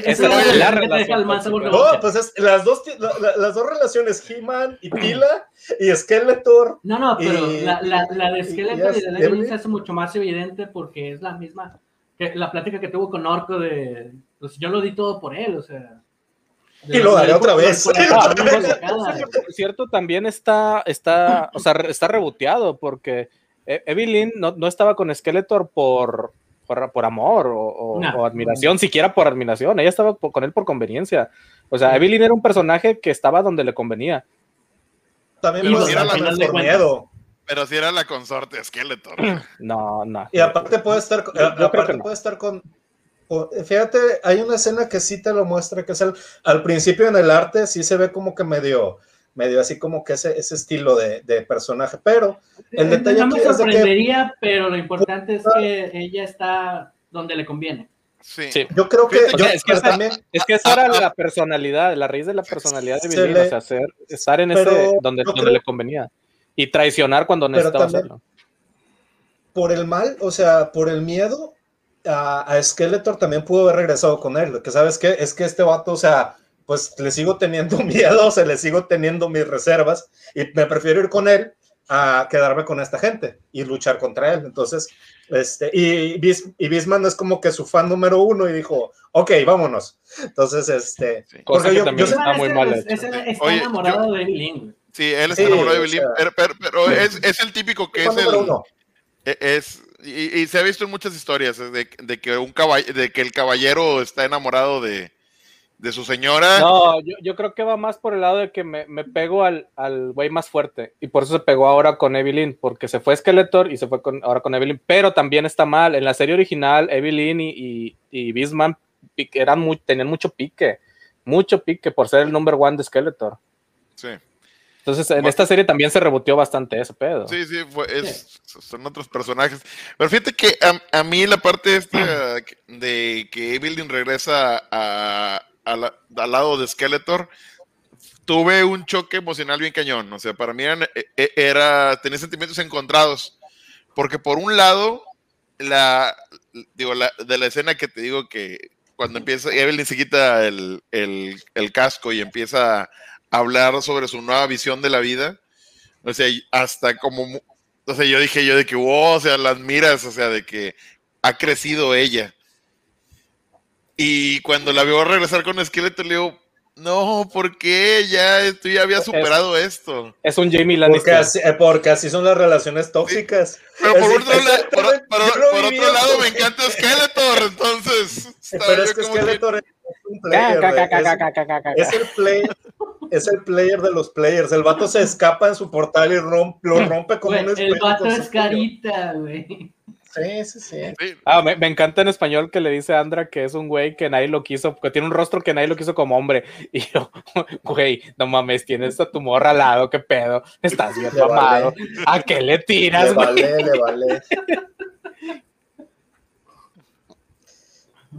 esa es la relación tóxica. No, pues es, las, dos, la, las dos relaciones, He-Man y Pila y Skeletor. No, no, pero y, la, la, la, de Skeletor y, y de Evelyn se hace mucho más evidente porque es la misma. Que la plática que tuvo con Orco de. Pues yo lo di todo por él, o sea. Y lo daré otra vez. Por cierto, también está, está, o sea, está reboteado porque e-, Evelyn no, no estaba con Skeletor por, por, por amor o, no. o, admiración, siquiera por admiración. Ella estaba con él por conveniencia. O sea, Evelyn era un personaje que estaba donde le convenía. También puede estar por miedo. Pero si era la consorte Skeletor. No, no. Y aparte puede estar, yo, yo aparte no. puede estar con, Fíjate, hay una escena que sí te lo muestra, que es el, al principio en el arte sí se ve como que medio, medio así como que ese, ese estilo de, de personaje, pero el detalle no me sorprendería, es que, pero lo importante es que ella está donde le conviene. Sí. sí. Yo creo que, yo, es, que esa, también, es que esa era la personalidad, la raíz de la personalidad de Billy, o sea, hacer, estar en ese donde, donde creo, le convenía y traicionar cuando necesitaba hacerlo. Por el mal, o sea, por el miedo, a, a, Skeletor también pudo haber regresado con él. Lo que sabes que es que este vato, o sea, pues le sigo teniendo miedo, o sea, le sigo teniendo mis reservas y me prefiero ir con él a quedarme con esta gente y luchar contra él. Entonces, este, y, Bis, y Bisman es como que su fan número uno y dijo, ok, vámonos. Entonces, este, sí, porque yo, yo, está muy mal. Es, es, está Oye, enamorado yo, de Evelyn. Sí, él está sí, enamorado de Evelyn, o sea, pero, pero, pero es, es, el típico que es el, uno. E, es, y, y, se ha visto en muchas historias de, de, que un de que el caballero está enamorado de, de su señora. No, yo, yo, creo que va más por el lado de que me, me pego al, al güey más fuerte. Y por eso se pegó ahora con Evelyn, porque se fue Skeletor y se fue con, ahora con Evelyn. Pero también está mal. En la serie original, Evelyn y, y, y Bisman eran muy, tenían mucho pique. Mucho pique por ser el number one de Skeletor. Sí. Entonces, en bueno, esta serie también se reboteó bastante ese pedo. Sí, sí, fue, es, son otros personajes. Pero fíjate que a, a, mí la parte esta de que Evelyn regresa a, a la, al lado de Skeletor, tuve un choque emocional bien cañón. O sea, para mí era, e, e, era tenía sentimientos encontrados. Porque por un lado, la, digo, la, de la escena que te digo que cuando empieza, Evelyn se quita el, el, el casco y empieza hablar sobre su nueva visión de la vida. O sea, hasta como O sea, yo dije yo de que, wow, o sea, las miras, o sea, de que ha crecido ella. Y cuando la vio regresar con esqueleto, le digo, no, ¿por qué? Ya, esto ya había superado esto. Es un Jamie Porque Lannister. así, eh, porque así son las relaciones tóxicas. Pero por, otro, la- por- por- por lado, me encanta Skeletor, entonces. Pero es que Skeletor es un player. es- el player, es el player de los players. El vato se escapa en su portal y rompe, lo rompe con un el vato es carita, güey. Sí, sí, sí. Sí, Ah, me, me encanta en español que le dice a Andra que es un güey que nadie lo quiso, que tiene un rostro que nadie lo quiso como hombre. Y yo, güey, no mames, tienes a tu morra al lado, qué pedo, estás bien Le vale. mamado. ¿A qué le tiras, Le güey? vale, le vale.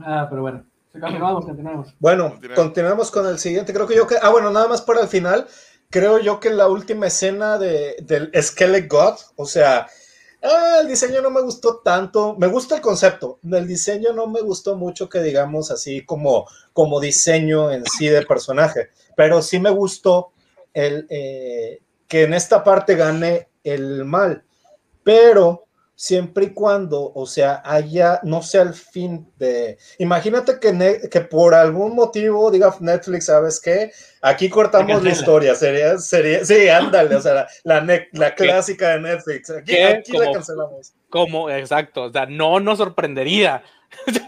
Ah, pero bueno. Continuamos, continuamos. Bueno, Continuamos. continuamos con el siguiente. Creo que yo que. Ah, bueno, nada más para el final. Creo yo que la última escena de, del Skeleton God, o sea, ah, el diseño no me gustó tanto. Me gusta el concepto. El diseño no me gustó mucho, que digamos así, como, como diseño en sí de personaje. Pero sí me gustó el, eh, que en esta parte gane el mal. Pero siempre y cuando, o sea, haya, no sea el fin de... Imagínate que, que por algún motivo diga Netflix, ¿sabes qué? Aquí cortamos la historia, sería, sería, sí, ándale, o sea, la, la, ne- la clásica de Netflix, aquí, aquí la cancelamos, Como, exacto, o sea, no nos sorprendería.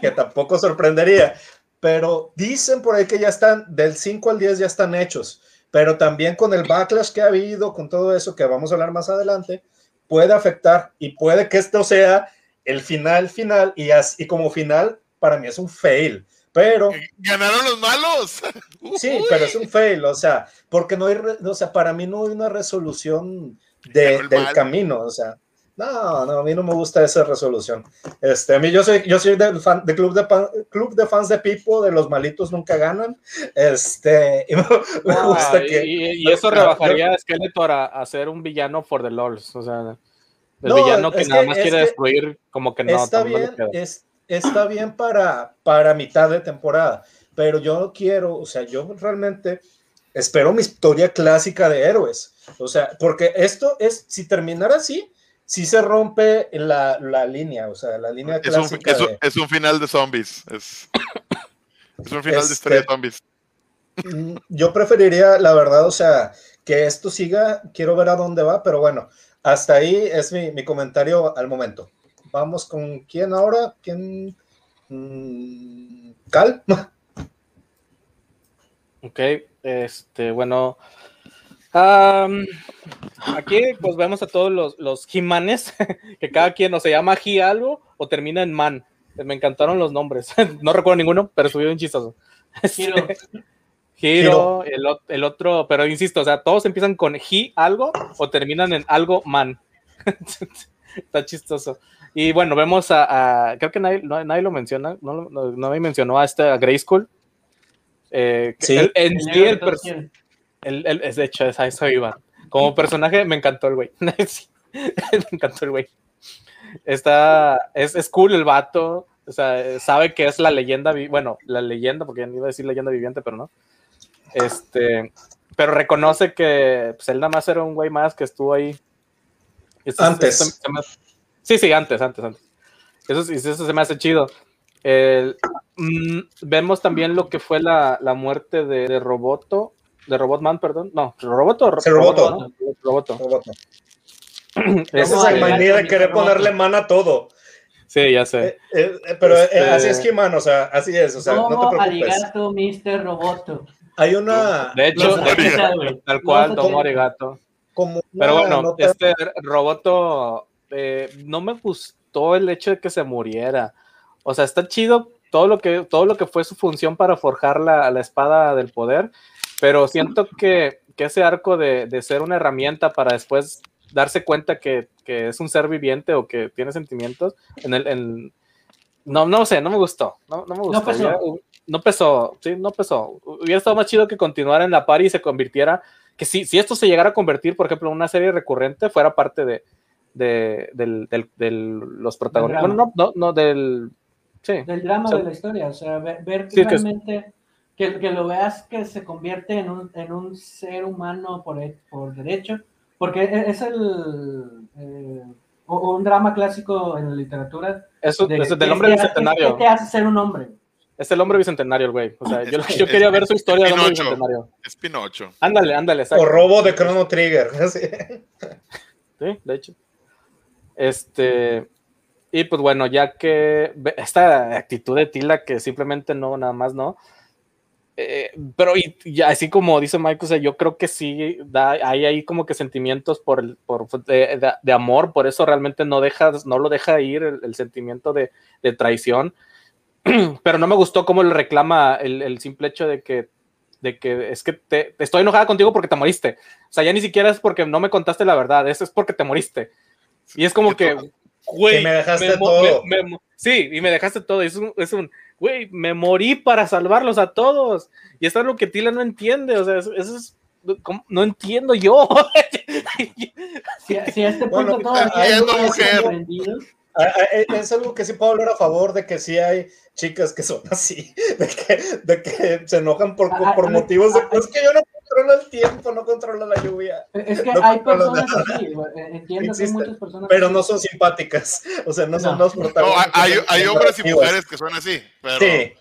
que tampoco sorprendería, pero dicen por ahí que ya están, del 5 al 10 ya están hechos, pero también con el backlash que ha habido, con todo eso que vamos a hablar más adelante, puede afectar y puede que esto sea el final final y, as- y como final para mí es un fail, pero Ganaron los malos. sí, Uy. pero es un fail, o sea, porque no hay, o sea, para mí no hay una resolución de- del mal. camino, o sea, no, no, a mí no me gusta esa resolución. Este, a mí yo soy, yo soy del fan, de club de pan- club de fans de Pipo, de los malitos nunca ganan, este, y me, me Ah, gusta y, que y- y eso Ah, rebajaría a Skeletor a, a ser un villano for the lols, o sea, el No, villano que nada que- más quiere destruir, como que no, está bien, es, está bien para, para mitad de temporada, pero yo no quiero, o sea, yo realmente espero mi historia clásica de héroes, o sea, porque esto es, si terminara así, sí se rompe la, la línea, o sea, la línea Es un, clásica es, un, de- es un final de zombies. Es, es un final de Este- historia de zombies. Mm, Yo preferiría, la verdad, o sea, que esto siga, quiero ver a dónde va, pero bueno, hasta ahí es mi, mi comentario al momento. Vamos con quién ahora, quién... Mm, Cal. Ok, este, bueno. Aquí pues vemos a todos los, los He-Manes, que cada quien o se llama He algo o termina en Man. Me encantaron los nombres. No recuerdo ninguno, pero estuvieron chistosos. Hiro. Hiro, el, ot- el otro, pero insisto, o sea, todos empiezan con He algo o terminan en algo Man. Está chistoso. Y bueno, vemos a, a- creo que nadie, no- nadie lo menciona, no, lo- no, nadie mencionó a este, a Grayskull. Eh, Sí. el- en El el el, el- es de hecho, esa, eso iba. Como personaje me encantó el güey. Me encantó el güey. Está, es, es cool el vato. O sea, sabe que es la leyenda, bueno, la leyenda, porque iba a decir leyenda viviente, pero no. Este, pero reconoce que pues, él nada más era un güey más que estuvo ahí. Eso- Antes. eso me- sí, sí, antes, antes, antes. Eso, eso se me hace chido. El- mm, vemos también lo que fue la, la muerte de, de Roboto, de Robotman, perdón. No, Roboto. o Sí, Roboto. ¿no? Roboto. Roboto. Este, Esa es Vamos a la manía de querer ponerle mano a todo. sí, ya sé. Eh, eh, eh, pero eh, Este- así es He-Man, o sea, así es, o sea, no te Tomo preocupes. arigato, Mr. Roboto. Hay una... De hecho, ochenta, güey. tal cual, tomo arigato. Como Pero bueno, nota- este Roboto eh, no me gustó el hecho de que se muriera. O sea, está chido todo lo que, todo lo que fue su función para forjar la, la espada del poder, pero siento que, que ese arco de, de ser una herramienta para después darse cuenta que, que es un ser viviente o que tiene sentimientos, en el, en- no, no sé, no me gustó. No, no me gustó. pesó. Hubiera- no pesó, sí, no pesó. Hubiera estado más chido que continuara en la par y se convirtiera que si, si esto se llegara a convertir, por ejemplo, en una serie recurrente, fuera parte de, de, del, del- del- los protagonistas. Bueno, no, no, no, del. Sí. Del drama O sea, de la historia, o sea, ver, ver que Sí, que es- realmente, que, que lo veas que se convierte en un, en un ser humano por, he- por derecho, porque e- es el, eh, o, un drama clásico en la literatura. Eso, de- ¿qué del hombre hace- bicentenario. ¿Qué te hace ser un hombre? Es el hombre bicentenario, el güey. O sea, yo, Es- yo quería ver su historia del hombre bicentenario. Es Pinocho. Ándale, ándale, exacto. O robo de Chrono Trigger. así. Sí, de hecho. Este. Y pues bueno, ya que esta actitud de Tila que simplemente no, nada más no. Eh, pero y, y así como dice Mike, o sea, yo creo que sí da, hay ahí como que sentimientos por, el- por de, de- de amor, por eso realmente no deja, no lo deja ir el, el sentimiento de, de traición. Pero no me gustó cómo le reclama el, el simple hecho de que, de que es que te, estoy enojada contigo porque te moriste. O sea, ya ni siquiera es porque no me contaste la verdad, eso es porque te moriste. Y es como que, güey, me dejaste mo- todo. me- me- sí, y me dejaste todo. Es un, es un, güey, me morí para salvarlos a todos. Y esto es lo que Tila no entiende. O sea, eso, eso es, ¿cómo? no entiendo yo. Si, si a este Bueno, punto todavía entiendo, no mujer. están prendidos, ah, eh, Es algo que sí puedo hablar a favor de que sí hay chicas que son así, de que, de que se enojan por, Ah, por ah, motivos de ah, es que yo no controlo el tiempo, no controlo la lluvia, Es que No hay personas así, eh, entiendo que hay muchas personas pero así. no son simpáticas, o sea, no son No. los No, protagonistas. hay, hay hombres y mujeres que son así, pero Sí.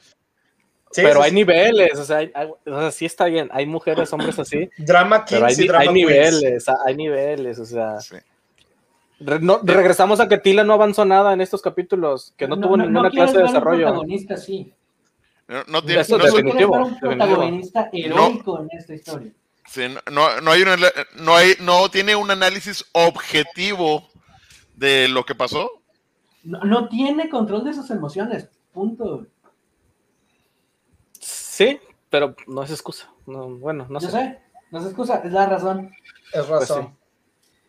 Sí, pero sí, hay sí. niveles, o sea, hay- hay- o sea, sí está bien. Hay mujeres, hombres así, Drama pero hay, y Drama hay Queens. niveles, hay niveles, o sea. sí. Re- no- regresamos a que Tila no avanzó nada en estos capítulos, que no, tuvo ninguna quieres clase de desarrollo. protagonista así. No, no tiene, Eso no, es No definitivo, un protagonista heroico en esta historia. sí, no- no hay una, no hay, no tiene un análisis objetivo de lo que pasó. No, no tiene control de sus emociones, punto. Sí, pero no es excusa. No, bueno, no Yo sé. sé, no se excusa, es la razón, Es razón.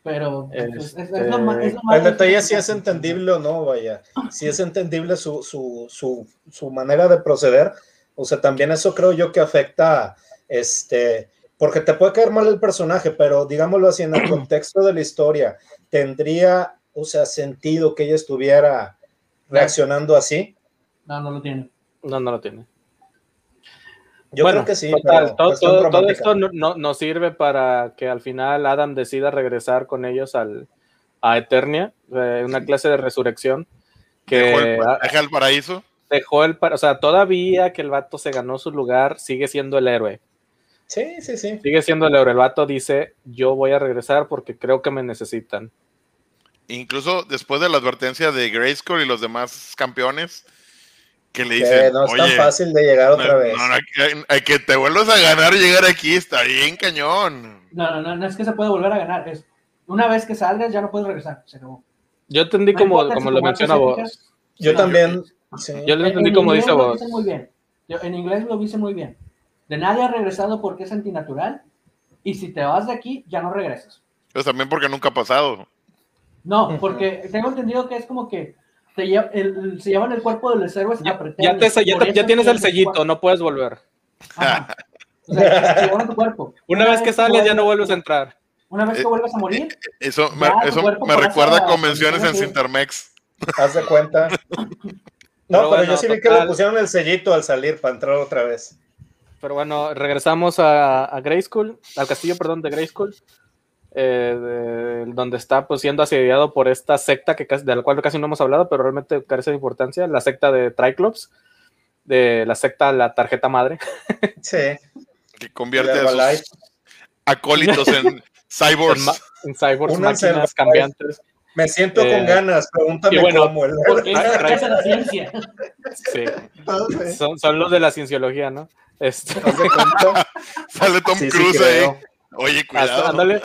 Pero pues, es, es- Este, es lo ma- es lo más El detalle es si difícil. es entendible o no, vaya. Si es entendible su, su, su, su manera de proceder. O sea, también eso creo yo que afecta, este, porque te puede caer mal el personaje, pero digámoslo así, en el contexto de la historia, tendría, o sea, sentido que ella estuviera reaccionando así. No, no lo tiene. No, no lo tiene. Yo bueno, creo que sí. total, pero todo, esto no, no- nos sirve para que al final Adam decida regresar con ellos al, a Eternia, eh, una clase de resurrección que Dejó el, deja el paraíso. dejó el, pa- o sea, todavía que el vato se ganó su lugar, sigue siendo el héroe. Sí, sí, sí. Sigue siendo el héroe. El vato dice, yo voy a regresar porque creo que me necesitan. Incluso después de la advertencia de Grayskull y los demás campeones, que le Que dicen, no es tan oye, fácil de llegar otra no, vez. no, no, que, hay que te vuelvas a ganar y llegar aquí, está bien cañón. No, no, no, no es que se puede volver a ganar. Es una vez que salgas ya no puedes regresar. Se acabó. Yo entendí como, como lo menciona vos. Yo también. sí. Yo lo En- entendí en como dice lo vos. muy bien. Yo- en inglés lo dice muy bien. De nadie ha regresado porque es antinatural. Y si te vas de aquí, ya no regresas. Pues también porque nunca ha pasado. No, porque tengo entendido que es como que te lle- el- se llevan el cuerpo de los héroes Ya, a ya te- ya Por te- ya eso tienes el sellito, cuerpo. no puedes volver. Ajá. O sea, se llevan tu cuerpo. Una vez que que sales ya no vuelves- a entrar. Una vez que Eh, vuelves a morir, Eso me, Ya, tu eso me recuerda a convenciones en Sintermex. Haz de cuenta. No, pero, bueno, yo sí vi que le pusieron el sellito al salir para entrar otra vez. Pero bueno, regresamos a, a Grayskull, al castillo, perdón, de Grayskull, eh, de- donde está pues siendo asediado por esta secta que casi- de la cual casi no hemos hablado, pero realmente carece de importancia, la secta de Triclops, de la secta La Tarjeta Madre. Sí. Que convierte a sus acólitos en cyborgs. En, cyborgs, máquinas cambiantes. Me siento Eh, con ganas, pregúntame bueno, cómo. El... es la ciencia. Sí, son, son los de la cienciología, ¿no? Este. Sale Tom Sí, sí, Cruise creo. Oye, cuidado. Ándale.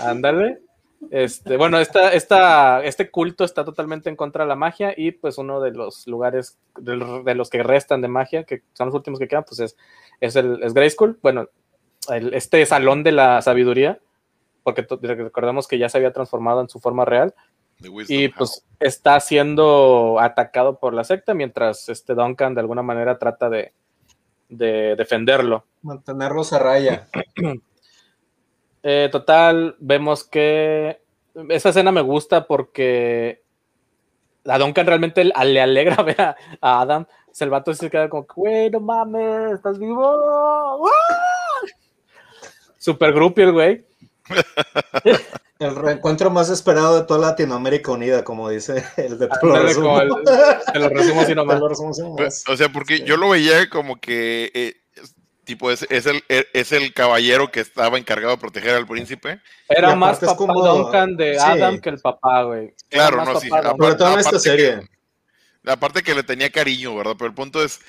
Ándale. Este, bueno, esta, esta, este culto está totalmente en contra de la magia y pues uno de los lugares de, los- de los que restan de magia, que son los últimos que quedan, pues es, es el es Grayskull, bueno, el- este salón de la sabiduría, porque recordemos que ya se había transformado en su forma real y House. pues está siendo atacado por la secta mientras este Duncan de alguna manera trata de, de defenderlo. Mantenerlos a raya. Eh, total, vemos que esa escena me gusta porque a Duncan realmente le le alegra ver a, a Adam. O sea, el vato se queda como, güey, no mames, estás vivo. ¡Ah! Super groupie el güey. El reencuentro más esperado de toda Latinoamérica unida, como dice el de Te lo resumo, te lo resumo así nomás. Lo resumo así nomás. O sea, porque yo lo veía como que, eh, tipo, es, es, el, es el caballero que estaba encargado de proteger al príncipe. Era más papá como- Duncan de sí. Adam que el papá, güey. Claro, no, sí. aparte- todo en esta serie. que- aparte que le tenía cariño, ¿verdad? Pero el punto es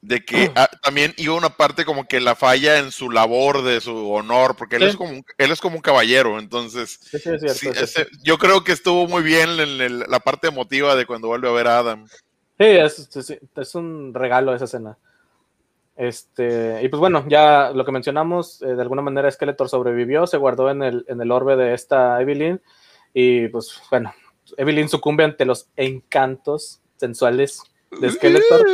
de que ah, también iba una parte como que la falla en su labor de su honor, porque él, Sí. es, como un, él es como un caballero, entonces Sí, sí, es cierto, ese- yo creo que estuvo muy bien en el- la parte emotiva de cuando vuelve a ver a Adam. Sí, es, es- es un regalo esa escena. Este, y pues bueno, ya lo que mencionamos, eh, de alguna manera Skeletor sobrevivió, se guardó en el, en el orbe de esta Evelyn, y pues bueno, Evelyn sucumbe ante los encantos sensuales de Skeletor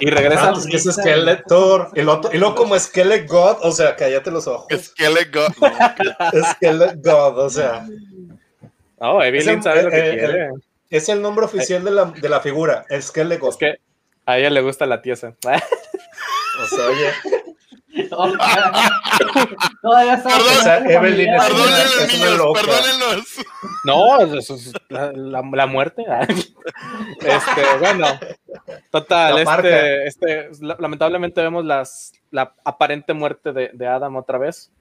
y regresa. Ah, pues es Skeletor. Y luego, y luego como Skeletor God, o sea, cállate los ojos. Skeletor, no, Skeletor God, o sea. Oh, Evelyn Es sabe lo que el- el- quiere. Es el nombre oficial de la, de la figura, Skeletor Es que a ella le gusta la tiesa. O sea, oye, Todavía está. Perdón, o sea, Evelyn es una, Perdónenlo, es una niños, perdónenlos. No, eso es la, la- la muerte. Este, bueno, total, este, este, la- lamentablemente vemos las, la aparente muerte de, de Adam otra vez.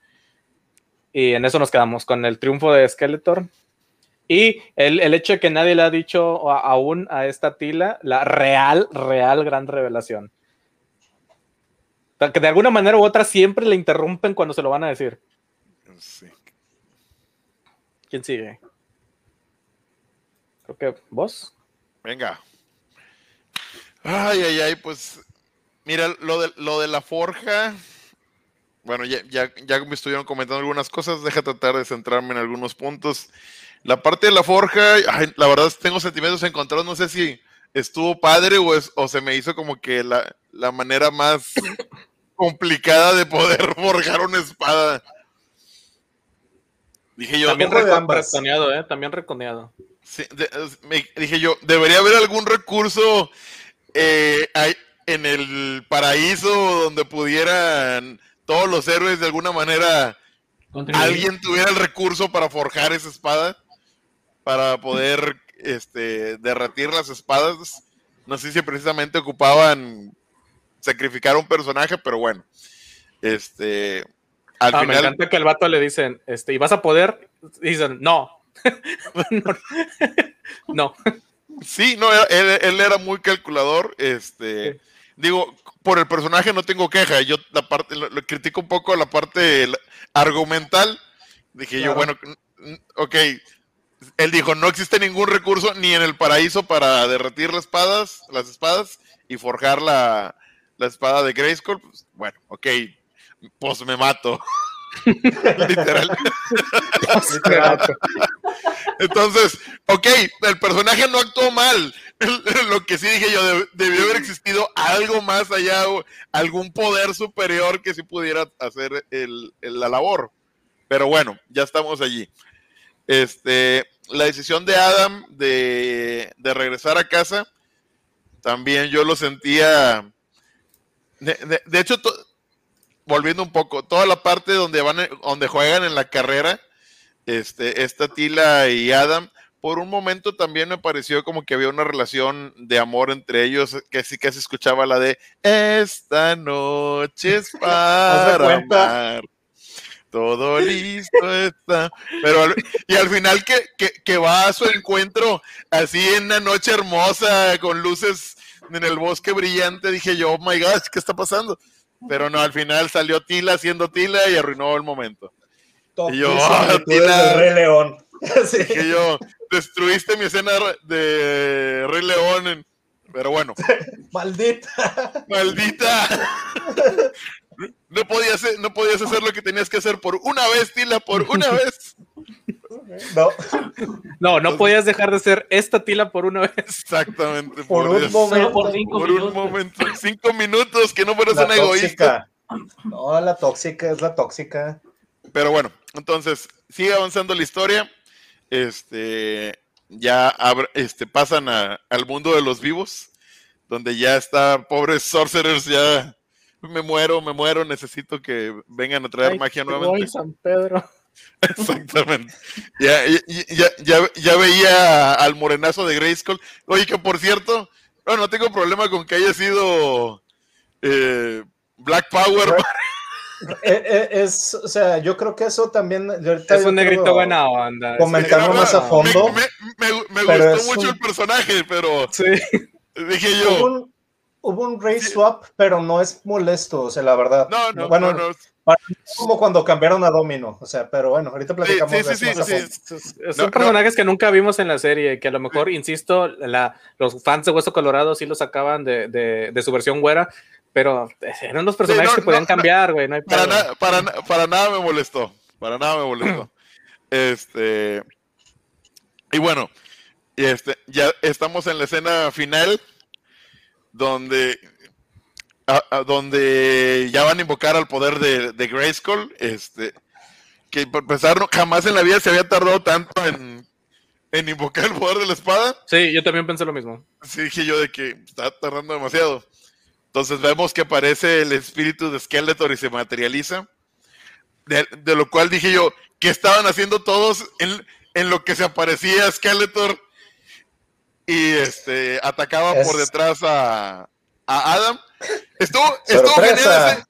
Y en eso nos quedamos, con el triunfo de Skeletor. Y el, el hecho de que nadie le ha dicho a- aún a esta Tila la real, real gran revelación. Sea, Que de alguna manera u otra siempre le interrumpen cuando se lo van a decir. Sí. ¿Quién sigue? Creo que vos. Venga. Ay, ay, ay, pues. Mira, lo de, lo de la forja. Bueno, ya, ya, ya me estuvieron comentando algunas cosas. Deja tratar de centrarme en algunos puntos. La parte de la forja, ay, la verdad tengo sentimientos encontrados. No sé si estuvo padre o, es- o se me hizo como que la, la manera más complicada de poder forjar una espada. Dije yo, También reconeado, ¿eh? También reconeado. Sí, de- me- dije yo, debería haber algún recurso eh, en el paraíso donde pudieran todos los héroes de alguna manera, Contribuir. alguien tuviera el recurso para forjar esa espada, para poder este, derretir las espadas. No sé si precisamente ocupaban sacrificar a un personaje, pero bueno. Este, al Ah, me final, encanta que al vato le dicen, este, ¿y vas a poder? Y dicen, no. no. Sí, no, él, él era muy calculador. Este, digo, por el personaje no tengo queja. Yo la parte, lo, lo critico un poco la parte la- argumental. Dije yo, bueno, ok. Él dijo, no existe ningún recurso ni en el paraíso para derretir las espadas, las espadas y forjar la, la espada de Grayskull. Pues, bueno, ok, pues me mato. Literal. Entonces, ok, el personaje no actuó mal. Lo que sí dije yo, deb- debió haber existido algo más allá, algún poder superior que sí pudiera hacer el- la labor. Pero bueno, ya estamos allí. Este, la decisión de Adam de regresar a casa, también yo lo sentía. De, de- de hecho, to- volviendo un poco, toda la parte donde van, donde juegan en la carrera, este, esta Tila y Adam, por un momento también me pareció como que había una relación de amor entre ellos, que sí que se escuchaba la de Esta noche es para amar. Todo listo está. Pero al- y al final que, que, que va a su encuentro así en una noche hermosa, con luces en el bosque brillante, dije yo, oh my gosh, ¿qué está pasando? Pero no, al final salió Tila siendo Tila y arruinó el momento. Top Y yo, tira. del Rey León. Sí. Dije yo, destruiste mi escena de Rey León. en- Pero bueno, Maldita. maldita. No podías, hacer- no podías hacer lo que tenías que hacer por una vez, Tila, por una vez. No, No, no podías dejar de ser esta tila por una vez. Exactamente. por un Dios. momento. Por cinco Por minutos. un momento. Cinco minutos, que no fueras La un egoísta. No, la tóxica es la tóxica. Pero bueno, entonces, sigue avanzando la historia. Este, ya este, pasan a- al mundo de los vivos, donde ya está, pobres sorcerers, ya me muero, me muero, necesito que vengan a traer Ay, magia te voy, nuevamente. San Pedro. Exactamente. Ya, ya, ya, ya, veía al morenazo de Grayskull. Oye, que por cierto, no, no tengo problema con que haya sido eh, Black Power. Eh, eh, es, o sea, yo creo que eso también. Es un negrito buena onda. Comentarlo más a fondo. Me, me, me gustó mucho el personaje, pero. Sí. Dije yo. Hubo un, race swap, pero no es molesto, o sea, la verdad. No, no, bueno, no, no. como cuando cambiaron a Domino, o sea, pero bueno, ahorita platicamos sí, sí, de sí, eso. sí, Son No, personajes que nunca vimos en la serie, que a lo mejor, insisto, la, los fans de Hueso Colorado sí lo sacaban de, de, de su versión güera, pero eran los personajes no, que podían no, cambiar, güey, no hay Para, na- para, na- para nada me molestó. Para nada me molestó. este. Y bueno, este, ya estamos en la escena final. Donde. a- a- donde ya van a invocar al poder de, de Grayskull. Este. Que por empezar, no- jamás en la vida se había tardado tanto en, en invocar el poder de la espada. Sí, yo también pensé lo mismo. Sí, dije yo de que está tardando demasiado. Entonces vemos que aparece el espíritu de Skeletor y se materializa. De, de lo cual dije yo, ¿qué estaban haciendo todos en, en lo que se aparecía Skeletor? Y este atacaba Es- por detrás a, a Adam. Estuvo, estuvo genial ese-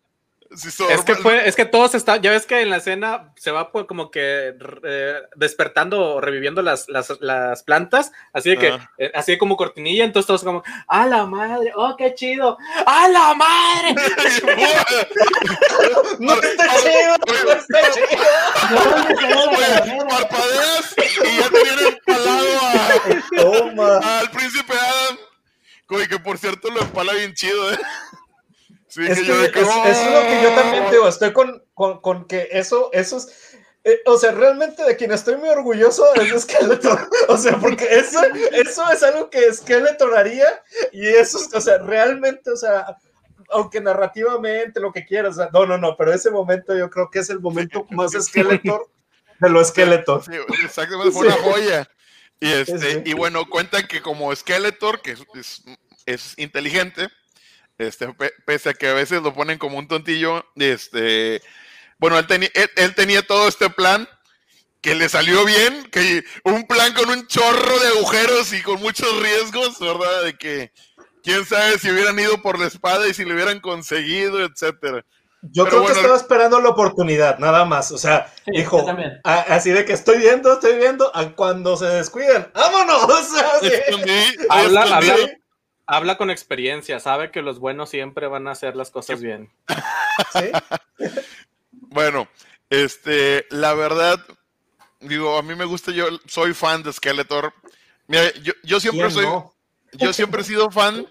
Sí, Es que fue, es que todos están, ya ves que en la escena se va pues, como que eh, despertando o reviviendo las, las, las plantas, así de que, Ajá. eh, así como cortinilla, entonces todos como, ¡a la madre! ¡Oh, qué chido! ¡A la madre! No está chido, no está chido. Parpadeas y ya tenían empalado a, Toma. al príncipe Adam. Oye, que por cierto lo empala bien chido, ¿eh? Sí, Es que yo es, que, es lo que yo también "Oh". digo, estoy con, con, con que eso, eso es, eh, o sea, realmente de quien estoy muy orgulloso es de Skeletor, o sea, porque eso, eso es algo que Skeletor haría y eso, es, o sea, realmente, o sea, aunque narrativamente lo que quieras, o sea, no, no, no, pero ese momento yo creo que es el momento más Skeletor de lo Skeletor. Sí, exactamente, fue una joya. Y, este, Sí. y bueno, cuentan que como Skeletor, que es, es, es inteligente, este, pe- pese a que a veces lo ponen como un tontillo, este, bueno, él, tenía él, él tenía todo este plan que le salió bien, que un plan con un chorro de agujeros y con muchos riesgos, ¿verdad? De que quién sabe si hubieran ido por la espada y si lo hubieran conseguido, etcétera. Yo Pero creo bueno, que estaba esperando la oportunidad, nada más. O sea, Sí, a- así de que estoy viendo, estoy viendo, a cuando se descuidan, ¡vámonos! O sea, sí. Escondí- Habla- escondí- habla- Habla con experiencia, sabe que los buenos siempre van a hacer las cosas bien. ¿Sí? Bueno, este, la verdad, digo, a mí me gusta, yo soy fan de Skeletor. Mira, yo, yo siempre ¿Quién soy, no? yo siempre he sido fan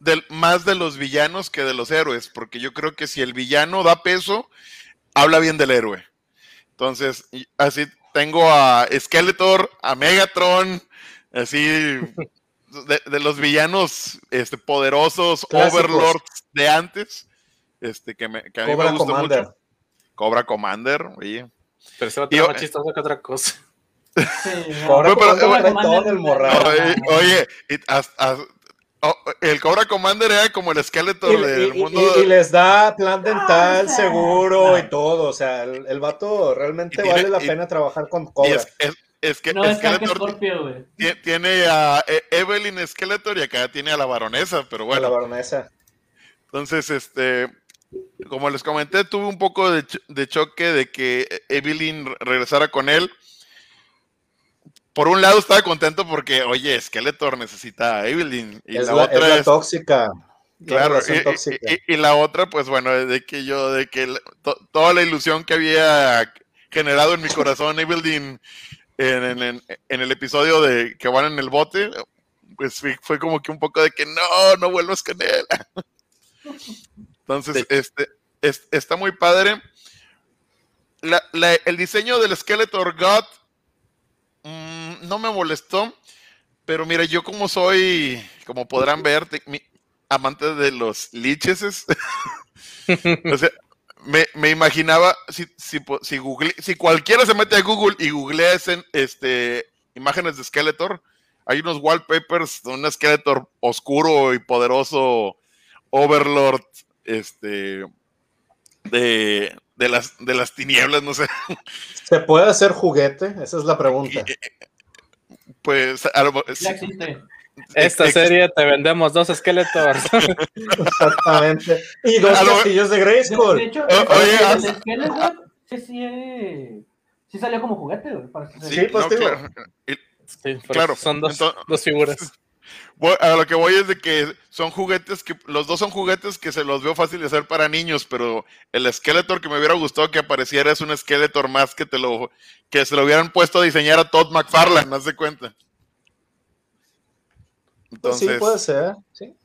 del, más de los villanos que de los héroes, porque yo creo que si el villano da peso, habla bien del héroe. Entonces, así tengo a Skeletor, a Megatron, así de, de los villanos este, poderosos, Clásicos. Overlords de antes, este, que, me, que a mí Cobra me gusta Commander. mucho. Cobra Commander, oye. Pero se va a más chistoso que otra cosa. Sí, Cobra No, pero- Commander trae Commander- todo en el. Oye, oye, y as- as- oh, el Cobra Commander era como el Skeletor Y, del y- mundo. y- y les da plan dental, Ah, sí. seguro Ah. y todo. O sea, el, el vato realmente tiene- vale la y- pena trabajar con y Cobra. es, es- es que No es Skeletor tiene a E- Evelyn Skeletor y acá tiene a la baronesa, pero a la bueno. baronesa. Entonces, este, como les comenté, tuve un poco de, cho- de choque de que Evelyn re- regresara con él. Por un lado estaba contento porque, oye, Skeletor necesita a Evelyn. Y es la, la, es otra la es, tóxica. La Claro, y, la otra, pues bueno, de que yo, de que to- toda la ilusión que había generado en mi corazón Evelyn en, en- en- en el episodio de que van en el bote, pues fue, como que un poco de que no, no vuelvas con él. Entonces, Sí. este, es- está muy padre. La- la- el diseño del Skeletor God mm, no me molestó, pero mira, yo como soy, como podrán ver, te- mi- amante de los liches, o sea, me, me imaginaba, si, si, si, google- si cualquiera se mete a Google y googlea ese, este, imágenes de Skeletor, hay unos wallpapers de un Skeletor oscuro y poderoso Overlord, este, de, de las, de las tinieblas, no sé. ¿Se puede hacer juguete? Esa es la pregunta. Pues a lo, existe. Esta serie te vendemos dos esqueletos. Exactamente. Y dos castillos de De, de Grayskull. hecho, O- oye, el, haz- el Skeletor, sí, sí, eh, sí salió como juguete, güey, Sí, pues, claro. Sí, Son dos, entonces- dos figuras. voy- a lo que voy es de que son juguetes que los dos son juguetes que se los veo fácil de hacer para niños, pero el Skeletor que me hubiera gustado que apareciera es un Skeletor más que te lo que se lo hubieran puesto a diseñar a Todd McFarlane, ¿no se cuenta? Pues sí, Entonces, puede ser. Sí.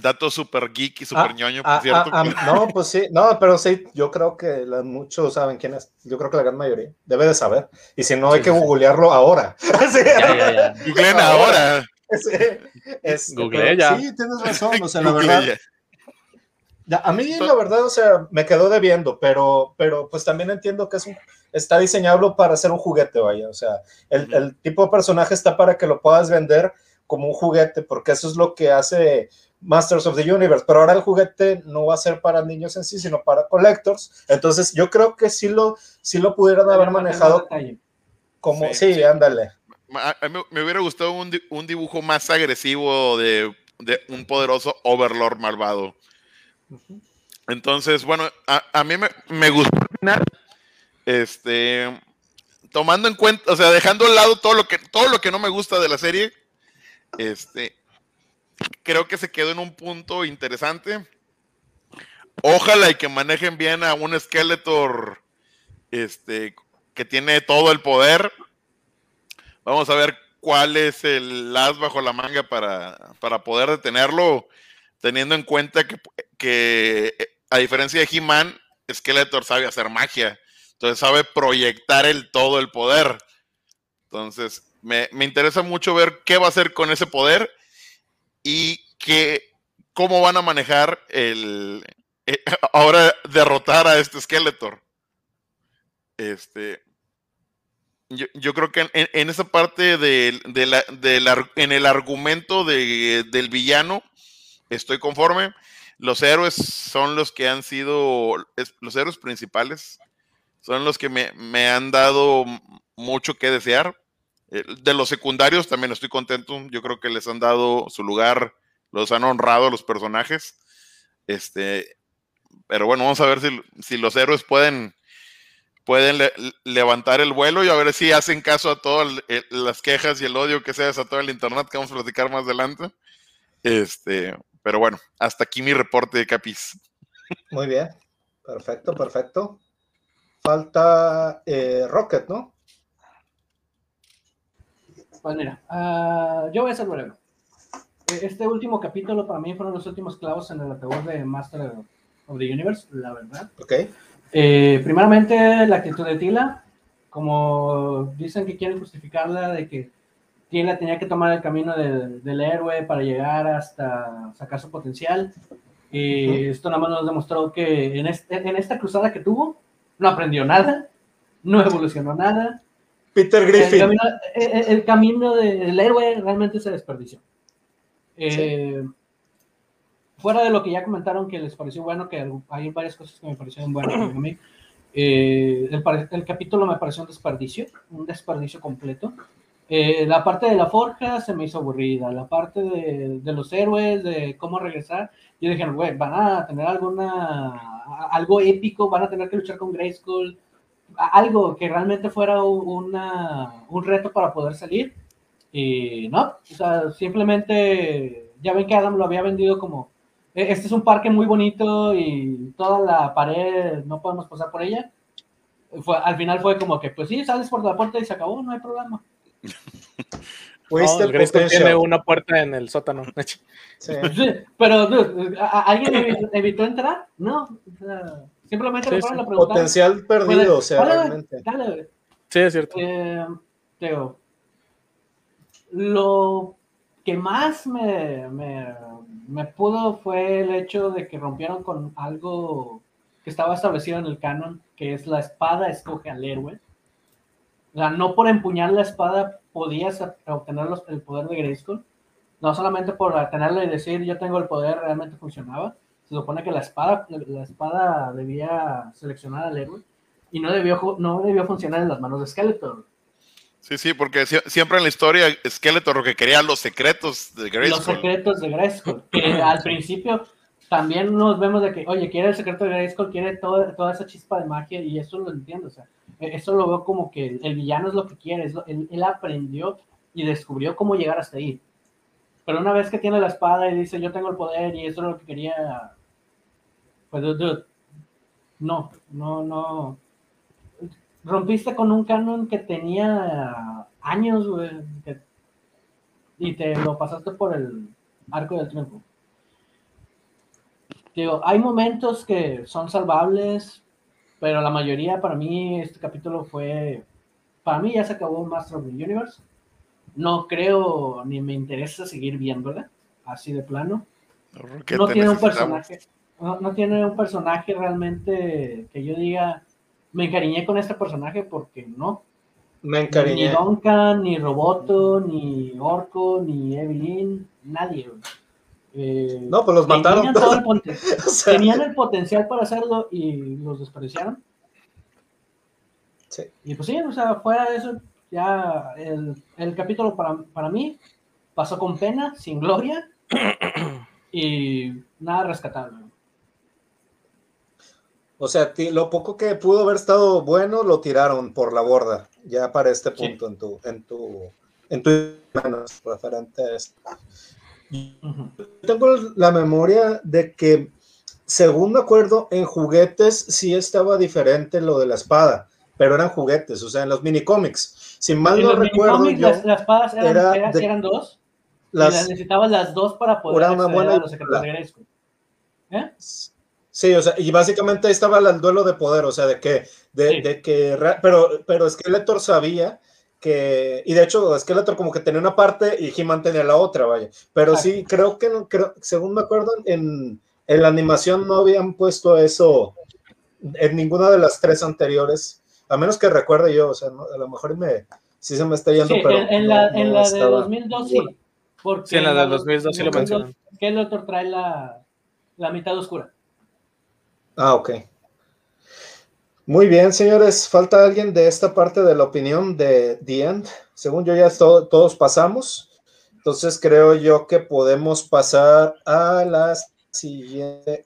dato super geek y super Ah, ñoño, por ah, cierto. ah, ah, no, pues sí, no, pero sí, yo creo que la- muchos saben quién es. Yo creo que la gran mayoría debe de saber. Y si no, hay Sí, que sí, googlearlo ahora. Sí. Ya, ya, ya. Googleen ahora. Sí, es- Googleé pero ya. Sí, tienes razón. O sea, la Google verdad, a mí, la verdad, o sea, me quedó debiendo, pero, pero pues también entiendo que es un, está diseñado para ser un juguete, vaya. O sea, el, el tipo de personaje está para que lo puedas vender como un juguete, porque eso es lo que hace Masters of the Universe. Pero ahora el juguete no va a ser para niños en sí, sino para collectors. Entonces, yo creo que sí lo, sí lo pudieran haber manejado como, Sí, sí, sí. ándale. A- a mí me hubiera gustado un, un dibujo más agresivo de, de un poderoso Overlord malvado. Entonces, bueno, a, a mí me, me gustó. Este, tomando en cuenta, o sea, dejando al lado todo lo que, todo lo que no me gusta de la serie, este, creo que se quedó en un punto interesante. Ojalá y que manejen bien a un Skeletor, este, que tiene todo el poder. Vamos a ver cuál es el as bajo la manga para, para poder detenerlo, teniendo en cuenta que, que a diferencia de He-Man, Skeletor sabe hacer magia. Entonces sabe proyectar el todo el poder. Entonces, me, me interesa mucho ver qué va a hacer con ese poder y que, cómo van a manejar el eh, ahora derrotar a este Skeletor. Este, yo, yo creo que en, esa parte del- de la- en el argumento de- del villano estoy conforme. Los héroes son los que han sido, los héroes principales son los que me, me han dado mucho que desear. Eh, De los secundarios también estoy contento. Yo creo que les han dado su lugar, los han honrado los personajes. Este, pero bueno, vamos a ver si, si los héroes pueden, pueden le- levantar el vuelo y a ver si hacen caso a todas las quejas y el odio que se ha desatado el internet, que vamos a platicar más adelante. Este, pero bueno, hasta aquí mi reporte de Capis. Muy bien. Perfecto, perfecto. Falta eh, Rocket, ¿no? Pues mira, ah, yo voy a ser breve. Eh, Este último capítulo para mí fueron los últimos clavos en el ataúd de Master of the Universe, la verdad. Ok. Eh, primeramente, la actitud de Tila, como dicen que quieren justificarla de que Tila tenía que tomar el camino del- del héroe para llegar hasta sacar su potencial. Y Ujú. esto nada más nos demostró que en, este- en esta cruzada que tuvo, no aprendió nada, no evolucionó nada. Peter El Griffin. camino, el- el camino del héroe realmente se desperdició. Eh, Fuera de lo que ya comentaron que les pareció bueno, que hay varias cosas que me parecieron buenas a mí. eh, el, el capítulo me pareció un desperdicio, un desperdicio completo. Eh, la parte de la forja se me hizo aburrida, la parte de, de los héroes, de cómo regresar, yo dije, güey, van a tener alguna, a- algo épico, van a tener que luchar con Grayskull, algo que realmente fuera un, una- un reto para poder salir. Y no, o sea, simplemente, ya ven que Adam lo había vendido como, "E- este es un parque muy bonito y toda la pared no podemos pasar por ella. Fue, al final fue como que, pues sí, sales por la puerta y se acabó, no hay problema. No, el potential. tiene una puerta en el sótano. Sí. Sí, pero, dude, ¿a- a- ¿alguien evi- evitó entrar? No, o sea, simplemente Sí, le fueron sí. a preguntar. Potencial perdido, o sea, Dale, realmente. dale. Sí, es cierto. Eh, Teo, lo que más me, me, me pudo fue el hecho de que rompieron con algo que estaba establecido en el canon, que es la espada escoge al héroe. O sea, no por empuñar la espada podías obtener los- el poder de Grayskull. No solamente por tenerlo y decir yo tengo el poder realmente funcionaba. Se supone que la espada, la espada debía seleccionar al héroe y no debió, no debió funcionar en las manos de Skeletor. Sí, sí, porque siempre en la historia Skeletor lo que quería los secretos de Grayskull. Los secretos de Grayskull, que al principio también nos vemos de que, oye, quiere el secreto de Grayskull, quiere toda, toda esa chispa de magia y eso lo entiendo, o sea, e, eso lo veo como que el villano es lo que quiere, él, aprendió y descubrió cómo llegar hasta ahí. Pero una vez que tiene la espada y dice, yo tengo el poder y eso es lo que quería, pues, no, no, no, rompiste con un canon que tenía años, güey, y te lo pasaste por el arco del triunfo. Digo, hay momentos que son salvables, pero la mayoría para mí este capítulo fue, para mí ya se acabó Master of the Universe. No creo ni me interesa seguir viéndola, así de plano. No tiene un personaje, no tiene un personaje realmente que yo diga, me encariñé con este personaje porque no. Me encariñé. Ni Duncan, ni Roboto, ni Orco, ni Evelyn, nadie. Eh, no, pues los mataron. Tenían, el potencial para hacerlo y los desperdiciaron. Sí. Y pues sí, o sea, fuera de eso, ya el, el capítulo para, para mí pasó con pena, sin gloria y nada rescatable. O sea, lo poco que pudo haber estado bueno lo tiraron por la borda, ya para este punto en tu, en tu, en tu referente a esto. Tengo la memoria de que, según me acuerdo, en juguetes sí estaba diferente lo de la espada, pero eran juguetes, o sea, en los mini cómics. Si mal no recuerdo, yo, las, espadas eran, eran, dos. Las, necesitabas las dos para poder era una buena, los. ¿Eh? Sí, o sea, y básicamente ahí estaba el duelo de poder, o sea, de que, de, que, pero, pero Skeletor sabía que, y de hecho Skeletor como que tenía una parte y He-Man tenía la otra, vaya, pero sí, creo que, creo, según me acuerdo, en, la animación no habían puesto eso en ninguna de las tres anteriores, a menos que recuerde yo, o sea, a lo mejor me, sí se me está yendo, pero... En, la, en la de 2002 sí, porque sí, en la de 2002 sí lo mencionan. Skeletor trae la, la mitad oscura. Ah, ok. Muy bien, señores. ¿Falta alguien de esta parte de la opinión de The End? Según yo ya todos pasamos. Entonces creo yo que podemos pasar a la siguiente,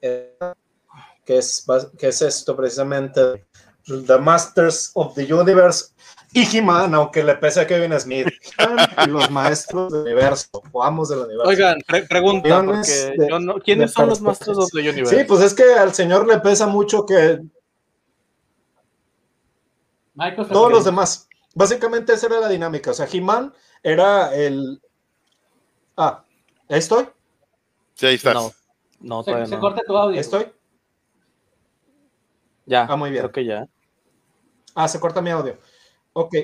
que es, que es esto precisamente, The Masters of the Universe y He-Man, aunque le pese a Kevin Smith, y los maestros del universo, o amos del universo. Oigan, pregunta, porque yo no, ¿quiénes son los Masters of the Universe? Sí, pues es que al señor le pesa mucho que todos los demás. Básicamente esa era la dinámica. O sea, He-Man era el. Ah, ¿estoy? Sí, ahí estás. No, no todavía se, corta tu audio. ¿Estoy? Ya. Ah, muy bien. Creo que ya. Ah, se corta mi audio. Ok,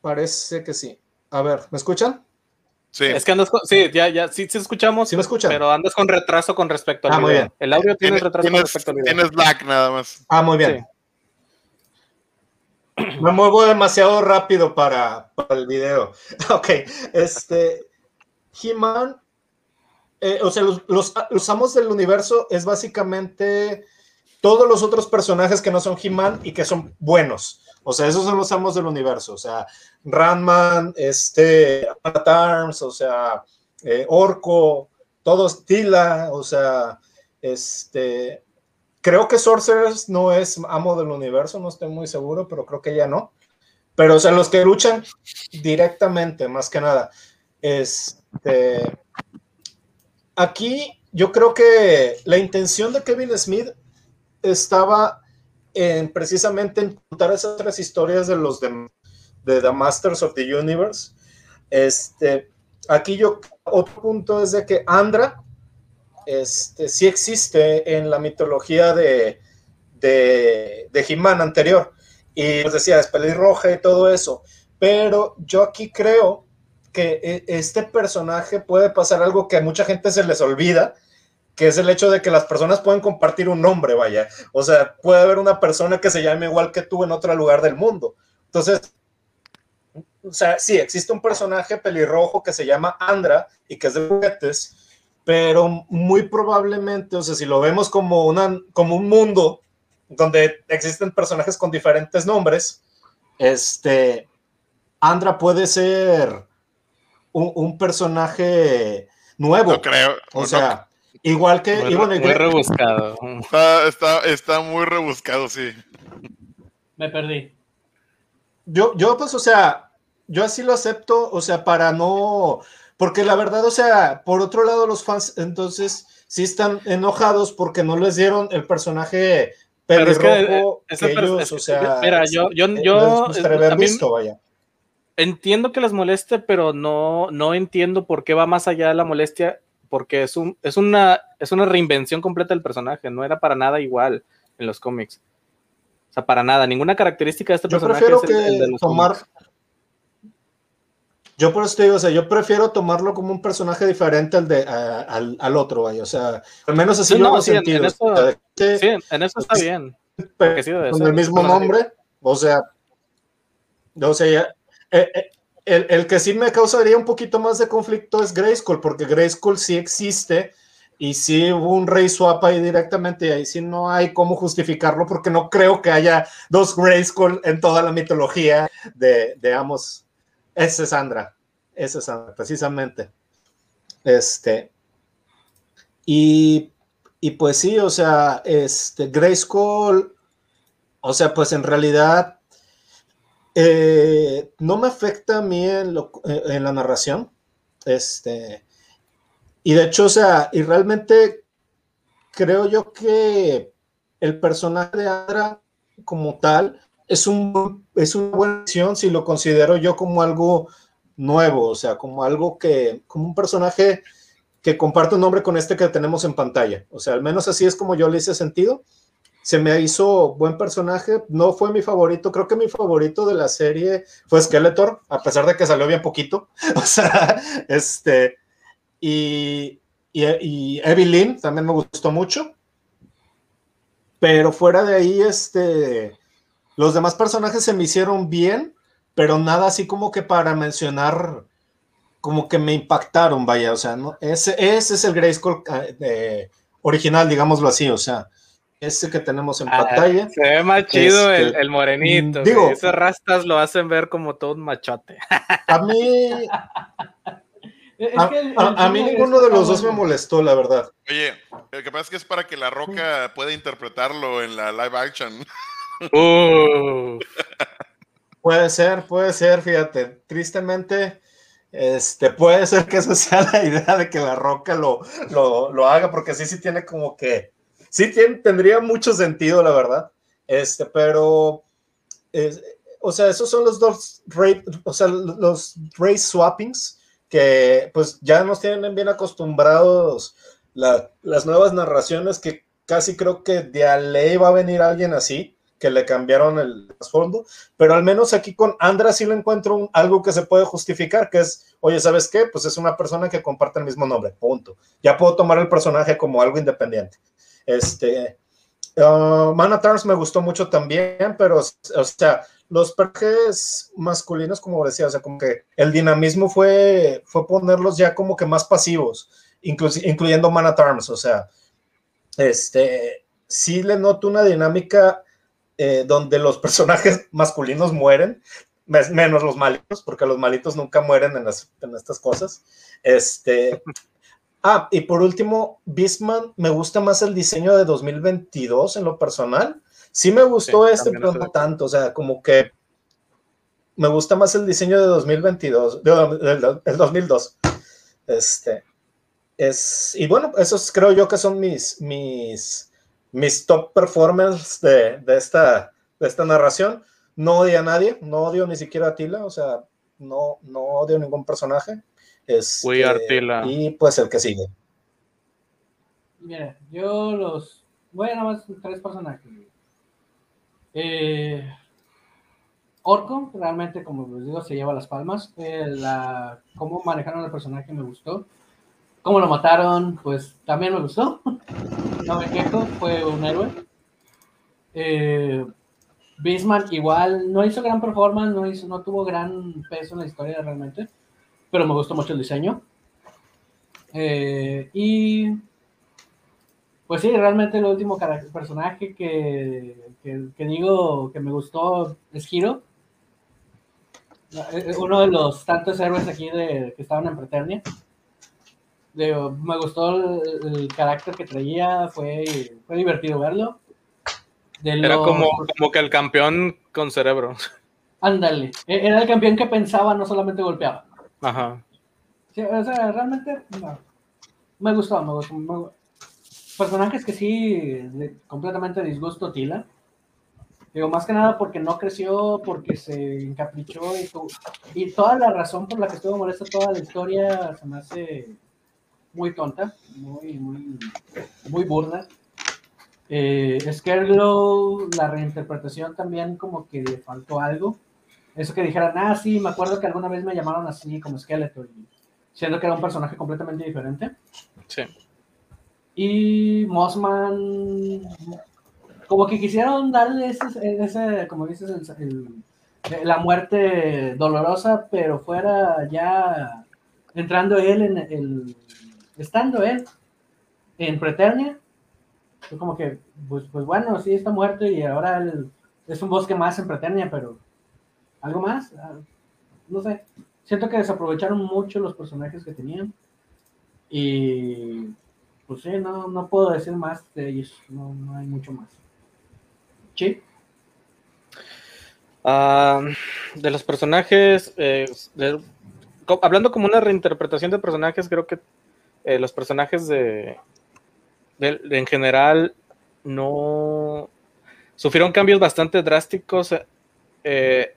parece que sí. A ver, ¿me escuchan? Sí. Es que andas con, sí, ya, ya, sí, sí escuchamos. Sí me escuchan. Pero andas con retraso con respecto al ah, Muy bien. El audio tiene retraso con respecto al video. Tienes lag nada más. Ah, muy bien. Me muevo demasiado rápido para, para el video. Ok, este, He-Man, eh, o sea, los, los, los, amos del universo es básicamente todos los otros personajes que no son He-Man y que son buenos. O sea, esos son los amos del universo. O sea, Randman, este, Arms, o sea, eh, Orco, todos, Tila, o sea, este, creo que Sorcerers no es amo del universo, no estoy muy seguro, pero creo que ya no. Pero, o sea, los que luchan directamente, más que nada. Este, aquí yo creo que la intención de Kevin Smith estaba en precisamente en contar esas tres historias de los de, The Masters of the Universe. Este, aquí yo, otro punto es de que Andra este, sí existe en la mitología de, de, de He-Man anterior. Y os decía, es pelirroja y todo eso. Pero yo aquí creo que e, este personaje puede pasar algo que a mucha gente se les olvida, que es el hecho de que las personas pueden compartir un nombre, vaya. O sea, puede haber una persona que se llame igual que tú en otro lugar del mundo. Entonces, o sea, sí, existe un personaje pelirrojo que se llama Andra y que es de juguetes, pero muy probablemente, o sea, si lo vemos como, una, como un mundo donde existen personajes con diferentes nombres, este, Andra puede ser un, personaje nuevo. No creo. O sea, igual que... Muy, rebuscado. Está, está, muy rebuscado, sí. Me perdí. Yo, yo, pues, o sea, yo así lo acepto, o sea, para no... Porque la verdad, o sea, por otro lado, los fans entonces sí están enojados porque no les dieron el personaje pelirrojo que, ellos, o sea, mira, yo, yo, eh, yo, visto, vaya entiendo que les moleste, pero no, no entiendo por qué va más allá de la molestia, porque es, un, es, una, es una reinvención completa del personaje, no era para nada igual en los cómics. O sea, para nada, ninguna característica de este yo personaje prefiero que tomar... Yo por eso te digo, o sea, yo prefiero tomarlo como un personaje diferente al, de, al, al, otro, vaya. o sea, al menos así no, sí, sentido. En, eso, sí, en eso está bien. con el mismo nombre, o sea, o sea, ya, eh, eh, el, que sí me causaría un poquito más de conflicto es Grayskull, porque Grayskull sí existe y sí hubo un rey swap ahí directamente y ahí sí no hay cómo justificarlo porque no creo que haya dos Grayskull en toda la mitología de, de Amos. Ese es Sandra, ese es Sandra, precisamente. Este. Y, y pues sí, o sea, este Grayskull, o sea, pues en realidad eh, no me afecta a mí en, la narración. Este, y de hecho, o sea, y realmente creo yo que el personaje de Adra como tal es, un, es una buena acción si lo considero yo como algo nuevo, o sea, como algo que, como un personaje que comparte un nombre con este que tenemos en pantalla. O sea, al menos así es como yo le hice sentido se me hizo buen personaje, no fue mi favorito, creo que mi favorito de la serie fue Skeletor, a pesar de que salió bien poquito, o sea, este, y, y, Evelyn también me gustó mucho, pero fuera de ahí, este, los demás personajes se me hicieron bien, pero nada así como que para mencionar, como que me impactaron, vaya, o sea, ¿no? ese, ese es el Grayskull eh, original, digámoslo así, o sea, ese que tenemos en ah, pantalla. Se ve más chido el, este, morenito. Digo, esos rastas lo hacen ver como todo un machote. A mí. a, mí ninguno de los dos me molestó, la verdad. Oye, lo que pasa es que es para que La Roca pueda interpretarlo en la live action. Uh. puede ser, puede ser, fíjate. Tristemente, este, puede ser que esa sea la idea de que La Roca lo, lo, lo haga, porque sí, sí tiene como que sí tendría mucho sentido, la verdad. Este, pero, o sea, esos son los dos, o sea, los race swappings que pues ya nos tienen bien acostumbrados las nuevas narraciones que casi creo que de a ley va a venir alguien así, que le cambiaron el fondo, pero al menos aquí con Andra sí lo encuentro algo que se puede justificar, que es, oye, ¿sabes qué? Pues es una persona que comparte el mismo nombre, punto. Ya puedo tomar el personaje como algo independiente. Este, uh, Man me gustó mucho también, pero, o sea, los personajes masculinos, como decía, o sea, como que el dinamismo fue, fue ponerlos ya como que más pasivos, incluyendo Man o sea, este, sí le noto una dinámica eh, donde los personajes masculinos mueren, menos los malitos, porque los malitos nunca mueren en, en estas cosas. Este, Ah, y por último, Beastman, me gusta más el diseño de 2022 en lo personal. Sí me gustó este, pero no tanto, o sea, como que me gusta más el diseño de 2022, del el 2002. Este, es, y bueno, esos creo yo que son mis, mis, mis top performers de, de, esta, de esta narración. No odio a nadie, no odio ni siquiera a Tila, o sea, no, no odio ningún personaje. Este, y pues el que sigue. Mira, yo los. Voy a más tres personajes. Eh, Orco, realmente, como les digo, se lleva las palmas. Eh, la, cómo manejaron el personaje me gustó. Cómo lo mataron, pues también me gustó. no me quejo, fue un héroe. Eh, Bismarck igual no hizo gran performance, no, hizo, no tuvo gran peso en la historia realmente pero me gustó mucho el diseño. Eh, y pues sí, realmente el último personaje que, que- que digo que me gustó es Hiro. Eh, Uno de los tantos héroes aquí de, que estaban en Preternia. Digo, me gustó el, el carácter que traía, fue, fue divertido verlo. De Era los- como, como que el campeón con cerebro. Ándale, e- era el campeón que pensaba, no solamente golpeaba. Ajá. Sí, o sea, realmente me gustó, me gustó. Personajes que sí, completamente disgusto Tila. Digo, más que nada porque no creció, porque se encaprichó y, tu- y toda la razón por la que estuvo molesta toda la historia se me hace muy tonta, muy, muy, muy burda. Eh, Scareglow, la reinterpretación también como que le faltó algo. Eso que dijeran, ah, sí, me acuerdo que alguna vez me llamaron así como Skeletor, siendo que era un personaje completamente diferente. Sí. Y Mossman, como que quisieron darle ese, ese como dices, el- el- la muerte dolorosa, pero fuera ya entrando él en el, estando él en Preternia, fue como que, pues, pues bueno, sí está muerto y ahora él es un bosque más en Preternia, pero algo más, Ah, no sé. Siento que desaprovecharon mucho los personajes que tenían. Y pues sí, no, no puedo decir más de ellos. No, no hay mucho más. Sí. Ah, de los personajes, eh, hablando como una reinterpretación de personajes, creo que eh, los personajes de- en general no sufrieron cambios bastante drásticos. eh,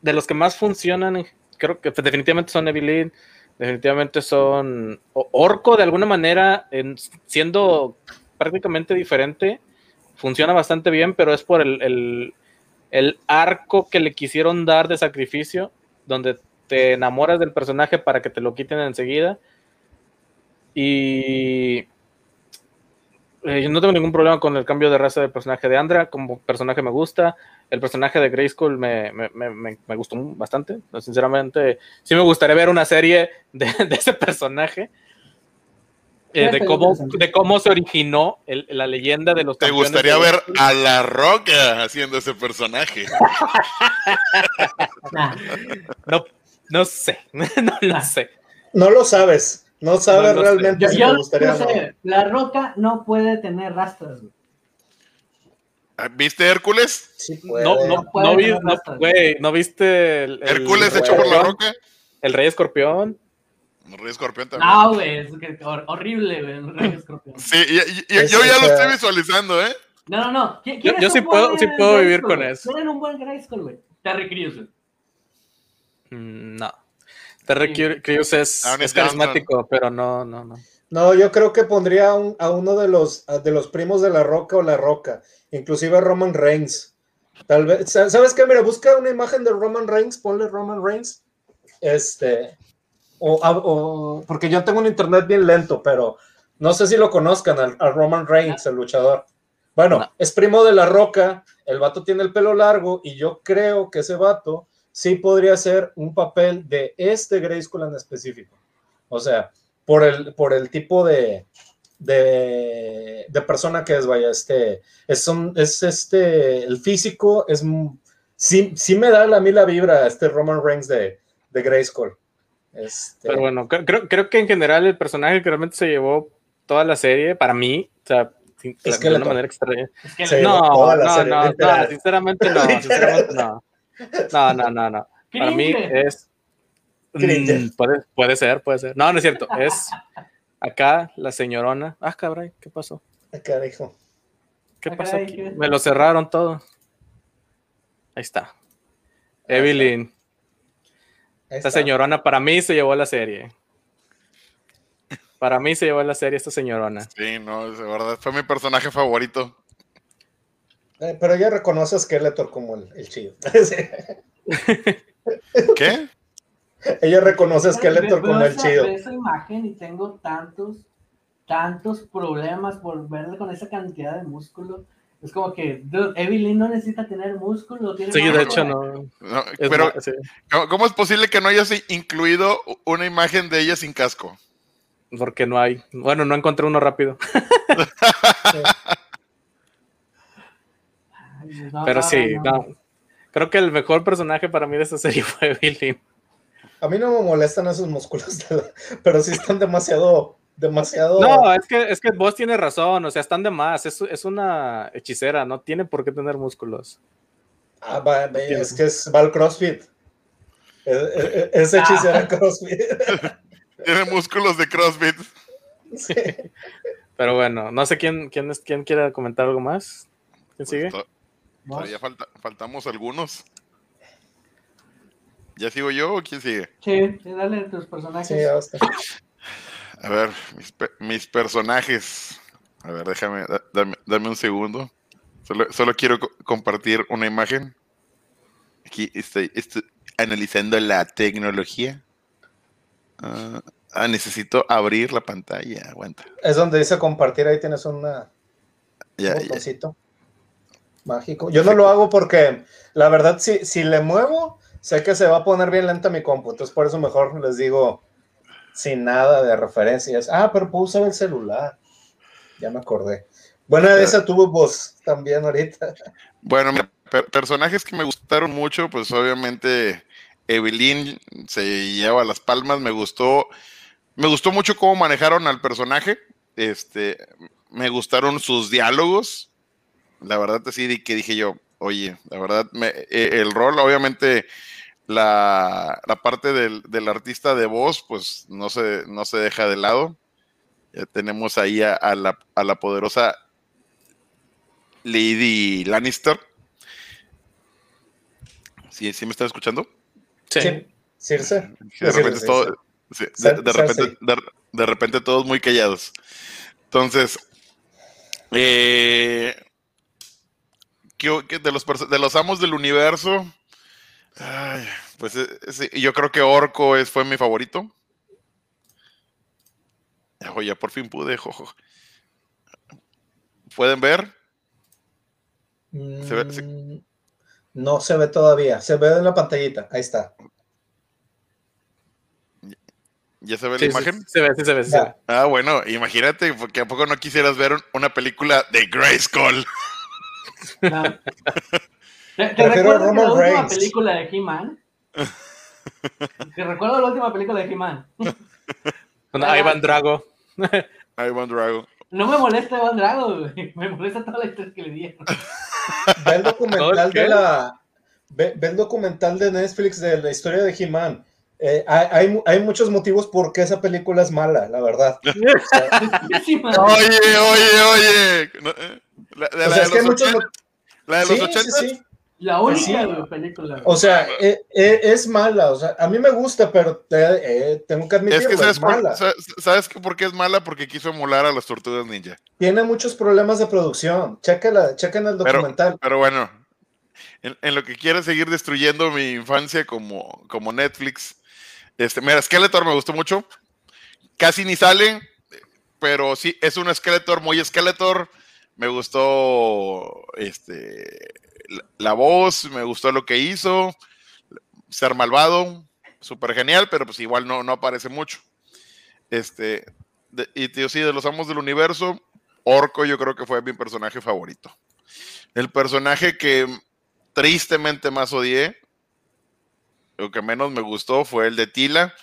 de los que más funcionan, creo que definitivamente son Evelyn, definitivamente son Orco de alguna manera, en- siendo prácticamente diferente, funciona bastante bien, pero es por el, el- el arco que le quisieron dar de sacrificio, donde te enamoras del personaje para que te lo quiten enseguida. Y eh, yo no tengo ningún problema con el cambio de raza del personaje de Andra, como personaje me gusta. El personaje de Grayskull me, me, me, me- me gustó bastante. Sinceramente, sí me gustaría ver una serie de, de ese personaje. eh, de, cómo, de cómo se originó el- la leyenda de los ¿Te gustaría ver a La Roca haciendo ese personaje? Nah, No, no sé, no lo sé. No lo sabes. No sé. realmente si yo te gustaría no sé, la roca no puede tener rastros. güey. ¿Viste Hércules? Sí puede. No, no, puede no, vi- tener no, rastros. güey, ¿no viste el, el Hércules el hecho por La? Roca. El rey escorpión. El Rey Escorpión también. No, güey, es que hor- horrible, güey, el rey escorpión. Sí, y- y- y- Es- yo ya lo estoy visualizando, ¿eh? No, no, no. ¿Qui- Yo- sí puedo- buen sí puedo vivir con eso. ¿Quién es un buen Grayskull, güey? Terry Crews, güey. Mm, No. Terry. Crews es, Downey es carismático, pero no, no, no. No, yo creo que pondría a, un- a uno de los, a- de los primos de la Roca o la Roca, inclusive a Roman Reigns. Tal vez, sa- ¿sabes qué? Mira, busca una imagen de Roman Reigns, ponle Roman Reigns. Este, o, a- o- porque yo tengo un internet bien lento, pero no sé si lo conozcan, al, al Roman Reigns, el luchador. Bueno, No. es primo de la Roca, el vato tiene el pelo largo y yo creo que ese vato sí podría ser un papel de este Grayskull en específico. O sea, por el, por el tipo de, de, de persona que es, vaya, este, es, un- es este, el físico es, sí, sí me da a mí la vibra este Roman Reigns de, de Grayskull. Este, Pero bueno, cre- creo, creo que en general el personaje que realmente se llevó toda la serie, para mí, o sea, sin- Es de que una manera extraña. Es que No, no, no, no, sinceramente no, sinceramente no. No, no, no, no. Para mí es. Mm, puede, puede ser, puede ser. No, no es cierto. Es acá la señorona. Ah, cabrón, ¿qué pasó? acá dijo. ¿Qué Ah, pasó aquí? Me lo cerraron todo. Ahí está. Evelyn, esta señorona para mí se llevó la serie. Para mí se llevó la serie esta señorona. Sí, no, de verdad, fue mi personaje favorito. Eh, pero ella reconoce a Skeletor como el, el chido. ¿Qué? ella reconoce a Skeletor Veo como el esa- chido. esa imagen y tengo tantos, tantos problemas por verle con esa cantidad de músculo. Es como que, dude, Evelyn no necesita tener músculo. Tiene Sí, de hecho no. No, es pero, ma- sí. ¿cómo, cómo es posible que no hayas incluido una imagen de ella sin casco? porque no hay. Bueno, no encontré uno rápido. Pero sí, no. Creo que el mejor personaje para mí de esta serie fue Billy. A mí no me molestan esos músculos, pero sí están demasiado, demasiado. No, es que, es que vos tienes razón, o sea, están de más. Es, es una hechicera, no tiene por qué tener músculos. Ah, va, es que es, va al CrossFit. Es, es hechicera ah. CrossFit. Tiene músculos de CrossFit. Sí. Pero bueno, no sé quién, quién, es, quién quiere comentar algo más. ¿Quién sigue? Pues ya falta, faltamos algunos. ¿Ya sigo yo o quién sigue? Sí, dale tus personajes. Sí, a ver, mis, personajes. A ver, déjame, dame, un segundo. Solo, quiero compartir una imagen. Aquí estoy, analizando la tecnología. Ah, ah, necesito abrir la pantalla. Aguanta. Es donde dice compartir, ahí tienes una, ya, un botoncito mágico. Yo no lo hago porque, la verdad, si, si le muevo, sé que se va a poner bien lenta mi compu. Entonces, por eso mejor les digo sin nada de referencias. Ah, pero puedo usar el celular. Ya me acordé. Bueno, esa tuvo voz también ahorita. Bueno, personajes que me gustaron mucho, pues obviamente Evelyn se lleva las palmas, me gustó, me gustó mucho cómo manejaron al personaje, este, me gustaron sus diálogos, la verdad sí que dije yo, oye, la verdad, eh, el rol, obviamente, la, parte del, artista de voz, pues no se, no se deja de lado. Ya tenemos ahí a, la, a la poderosa Lady Lannister. ¿Sí, ¿Sí me están escuchando? Sí. Circe. De repente, todo, de, repente, de, repente todos muy callados. Entonces, eh, de los, de los amos del universo, pues eh, yo creo que Orco es, fue mi favorito. Oye, por fin pude, jojo. ¿Pueden ver? Mm, no se ve todavía, se ve en la pantallita, ahí está. ¿Ya se ve la imagen? se ve, sí se ve, Ah, bueno, imagínate, porque a poco no quisieras ver una película de Grayskull. ¿Te, recuerdas la última película de He-Man? ¿Te recuerdo la última película de He-Man? Ivan Drago. Ivan Drago. No me molesta Ivan Drago, me molesta toda la historia que le dieron. Ve el documental de la. Ve, el documental de Netflix de la historia de He-Man. Eh, hay, hay, muchos motivos por qué esa película es mala, la verdad. oye, oye, oye. Eh, la, de, la, de los 80, la de los 80. Sí, la única película. O sea, eh, es mala. O sea, a mí me gusta, pero tengo que admitir que, sabes es mala. ¿Sabes por qué es mala? Porque quiso emular a las tortugas ninja. Tiene muchos problemas de producción. Chéquenla, chequen el documental. Pero, bueno, en, lo que quiere seguir destruyendo mi infancia como, como Netflix, este, mira, Skeletor me gustó mucho. Casi ni sale, pero sí, es un Skeletor muy Skeletor. Me gustó este, la, voz, me gustó lo que hizo. Ser malvado, súper genial, pero pues igual no, no aparece mucho. Este, y tío, sí, de los amos del universo, Orco yo creo que fue mi personaje favorito. El personaje que tristemente más odié lo que menos me gustó fue el de Tila.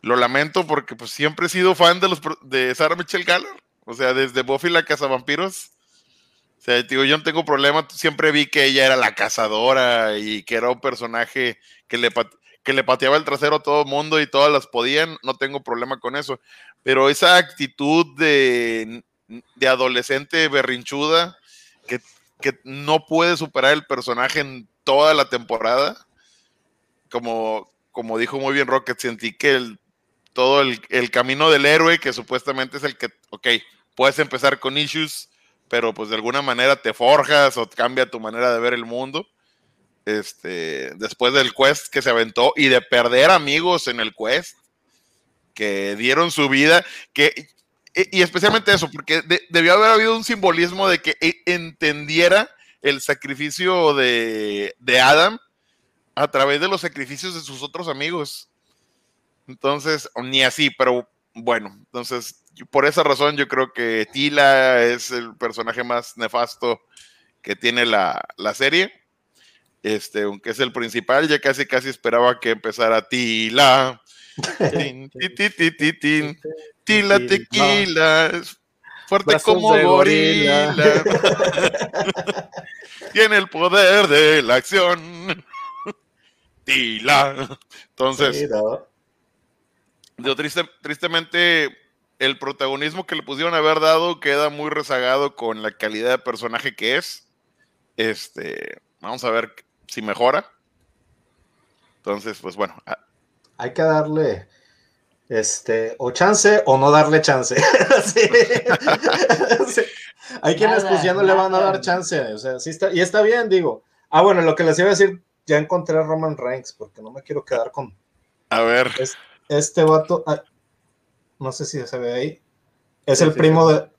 Lo lamento porque pues siempre he sido fan de los de Sarah Michelle Gellar. O sea, desde Buffy la Vampiros. O sea, digo, yo no tengo problema. Siempre vi que ella era la cazadora y que era un personaje que le, que le pateaba el trasero a todo el mundo y todas las podían. No tengo problema con eso. Pero esa actitud de, de adolescente berrinchuda que, que no puede superar el personaje en toda la temporada como, como dijo muy bien Rocket, sentí que el, todo el, camino del héroe, que supuestamente es el que, ok, puedes empezar con issues, pero pues de alguna manera te forjas o cambia tu manera de ver el mundo. Este, después del quest que se aventó y de perder amigos en el quest, que dieron su vida, que, y, especialmente eso, porque debió haber habido un simbolismo de que e, entendiera el sacrificio de, de Adam a través de los sacrificios de sus otros amigos. Entonces, ni así, pero bueno, entonces, por esa razón yo creo que Tila es el personaje más nefasto que tiene la, la serie. Este, aunque es el principal, ya casi casi esperaba que empezara Tila. Tin, tin. Tila tequila. Fuerte Brazos como gorila. Tiene el poder de la acción. Tila. Entonces. Digo, triste- tristemente, el protagonismo que le pudieron haber dado queda muy rezagado con la calidad de personaje que es. Este, vamos a ver si mejora. Entonces, pues bueno, a- Hay que darle este o chance o no darle chance. Sí. Sí. Hay quienes Nada, pues ya no le van a dar chance. O sea, sí está, y está bien, digo. Ah, bueno, lo que les iba a decir, ya encontré a Roman Reigns, porque no me quiero quedar con a ver. este vato. ah, no sé si se ve ahí. Es Sí, el sí, primo de.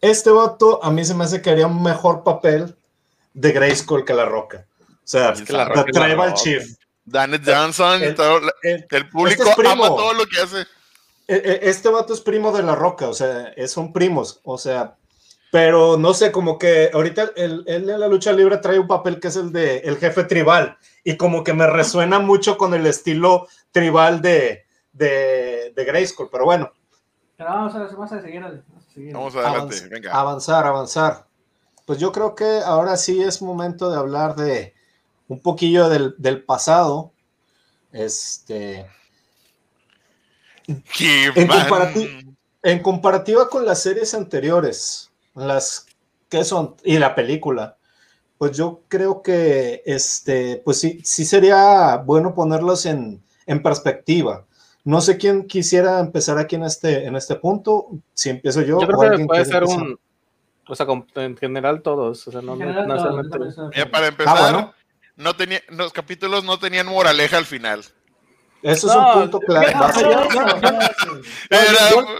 Este vato a mí se me hace que haría un mejor papel de Grayskull que la roca. O sea, Es que La The Roca es la Tribal. Chief. Danny Johnson, y el- El- el público este es primo. ama todo lo que hace. E- e- Este vato es primo de la roca, o sea, es- son primos, o sea, pero no sé, como que ahorita él, él en la lucha libre trae un papel que es el de el jefe tribal, y como que me resuena mucho con el estilo tribal de, de, de Grayskull, pero bueno, Pero vamos a, vamos a seguir. Vamos a seguir. Vamos adelante, avanz- venga. avanzar, avanzar. Pues yo creo que ahora sí es momento de hablar de un poquillo del, del pasado. Este. En comparati- En comparativa con las series anteriores, las que son, y la película, pues yo creo que este, pues sí, sí sería bueno ponerlos en, en perspectiva. No sé quién quisiera empezar aquí en este, en este punto, si empiezo yo. Yo o creo que alguien puede ser empezar. un. O sea, en general todos. O sea, no, no- no no, Mira, para empezar, Ah, bueno, no tenía, los capítulos no tenían moraleja al final. eso es No, un punto claro.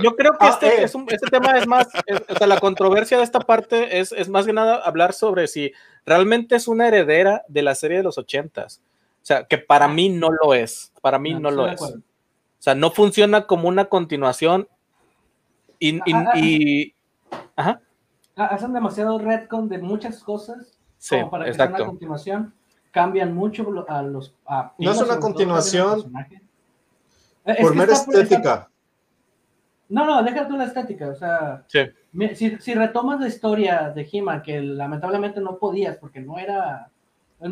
yo- creo que Ah, este, eh. es un- este tema es más, es- o sea, la controversia de esta parte es, es más que nada hablar sobre si realmente es una heredera de la serie de los ochentas. O sea, que para mí no lo es, para mí no, estoy lo es. acuerdo. O sea, no funciona como una continuación y, y- Ah, ah, y- ajá, Ah, Hacen demasiado retcon de muchas cosas sí, como para que sea una exacto. continuación. Cambian mucho a los. a No es una continuación es Por que mera está- está- estética. No, no, déjate tú la estética. O sea, Sí. si, si retomas la historia de He-Man, que lamentablemente no podías porque no era.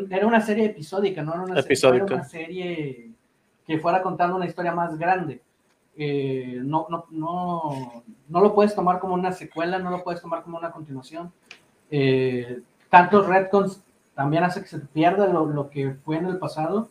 Era una serie episódica, no era una, Episódica. no era una serie que fuera contando una historia más grande. Eh, no, no, no, no lo puedes tomar como una secuela, no lo puedes tomar como una continuación. Eh, tantos retcons también hace que se pierda lo, lo que fue en el pasado.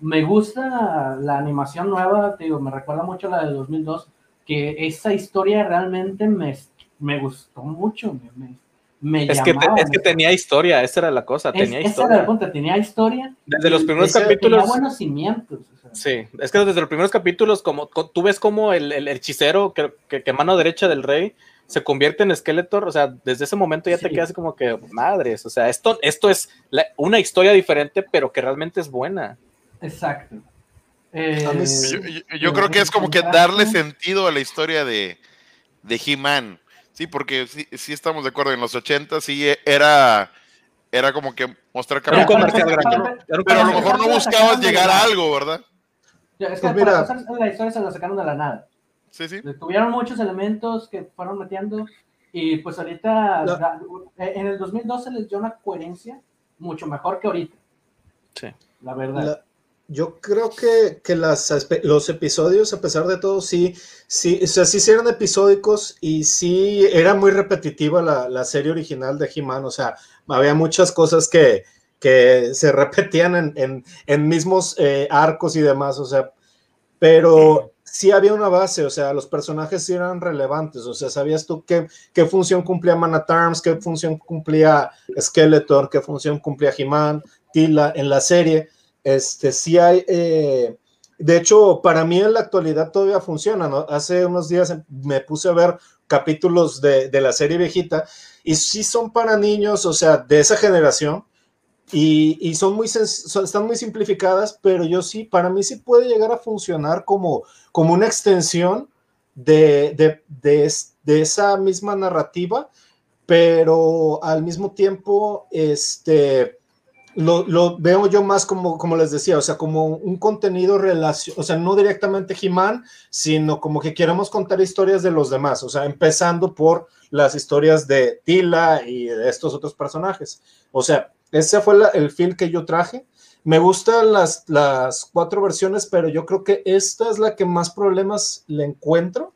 Me gusta la animación nueva, te digo, me recuerda mucho a la del 2002, que esa historia realmente me, me gustó mucho, me, me, me Es que, te- llamaba, es que me- tenía historia, esa era la cosa, es- tenía esa era historia. el punto, tenía historia. Desde los primeros capítulos. Tenía buenos cimientos. o sea. Sí, es que desde los primeros capítulos, como co- tú ves como el, el hechicero que, que, que mano derecha del rey se convierte en Skeletor, o sea, desde ese momento ya te quedas como que, madres, o sea, esto, esto es la- una historia diferente, pero que realmente es buena. Exacto. Eh, yo creo que es como que darle sentido a la historia de, de He-Man. Sí, porque sí, sí estamos de acuerdo, en los 80 sí era, era como que mostrar Era un Pero- comercial grande. pero- a lo mejor no buscabas llegar a algo, ¿verdad? Es que Pues para la historia se la sacaron de la nada. Sí, sí. Tuvieron muchos elementos que fueron metiendo y pues ahorita La- da- en el 2012 les dio una coherencia mucho mejor que ahorita. Sí. La verdad. La- yo creo que, que las, los episodios, a pesar de todo, sí, sí, o sea, sí eran episódicos y sí era muy repetitiva la, la serie original de He-Man. O sea, había muchas cosas que, que se repetían en, en- en mismos eh, arcos y demás. O sea, pero sí había una base, o sea, los personajes sí eran relevantes. O sea, sabías tú qué, qué función cumplía Man at Arms, qué función cumplía Skeletor, qué función cumplía He-Man, Tila en la serie. Este, sí hay, eh, de hecho, para mí en la actualidad todavía funciona. Hace unos días me puse a ver capítulos de, de la serie viejita y sí son para niños, o sea, de esa generación, y, y son muy, están muy simplificadas, pero yo sí, para mí sí puede llegar a funcionar como, como una extensión de, de, de esa misma narrativa, pero al mismo tiempo, este, lo, veo yo más como, como les decía, o sea, como un contenido relación, o sea, no directamente He-Man, sino como que queremos contar historias de los demás, o sea, empezando por las historias de Tila y de estos otros personajes. O sea, ese fue el feel que yo traje. Me gustan las, las cuatro versiones, pero yo creo que esta es la que más problemas le encuentro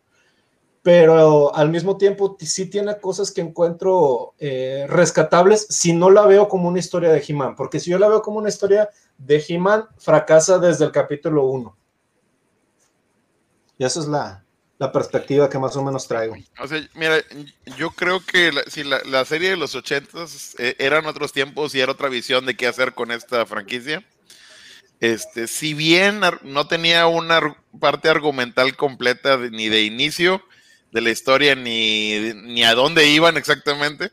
pero al mismo tiempo sí tiene cosas que encuentro eh, rescatables si no la veo como una historia de He-Man, porque si yo la veo como una historia de He-Man, fracasa desde el capítulo 1. Y esa es la, la, perspectiva que más o menos traigo. O sea, mira, yo creo que la, si la, la, serie de los 80 eh, eran otros tiempos y era otra visión de qué hacer con esta franquicia. Este, si bien no tenía una parte argumental completa de, ni de inicio, de la historia ni, ni a dónde iban exactamente.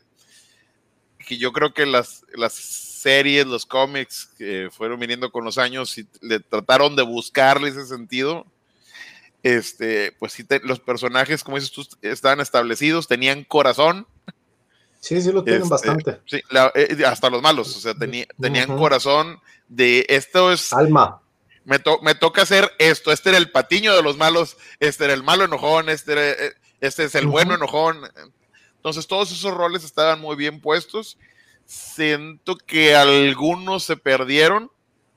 Que yo creo que las, las series, los cómics que fueron viniendo con los años y le trataron de buscarle ese sentido. Este, pues sí, los personajes, como dices tú, estaban establecidos, tenían corazón. Sí, sí, lo tienen este, bastante. Sí, eh, hasta los malos, o sea, tenían corazón de esto es. Alma me, me, toca hacer esto. Este era el patiño de los malos, este era el malo enojón, este era, eh, este es el bueno enojón. Entonces todos esos roles estaban muy bien puestos. Siento que algunos se perdieron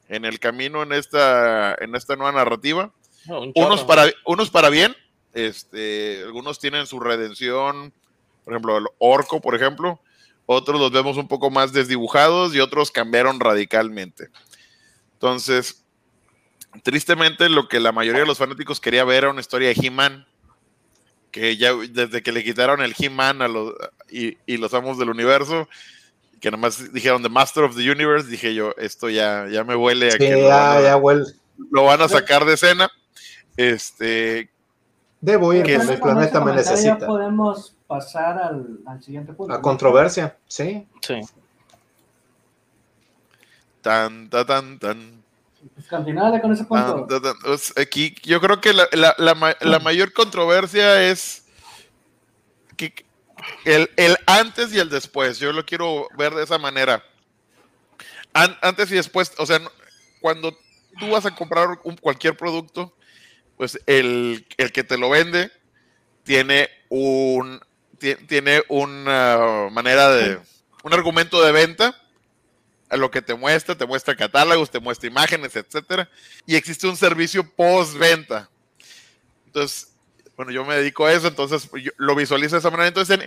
en el camino en esta, en esta nueva narrativa. unos, para, unos para bien, este, algunos tienen su redención, por ejemplo, el orco, por ejemplo. Otros los vemos un poco más desdibujados y otros cambiaron radicalmente. Entonces, tristemente, lo que la mayoría de los fanáticos quería ver era una historia de He-Man que ya desde que le quitaron el He-Man a los, y, y, los amos del universo, que nomás dijeron The Master of the Universe, dije yo, esto ya, ya me huele a que lo, ya, van a, ya huele. lo van a sacar de escena. Este. Debo ir, pues el planeta me necesita. Ya podemos pasar al, al siguiente punto. La controversia, sí. Sí. Tan, tan, tan, tan. Pues continuale con ese punto. Pues, aquí yo creo que la, la, la, mayor controversia es que el, el, antes y el después. Yo lo quiero ver de esa manera. An, antes y después, o sea, cuando tú vas a comprar un, cualquier producto, pues el, el, que te lo vende tiene un tiene una manera de un argumento de venta lo que te muestra, te muestra catálogos, te muestra imágenes, etcétera, y existe un servicio post-venta. Entonces, bueno, yo me dedico a eso, entonces yo lo visualizo de esa manera. Entonces,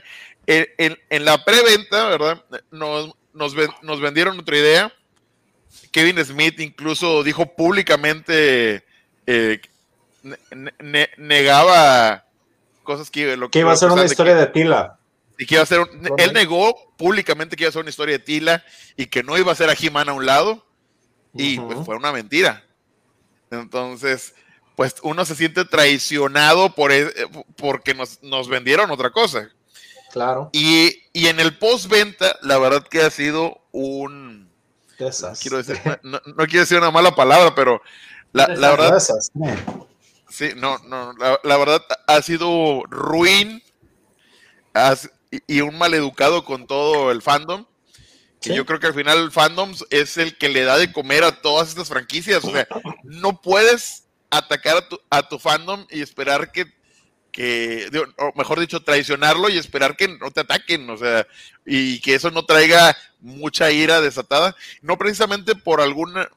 en, en, en la preventa, ¿verdad? Nos, nos, nos, vendieron otra idea. Kevin Smith incluso dijo públicamente, eh, ne negaba cosas que... Lo, que iba a ser una historia que, de Tila y que iba a ser, él negó públicamente que iba a ser una historia de Tila y que no iba a ser a He-Man a un lado, y uh -huh. pues fue una mentira. Entonces, pues uno se siente traicionado por, e, porque nos, nos vendieron otra cosa. Claro. Y, y en el postventa, la verdad que ha sido un. No quiero, decir, no, no quiero decir una mala palabra, pero la, la verdad. Sí, no, no, la, la, verdad ha sido ruin. Has, y un maleducado con todo el fandom. Que ¿Sí? yo creo que al final el fandom es el que le da de comer a todas estas franquicias. O sea, no puedes atacar a tu, a tu fandom y esperar que, que, o mejor dicho, traicionarlo y esperar que no te ataquen. O sea, y que eso no traiga mucha ira desatada. No precisamente por alguna,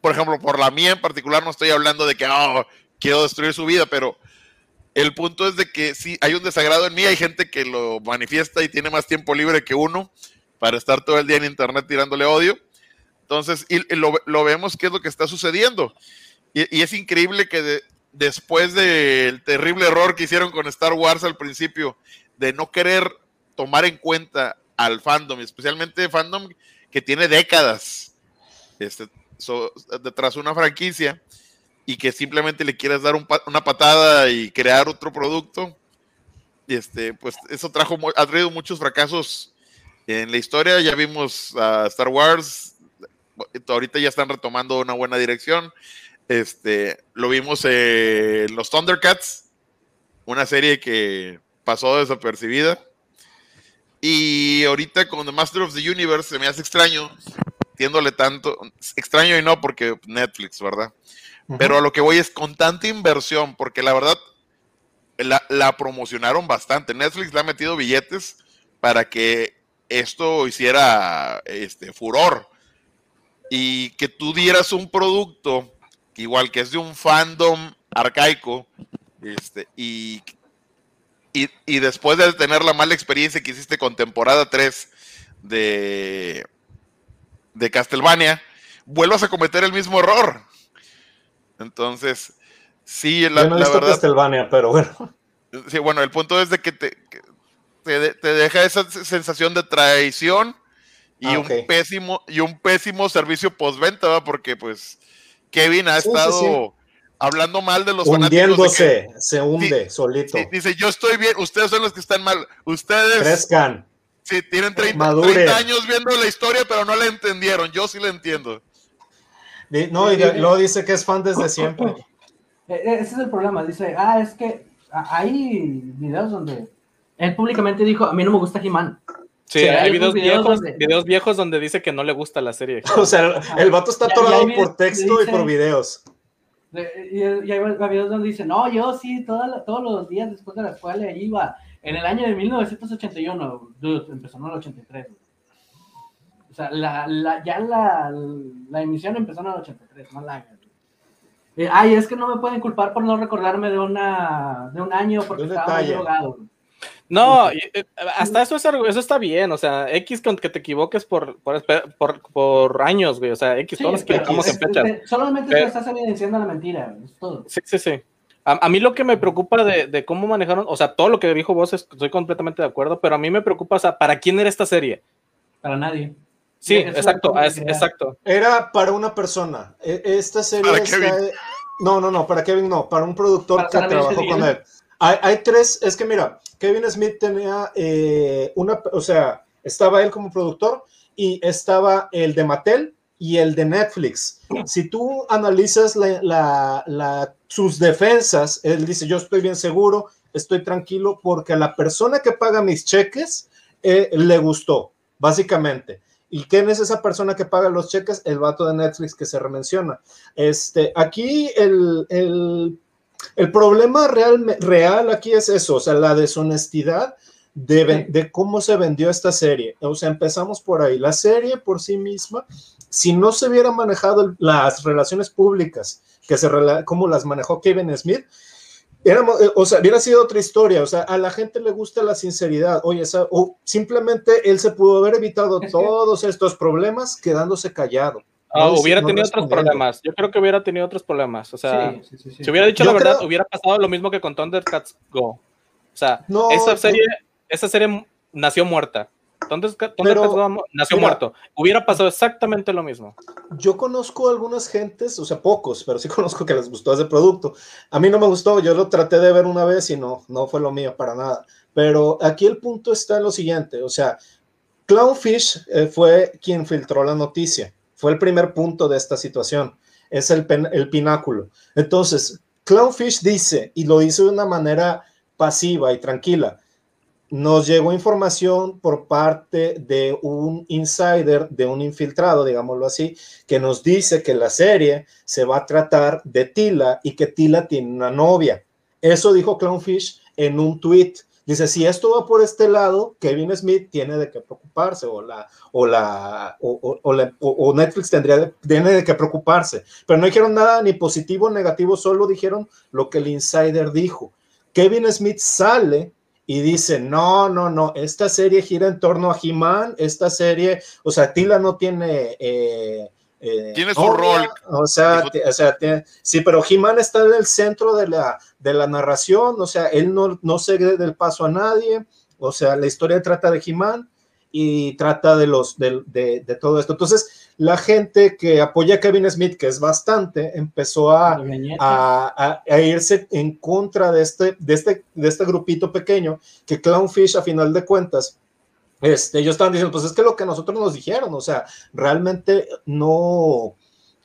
por ejemplo, por la mía en particular, no estoy hablando de que oh, quiero destruir su vida, pero el punto es de que sí, hay un desagrado en mí, hay gente que lo manifiesta y tiene más tiempo libre que uno para estar todo el día en internet tirándole odio. Entonces, y, lo, vemos qué es lo que está sucediendo. Y, es increíble que de, después del terrible error que hicieron con Star Wars al principio, de no querer tomar en cuenta al fandom, especialmente fandom que tiene décadas este, detrás de una franquicia, y que simplemente le quieras dar un, una patada y crear otro producto, este, pues eso trajo, ha traído muchos fracasos en la historia. Ya vimos a Star Wars, ahorita ya están retomando una buena dirección. Este, lo vimos en los Thundercats, una serie que pasó desapercibida. Y ahorita con The Master of the Universe se me hace extraño, tiéndole tanto, extraño y no porque Netflix, ¿verdad? Pero a lo que voy es con tanta inversión, porque la verdad la, la promocionaron bastante. Netflix le ha metido billetes para que esto hiciera este furor y que tú dieras un producto igual que es de un fandom arcaico este, y, y, después de tener la mala experiencia que hiciste con temporada 3 de, de Castlevania, vuelvas a cometer el mismo error. Entonces, sí, la, Yo no he visto Castlevania, pero bueno. Sí, bueno, el punto es de que te, te, deja esa sensación de traición y ah, un pésimo y un pésimo servicio postventa, ¿va? porque pues Kevin ha estado hablando mal de los Hundiéndose, se hunde solito. dice, yo estoy bien, ustedes son los que están mal, ustedes crezcan. Sí, tienen 30, 30 años viendo la historia, pero no la entendieron, yo sí la entiendo. No, y luego dice que es fan desde siempre. E, e, ese es el problema, dice, ah, es que hay videos donde él públicamente dijo, a mí no me gusta He-Man. Sí, hay, videos, viejos, videos viejos donde dice que no le gusta la serie. o sea, el vato está atorado por texto y por videos. Y, hay videos donde dice, no, yo sí, todos los días después de la escuela iba. En el año de 1981, dude, empezó en el 83. O sea, la, la, ya la, la, emisión empezó en el 83, no la eh, ay, es que no me pueden culpar por no recordarme de una de un año porque estaba drogado. No, eh, hasta eso, eso está bien, o sea, X con que te equivoques por, por, por, años, güey, o sea, X todos nos equivocamos en fechas. Solamente te estás evidenciando la mentira, es todo. Sí, sí, sí. A, mí lo que me preocupa de, de, cómo manejaron, o sea, todo lo que dijo vos estoy completamente de acuerdo, pero a mí me preocupa, o sea, ¿para quién era esta serie? Para nadie. Sí, exacto, exacto. Era para una persona. E, esta serie está... No, no, no, para Kevin no, para un productor que trabajó con él. Hay, tres, es que mira, Kevin Smith tenía una, o sea, estaba él como productor y estaba el de Mattel y el de Netflix. Si tú analizas la, sus defensas, él dice, yo estoy bien seguro, estoy tranquilo porque a la persona que paga mis cheques eh, le gustó, básicamente. ¿Y quién es esa persona que paga los cheques? El vato de Netflix que se remenciona. Este, aquí el, el el problema real, real aquí es eso, o sea, la deshonestidad de, de, cómo se vendió esta serie. O sea, empezamos por ahí. La serie por sí misma, si no se hubiera manejado las relaciones públicas, que se como las manejó Kevin Smith, éramos, eh, o sea, hubiera sido otra historia. O sea, a la gente le gusta la sinceridad. Oye, o simplemente él se pudo haber evitado todos estos problemas quedándose callado. Ah, hubiera tenido otros problemas. Yo creo que hubiera tenido otros problemas. O sea, si hubiera dicho la verdad, hubiera pasado lo mismo que con Thundercats Go. O sea, esa, serie, esa serie nació muerta. Go nació muerto. Hubiera pasado exactamente lo mismo. Yo conozco algunas gentes, o sea, pocos, pero sí conozco que les gustó ese producto. A mí no me gustó, yo lo traté de ver una vez y no, no fue lo mío para nada. Pero aquí el punto está en lo siguiente, o sea, Clownfish eh, fue quien filtró la noticia fue el primer punto de esta situación. Es el, el pináculo. Entonces, Clownfish dice, y lo dice de una manera pasiva y tranquila, nos llegó información por parte de un insider, de un infiltrado, digámoslo así, que nos dice que la serie se va a tratar de Tila y que Tila tiene una novia. Eso dijo Clownfish en un tweet. Dice, si esto va por este lado, Kevin Smith tiene de qué preocuparse o, la, o, la, o, Netflix tendría de, de qué preocuparse. Pero no dijeron nada ni positivo ni negativo, solo dijeron lo que el insider dijo. Kevin Smith sale y dice, no, no, no, esta serie gira en torno a He-Man, esta serie, o sea, Tila no tiene... Eh, eh, tiene su rol. O sea, o sea sí, pero He-Man está en el centro de la, de la narración, o sea, él no, no cede del paso a nadie, o sea, la historia trata de He-Man y trata de, los, de, de, todo esto. Entonces, la gente que apoya a Kevin Smith, que es bastante, empezó a, a, a, irse en contra de este, de, este, de este grupito pequeño, que Clownfish, a final de cuentas, este, ellos estaban diciendo, pues es que lo que nosotros nos dijeron, o sea, realmente no,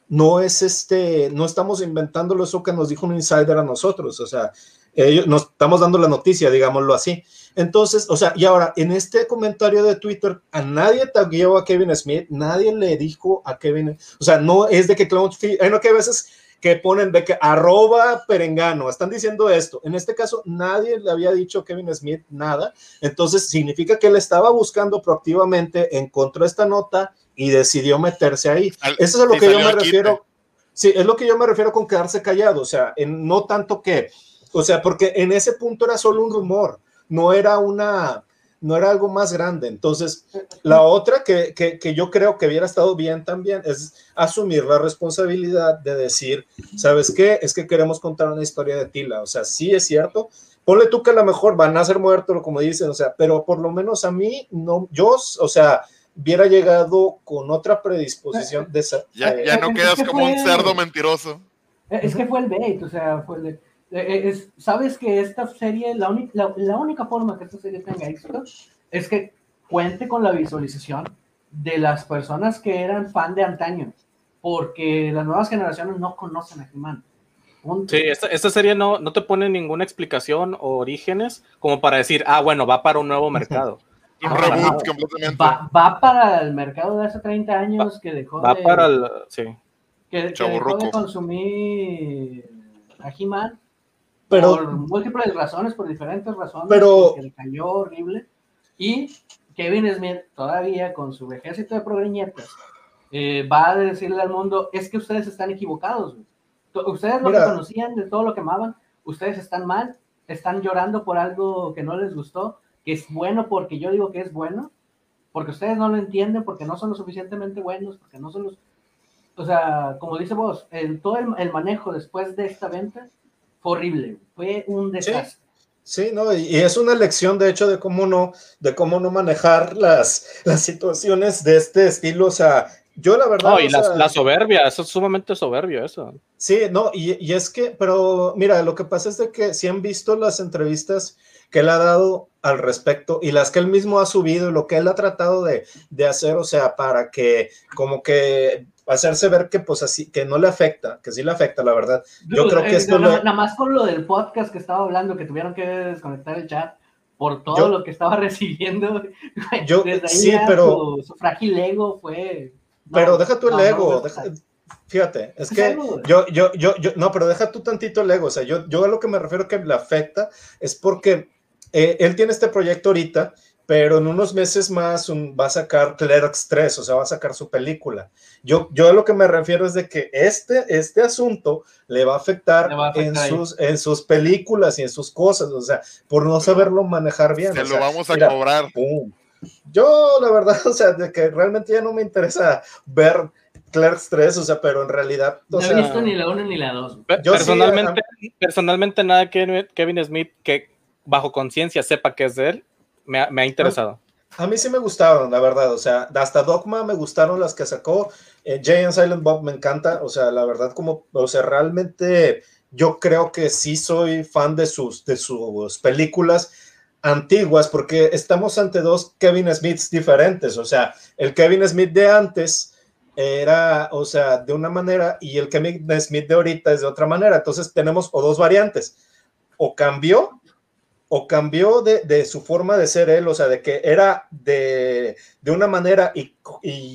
no es este, no estamos inventándolo eso que nos dijo un insider a nosotros, o sea, ellos nos estamos dando la noticia, digámoslo así. Entonces, o sea, y ahora en este comentario de Twitter, a nadie tagueó a Kevin Smith, nadie le dijo a Kevin, o sea, no es de que Clown, hay no que a veces que ponen de que arroba perengano, están diciendo esto. En este caso, nadie le había dicho a Kevin Smith nada, entonces significa que él estaba buscando proactivamente, encontró esta nota y decidió meterse ahí. Eso es a lo que yo me refiero. Sí, es lo que yo me refiero con quedarse callado, o sea, en, no tanto que, o sea, porque en ese punto era solo un rumor, no era una, no era algo más grande. Entonces, la otra que, que, yo creo que hubiera estado bien también es asumir la responsabilidad de decir, ¿sabes qué? Es que queremos contar una historia de Tila. O sea, sí es cierto. Ponle tú que a lo mejor van a ser muertos, como dicen, o sea, pero por lo menos a mí, no, yo, o sea, hubiera llegado con otra predisposición de esa. Ya, ya no quedas como un cerdo mentiroso. Es que fue el bait, o sea, fue el eh, es, sabes que esta serie, la, la, única forma que esta serie tenga éxito es que cuente con la visualización de las personas que eran fan de antaño, porque las nuevas generaciones no conocen a He-Man. Sí, esta, esta, serie no, no te pone ninguna explicación o orígenes como para decir, ah, bueno, va para un nuevo mercado. Va, va, para el mercado de hace 30 años que dejó va de, para el, sí. que, que dejó de consumir a He-Man pero, por múltiples razones, por diferentes razones, pero, porque le cayó horrible. Y Kevin Smith, todavía con su ejército de progreñetas, eh, va a decirle al mundo: es que ustedes están equivocados. Ustedes lo que conocían de todo lo que amaban, ustedes están mal, están llorando por algo que no les gustó, que es bueno porque yo digo que es bueno, porque ustedes no lo entienden, porque no son lo suficientemente buenos, porque no son los. O sea, como dice vos, el, todo el manejo después de esta venta horrible, fue un desastre. Sí. no, y, es una lección de hecho de cómo no, de cómo no manejar las, las situaciones de este estilo. O sea, yo la verdad. No, y la, soberbia, eso es sumamente soberbio, eso. Sí, no, y, y, es que, pero mira, lo que pasa es de que si han visto las entrevistas que él ha dado al respecto y las que él mismo ha subido y lo que él ha tratado de, de hacer, o sea, para que como que hacerse ver que pues así, que no le afecta, que sí le afecta, la verdad. Yo creo que eh, esto... Nada más con lo del podcast que estaba hablando, que tuvieron que desconectar el chat por todo lo que estaba recibiendo. Yo, sí, pero... Su, frágil ego fue... pero deja el ego, fíjate, es que yo, yo, yo, yo, no, pero deja tú tantito el ego, o sea, yo, yo a lo que me refiero que le afecta es porque eh, él tiene este proyecto ahorita pero en unos meses más va a sacar Clerks 3, o sea, va a sacar su película. Yo, yo a lo que me refiero es de que este, este asunto le va a afectar, en, sus, en sus películas y en sus cosas, o sea, por no saberlo manejar bien. Se lo vamos a cobrar. Yo, la verdad, o sea, de que realmente ya no me interesa ver Clerks 3, o sea, pero en realidad. no he visto ni la 1 ni la 2. Personalmente, personalmente, nada que Kevin Smith que bajo conciencia sepa que es de él me ha, interesado. A mí sí me gustaron, la verdad. O sea, hasta Dogma me gustaron las que sacó. Eh, Jay and Silent Bob me encanta. O sea, la verdad, como, o sea, realmente yo creo que sí soy fan de sus, de sus películas antiguas, porque estamos ante dos Kevin Smiths diferentes. O sea, el Kevin Smith de antes era, o sea, de una manera y el Kevin Smith de ahorita es de otra manera. Entonces tenemos o dos variantes. O cambió o cambió de, su forma de ser él, o sea, de que era de, una manera y,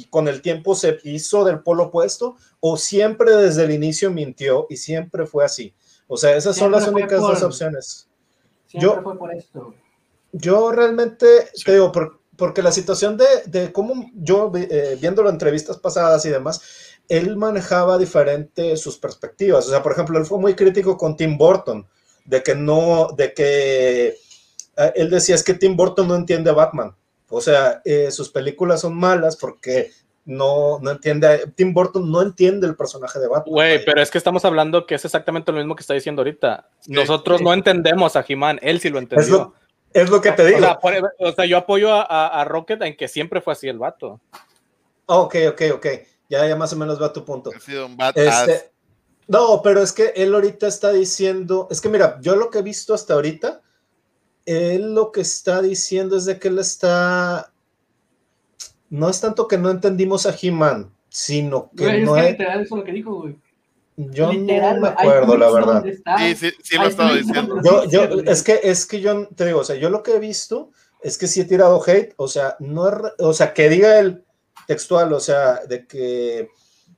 con el tiempo se hizo del polo opuesto, o siempre desde el inicio mintió y siempre fue así. O sea, esas son las únicas dos opciones. yo, fue por esto. Yo realmente te digo, porque la situación de, de cómo yo, eh, viendo las entrevistas pasadas y demás, él manejaba diferente sus perspectivas. O sea, por ejemplo, él fue muy crítico con Tim Burton de que no, de que eh, él decía es que Tim Burton no entiende a Batman. O sea, eh, sus películas son malas porque no, no entiende, Tim Burton no entiende el personaje de Batman. Güey, pero es que estamos hablando que es exactamente lo mismo que está diciendo ahorita. Nosotros no entendemos a He-Man, él sí lo entendió. Es lo, que te digo. O sea, yo apoyo a, Rocket en que siempre fue así el vato. ok, ok, ok. Ya, ya más o menos va tu punto. Ha sido un este, no, pero es que él ahorita está diciendo, es que mira, yo lo que he visto hasta ahorita, él lo que está diciendo es de que él está, no es tanto que no entendimos a He-Man, sino que no es... eso lo que dijo, güey. Yo Literal, no me acuerdo, la verdad. Sí, sí, sí lo estaba diciendo. Yo, es que, es que yo te digo, o sea, yo lo que he visto es que sí he tirado hate, o sea, no o sea, que diga el textual, o sea, de que,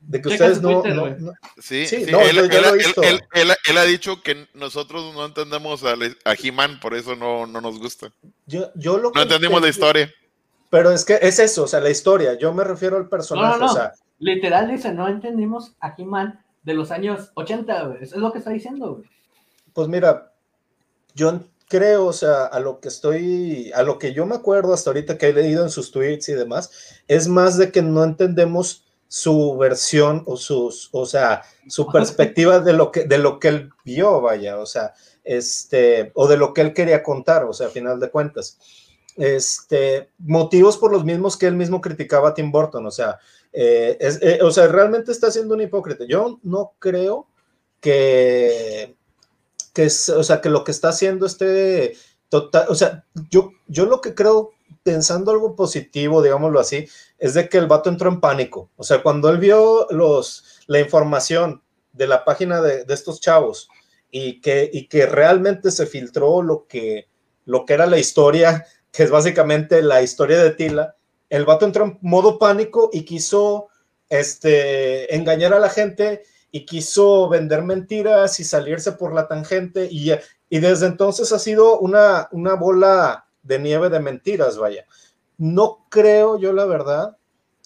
de que ustedes no, Twitter, no- no- Sí, Sí, sí, no, él, él- lo he él- visto. él- él- él ha dicho que nosotros no entendemos a, a He-Man, por eso no, no nos gusta. yo, yo lo No que entendemos la entendí- historia. Pero es que es eso, o sea, la historia, yo me refiero al personaje, no, no. o sea, Literal dice, no entendimos a He-Man de los años 80, güey. Eso es lo que está diciendo, güey. Pues mira, yo creo, o sea, a lo que estoy, a lo que yo me acuerdo hasta ahorita que he leído en sus tweets y demás, es más de que no entendemos su versión o sus, o sea, su perspectiva de lo que, de lo que él vio, vaya, o sea, este, o de lo que él quería contar, o sea, a final de cuentas. Este, motivos por los mismos que él mismo criticaba a Tim Burton, o sea, eh, es- eh, o sea, realmente está siendo un hipócrita. Yo no creo que, que es, o sea, que lo que está haciendo este total, o sea, yo, yo lo que creo, pensando algo positivo, digámoslo así, es de que el vato entró en pánico. O sea, cuando él vio los, la información de la página de, de estos chavos y que, y que realmente se filtró lo que, lo que era la historia, que es básicamente la historia de Tila, el vato entró en modo pánico y quiso este, engañar a la gente y quiso vender mentiras y salirse por la tangente y, y desde entonces ha sido una, una bola de nieve de mentiras, vaya. No creo yo la verdad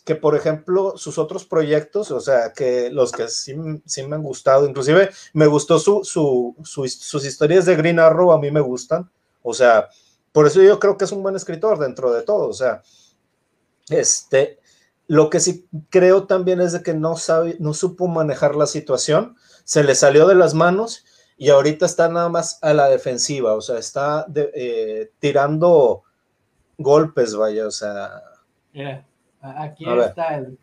que, por ejemplo, sus otros proyectos, o sea, que los que sí, sí me han gustado, inclusive me gustó su, su, su- sus historias de Green Arrow, a mí me gustan, o sea, por eso yo creo que es un buen escritor dentro de todo, o sea, este, lo que sí creo también es de que no sabe, no supo manejar la situación, se le salió de las manos y ahorita está nada más a la defensiva, o sea, está eh, tirando golpes, vaya, o sea, Mira, aquí A ver. está el.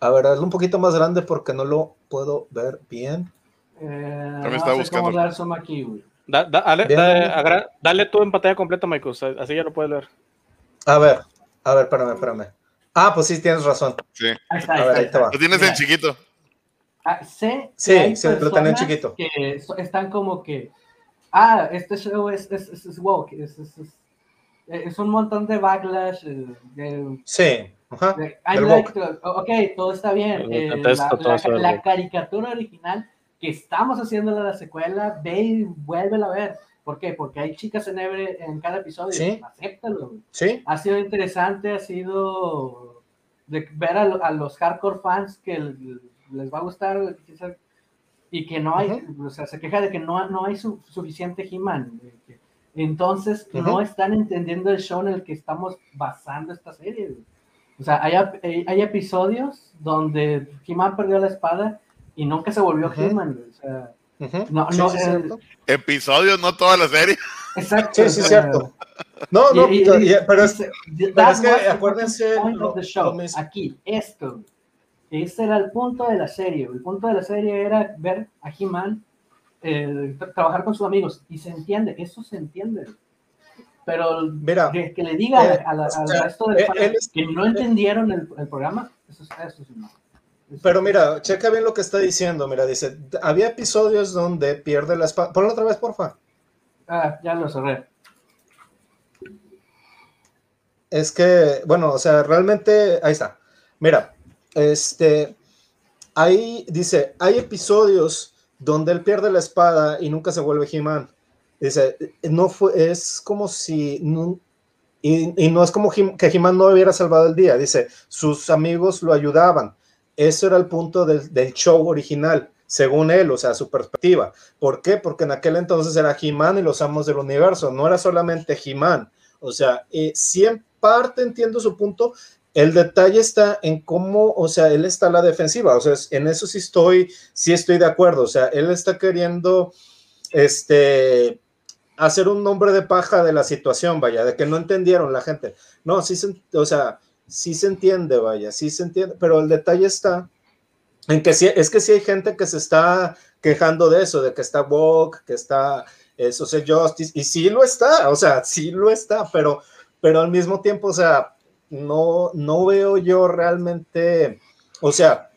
a ver, hazlo un poquito más grande porque no lo puedo ver bien. Eh, me no está buscando. cómo dar zoom aquí, güey. Da- da- dale, Bien. dale, dale tú en pantalla completa, Michael, así ya lo puedes leer. A ver, a ver, espérame, espérame. Ah, pues sí, tienes razón. Sí. Ahí está, A ahí ver, está, ahí te va. Lo tienes Mira. en chiquito. Ah, sé Sí, sí, lo tenía en chiquito. Que están como que, ah, este show es, es, es, es woke, es, es, es, es un montón de backlash, eh, de, Sí, ajá. de- I del like to- ok, todo está bien. Eh, eh, detesto la, todo caricatura original que estamos haciendo la secuela, ve y vuélvela a ver. ¿Por qué? Porque hay chicas en, Ebre- en cada episodio. Sí. Acéptalo. Sí, Ha sido interesante, ha sido de ver a, lo- a los hardcore fans que les va a gustar y que no hay, o sea, se queja de que no, no hay su- suficiente He-Man. que- Entonces no Ujú. están entendiendo el show en el que estamos basando esta serie. güey. O sea, hay, ap- hay episodios donde He-Man perdió la espada y nunca se volvió Ujú. He-Man. güey, O sea, ujú. No, Sí, no, sí, eh. Episodios, no toda la serie. exacto. Sí, o sí, sea, cierto. No, no, Y- y- y- pero es, pero "That es que acuérdense lo- of the show". lo mismo. Aquí, esto. Ese era el punto de la serie. El punto de la serie era ver a He-Man eh, tra- trabajar con sus amigos. Y se entiende, eso se entiende. Pero Mira, que, que le diga eh, a la- o al sea, resto es- que no entendieron el, el programa, eso, es- eso es Pero mira, checa bien lo que está diciendo. Mira, dice, había episodios donde pierde la espada. Ponlo otra vez, porfa. Ah, ya lo cerré. Es que, bueno, o sea, realmente, ahí está. Mira, este, ahí dice, hay episodios donde él pierde la espada y nunca se vuelve He-Man. Dice, no fue, es como si, no- y, no es como He- que He-Man no hubiera salvado el día. Dice, sus amigos lo ayudaban. Eso era el punto del, show original, según él, o sea, su perspectiva. ¿Por qué? Porque en aquel entonces era He-Man y los amos del universo, no era solamente He-Man. O sea, eh, sí en parte entiendo su punto. El detalle está en cómo, o sea, él está a la defensiva. O sea, en eso sí estoy, sí estoy de acuerdo. O sea, él está queriendo, este, hacer un nombre de paja de la situación, vaya, de que no entendieron la gente. No, sí se, o sea, sí se entiende, vaya, sí se entiende, pero el detalle está en que sí, es que sí hay gente que se está quejando de eso, de que está woke, que está eh, social justice, y sí lo está, o sea, sí lo está, pero, pero al mismo tiempo, o sea, no, no veo yo realmente, o sea,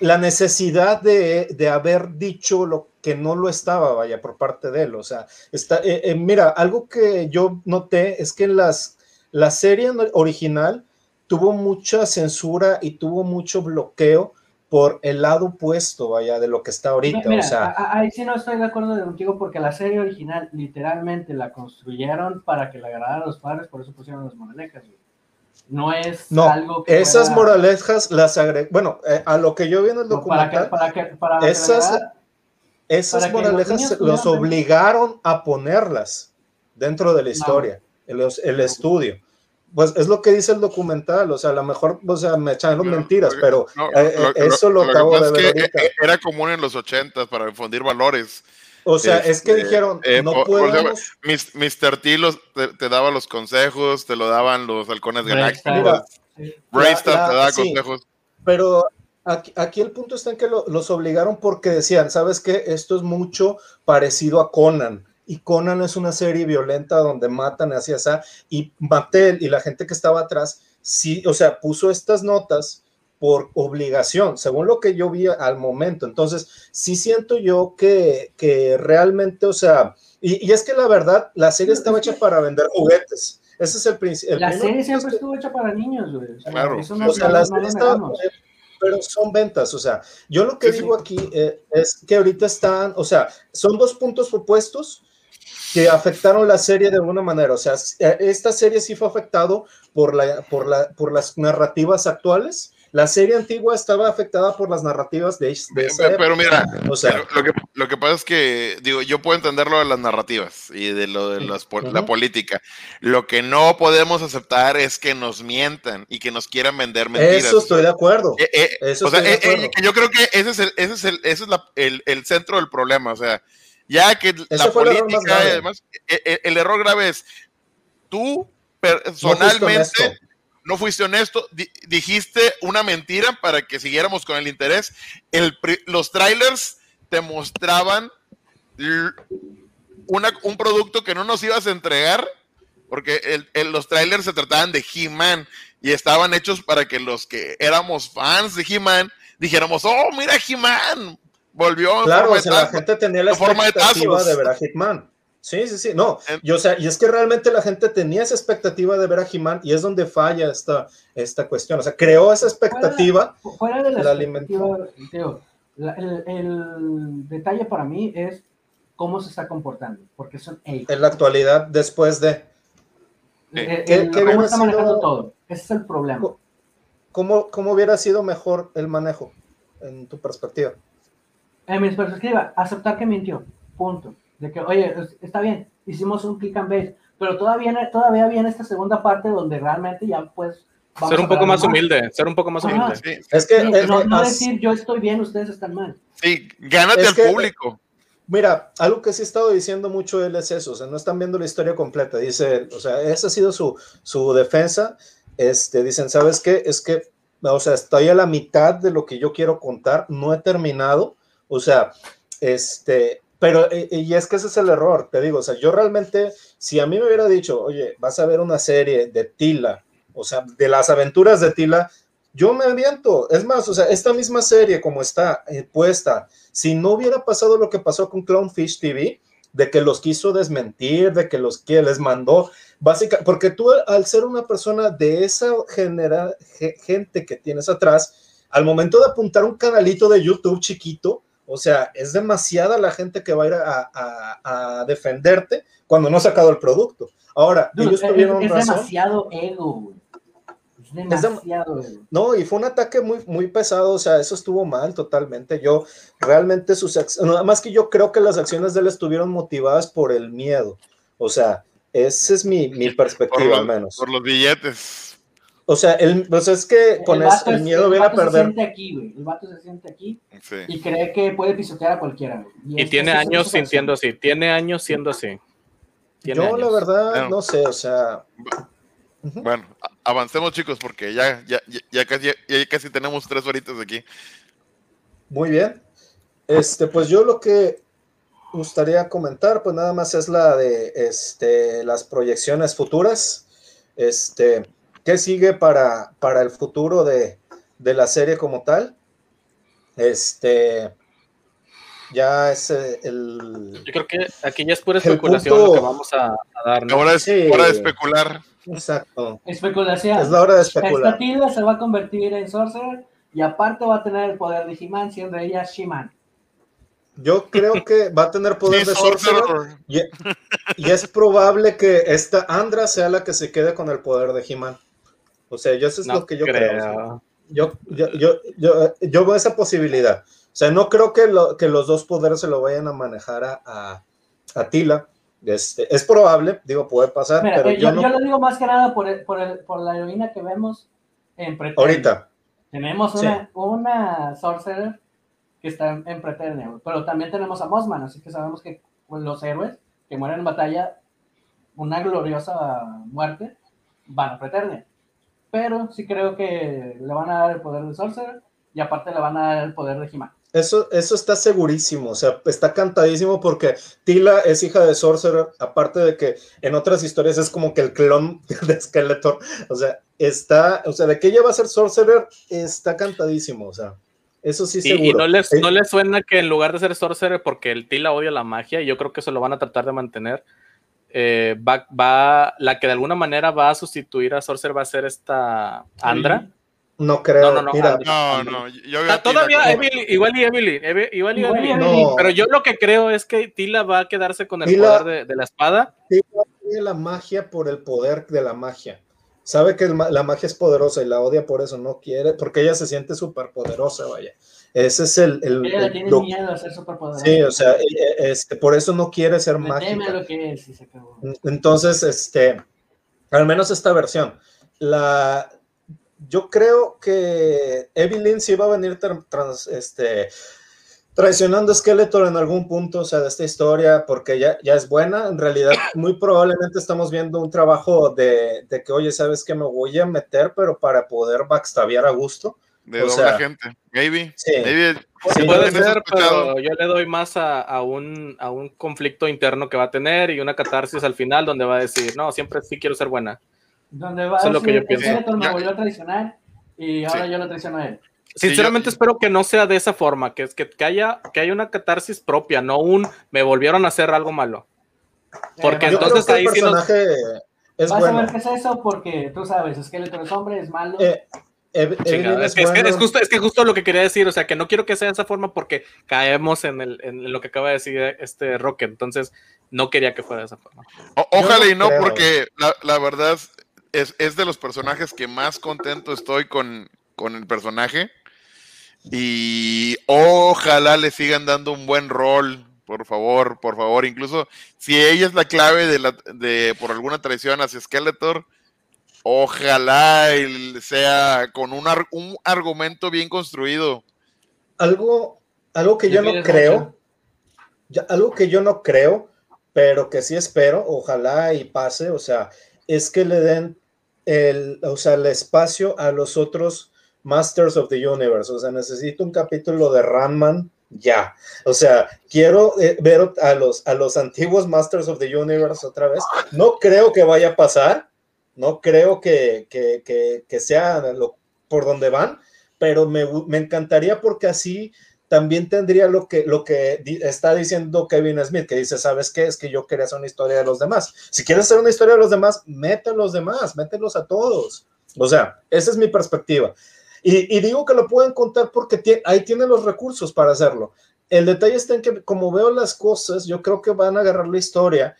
la necesidad de, de, haber dicho lo que no lo estaba, vaya, por parte de él. O sea, está, eh, eh, mira, algo que yo noté es que en las, la serie original tuvo mucha censura y tuvo mucho bloqueo por el lado opuesto, vaya, de lo que está ahorita. Mira, o sea, ahí sí no estoy de acuerdo contigo porque la serie original literalmente la construyeron para que la agradaran a los padres, por eso pusieron las moralejas. No es no, algo que esas fuera... moralejas las agregué, bueno, eh, a lo que yo vi en el documental, para que, para que, para esas, esas moralejas los, los obligaron a ponerlas dentro de la historia, no. el, el estudio pues es lo que dice el documental, o sea, a lo mejor, o sea, me echan mentiras, pero no, eh, lo, eso lo, lo acabo de ver. Es que era común en los ochentas para difundir valores. O sea, es que dijeron, eh, no por- por podemos. ejemplo, Mr. T los- te, te daba los consejos, te lo daban los halcones galácticos. La- te daba sí. consejos. Pero aquí, aquí el punto está en que lo- los obligaron porque decían, ¿sabes qué? Esto es mucho parecido a Conan. Y Conan es una serie violenta donde matan hacia esa. Y Mattel y la gente que estaba atrás, sí, o sea, puso estas notas por obligación, según lo que yo vi al momento. Entonces, sí siento yo que, que realmente, o sea, y, y es que la verdad, la serie estaba hecha para vender juguetes. Ese es el principio. La serie siempre estuvo hecha para niños, güey. O sea, Claro. Eso no, O sea, la no serie negamos. pero son ventas, o sea, yo lo que Sí, sí. digo aquí eh, es que ahorita están, o sea, son dos puntos opuestos que afectaron la serie de alguna manera, o sea, eh, esta serie sí fue afectado por, la, por, la, por las narrativas actuales, la serie antigua estaba afectada por las narrativas de, de esa Pero, pero mira, o sea, lo, lo que, lo que pasa es que, digo, yo puedo entender lo de las narrativas y de lo de las po- la Ujú. política. Lo que no podemos aceptar es que nos mientan y que nos quieran vender mentiras. eso estoy de acuerdo. Eh, eh, Eso o sea, estoy de eh, eh, acuerdo. yo creo que ese es el, ese es el, ese es la- el, el centro del problema. O sea, ya que la el error política, además, eh, eh, el error grave es tú personalmente. No fuiste honesto, di- dijiste una mentira para que siguiéramos con el interés. El, los trailers te mostraban una- un producto que no nos ibas a entregar, porque el- el- los trailers se trataban de He-Man y estaban hechos para que los que éramos fans de He-Man dijéramos, oh, mira He-Man, volvió en Claro, forma o de sea, la tazo". gente tenía la de expectativa de ver a Hitman. Sí, sí, sí. No, En- y, o sea, y es que realmente la gente tenía esa expectativa de ver a He-Man y es donde falla esta, esta cuestión. O sea, creó esa expectativa. Fuera de la, La expectativa, Teo, la- el, el detalle para mí es cómo se está comportando, porque son ellos. En la actualidad, después de. El- ¿Qué- el- qué cómo hubiera está manejando sido- todo. Ese es el problema. cómo, cómo hubiera sido mejor el manejo, en tu perspectiva. En mi perspectiva, aceptar que mintió. Punto. De que, oye, es- está bien, hicimos un click and base, pero todavía, todavía viene esta segunda parte donde realmente ya pues... vamos Ser un a poco más humilde, ser un poco más Ajá. humilde. Sí, Es que, Sí, eh, no, eh, no as- decir yo estoy bien, ustedes están mal. sí, gánate Es al que- público. Mira, algo que sí he estado diciendo mucho él es eso, o sea, no están viendo la historia completa, dice él, o sea, esa ha sido su, su defensa, este, dicen, ¿sabes qué? Es que, o sea, estoy a la mitad de lo que yo quiero contar, no he terminado, o sea, este, pero, eh, y es que ese es el error, te digo, o sea, yo realmente, si a mí me hubiera dicho, oye, vas a ver una serie de Tila, o sea, de las aventuras de Tila, yo me aviento, es más, o sea, esta misma serie como está eh, puesta, si no hubiera pasado lo que pasó con Clownfish TV, de que los quiso desmentir, de que los que les mandó, básicamente, porque tú al ser una persona de esa genera, ge- gente que tienes atrás, al momento de apuntar un canalito de YouTube chiquito, o sea, es demasiada la gente que va a ir a, a- a defenderte cuando no ha sacado el producto. Ahora, Dude, ellos es, tuvieron es razón. demasiado ego, güey. Es dem- demasiado ego. No, y fue un ataque muy, muy pesado, o sea, eso estuvo mal totalmente. Yo realmente sus acciones, nada más que yo creo que las acciones de él estuvieron motivadas por el miedo. O sea, esa es mi, mi perspectiva al menos. por los billetes. O sea, el, pues es que con el, el es- miedo el viene a vato se perder. siente aquí, güey. El vato se siente aquí Sí. y cree que puede pisotear a cualquiera, güey. Y es- tiene años sintiendo así, tiene años siendo así. Tiene Yo, la verdad, Bueno. no sé, o sea. Bueno, avancemos chicos porque ya, ya, ya, ya casi, ya casi tenemos tres horitas aquí. Muy bien. Este, pues yo lo que gustaría comentar, pues nada más es la de este, las proyecciones futuras. Este, ¿qué sigue para, para el futuro de, de la serie como tal? Este, ya es eh, el... Yo creo que aquí ya es pura especulación lo que vamos a, dar. ¿no? Ahora es Sí. hora de especular. Exacto. Especulación. Es la hora de Esta especular. Tilda se va a convertir en Sorcerer y aparte va a tener el poder de He-Man, siendo ella She-Man. Yo creo que va a tener poder de sorcerer Sorcerer. y, y es probable que esta Andra sea la que se quede con el poder de He-Man. O sea, yo eso es No lo que yo creo. creo. Yo, yo, yo, yo, yo veo esa posibilidad. O sea, no creo que, lo- que los dos poderes se lo vayan a manejar a, a, a Tila. Este, es probable, digo, puede pasar, Mira, pero eh, yo yo, no. yo lo digo más que nada por, el- por, el- por la heroína que vemos en Preternia. Ahorita, Tenemos Sí. una, una Sorcerer que está en, güey, pero también tenemos a Mossman, así que sabemos que los héroes que mueren en batalla, una gloriosa muerte, van a Preternia. Pero sí creo que le van a dar el poder de Sorcerer y aparte le van a dar el poder de He-Man. eso, eso está segurísimo, o sea, está cantadísimo porque Tila es hija de Sorcerer, aparte de que en otras historias es como que el clon de Skeletor, o sea, está, o sea, de que ella va a ser Sorcerer, está cantadísimo, o sea, eso sí Y, seguro. y no, les, Eh, no les suena que en lugar de ser Sorcerer, porque el Tila odia la magia, y yo creo que eso lo van a tratar de mantener. Eh, va, va, la que de alguna manera va a sustituir a Sorcerer va a ser esta Andra. No creo, No, no, no, mira. No, no, yo veo Ah, Tila todavía Evelyn, igual y Evelyn, Eve- igual y Evelyn. No. Pero yo lo que creo es que Tila va a quedarse con el Tila- poder de, de la espada. odia la magia por el poder de la magia. Sabe que la magia es poderosa y la odia por eso, no quiere, porque ella se siente súper poderosa, vaya. Ese es el... el- Ella le el- tiene lo- miedo a ser superpoderosa. sí, o sea, eh, este, por eso no quiere ser teme mágica. lo que es y se acabó. Entonces, este, al menos esta versión. La, yo creo que Evelyn sí va a venir trans- este, traicionando a Skeletor en algún punto, o sea, de esta historia, porque ya, ya es buena. En realidad, muy probablemente estamos viendo un trabajo de, de que, oye, ¿sabes qué? Me voy a meter, pero para poder backstabiar a gusto. De o doble sea, gente. Maybe. Sí. Maybe. Sí, Puede ser, escuchado. pero yo le doy más a, a un, a un conflicto interno que va a tener y una catarsis al final donde va a decir, no, siempre sí quiero ser buena. Donde va a Eso es lo que decir, yo me volvió a traicionar y ahora Sí. yo lo traiciono a él. Sí, Sinceramente yo- espero que no sea de esa forma, que, es que, que, haya, que haya una catarsis propia, no un me volvieron a hacer algo malo. Porque Eh, Yo entonces creo que el ahí sí nos- personaje es vas a bueno. ver qué es eso porque tú sabes, es hombre, es malo. Eh, Es, que, es, que- es justo, es que justo lo que quería decir, o sea, que no quiero que sea de esa forma porque caemos en, el, en lo que acaba de decir este Rocket, entonces no quería que fuera de esa forma. O- ojalá no y no, creo. porque la, la verdad es, es de los personajes que más contento estoy con, con el personaje. Y ojalá le sigan dando un buen rol, por favor, por favor. Incluso si ella es la clave de, la, de por alguna traición hacia Skeletor, ojalá él sea con un, ar- un argumento bien construido. algo, algo que yo no creo, ya- algo que yo no creo, pero que sí espero, ojalá y pase, o sea, es que le den el, o sea, el espacio a los otros Masters of the Universe, o sea, necesito un capítulo de Ranman ya, o sea, quiero eh, ver a los, a los antiguos Masters of the Universe otra vez, no creo que vaya a pasar, no creo que, que, que, que sea por donde van, pero me, me encantaría porque así también tendría lo que, lo que está diciendo Kevin Smith, que dice, ¿sabes qué? Es que yo quería hacer una historia de los demás. Si quieres hacer una historia de los demás, mete a los demás, mételos a todos. O sea, esa es mi perspectiva. Y, y digo que lo pueden contar porque ahí tienen los recursos para hacerlo. El detalle está en que, como veo las cosas, yo creo que van a agarrar la historia.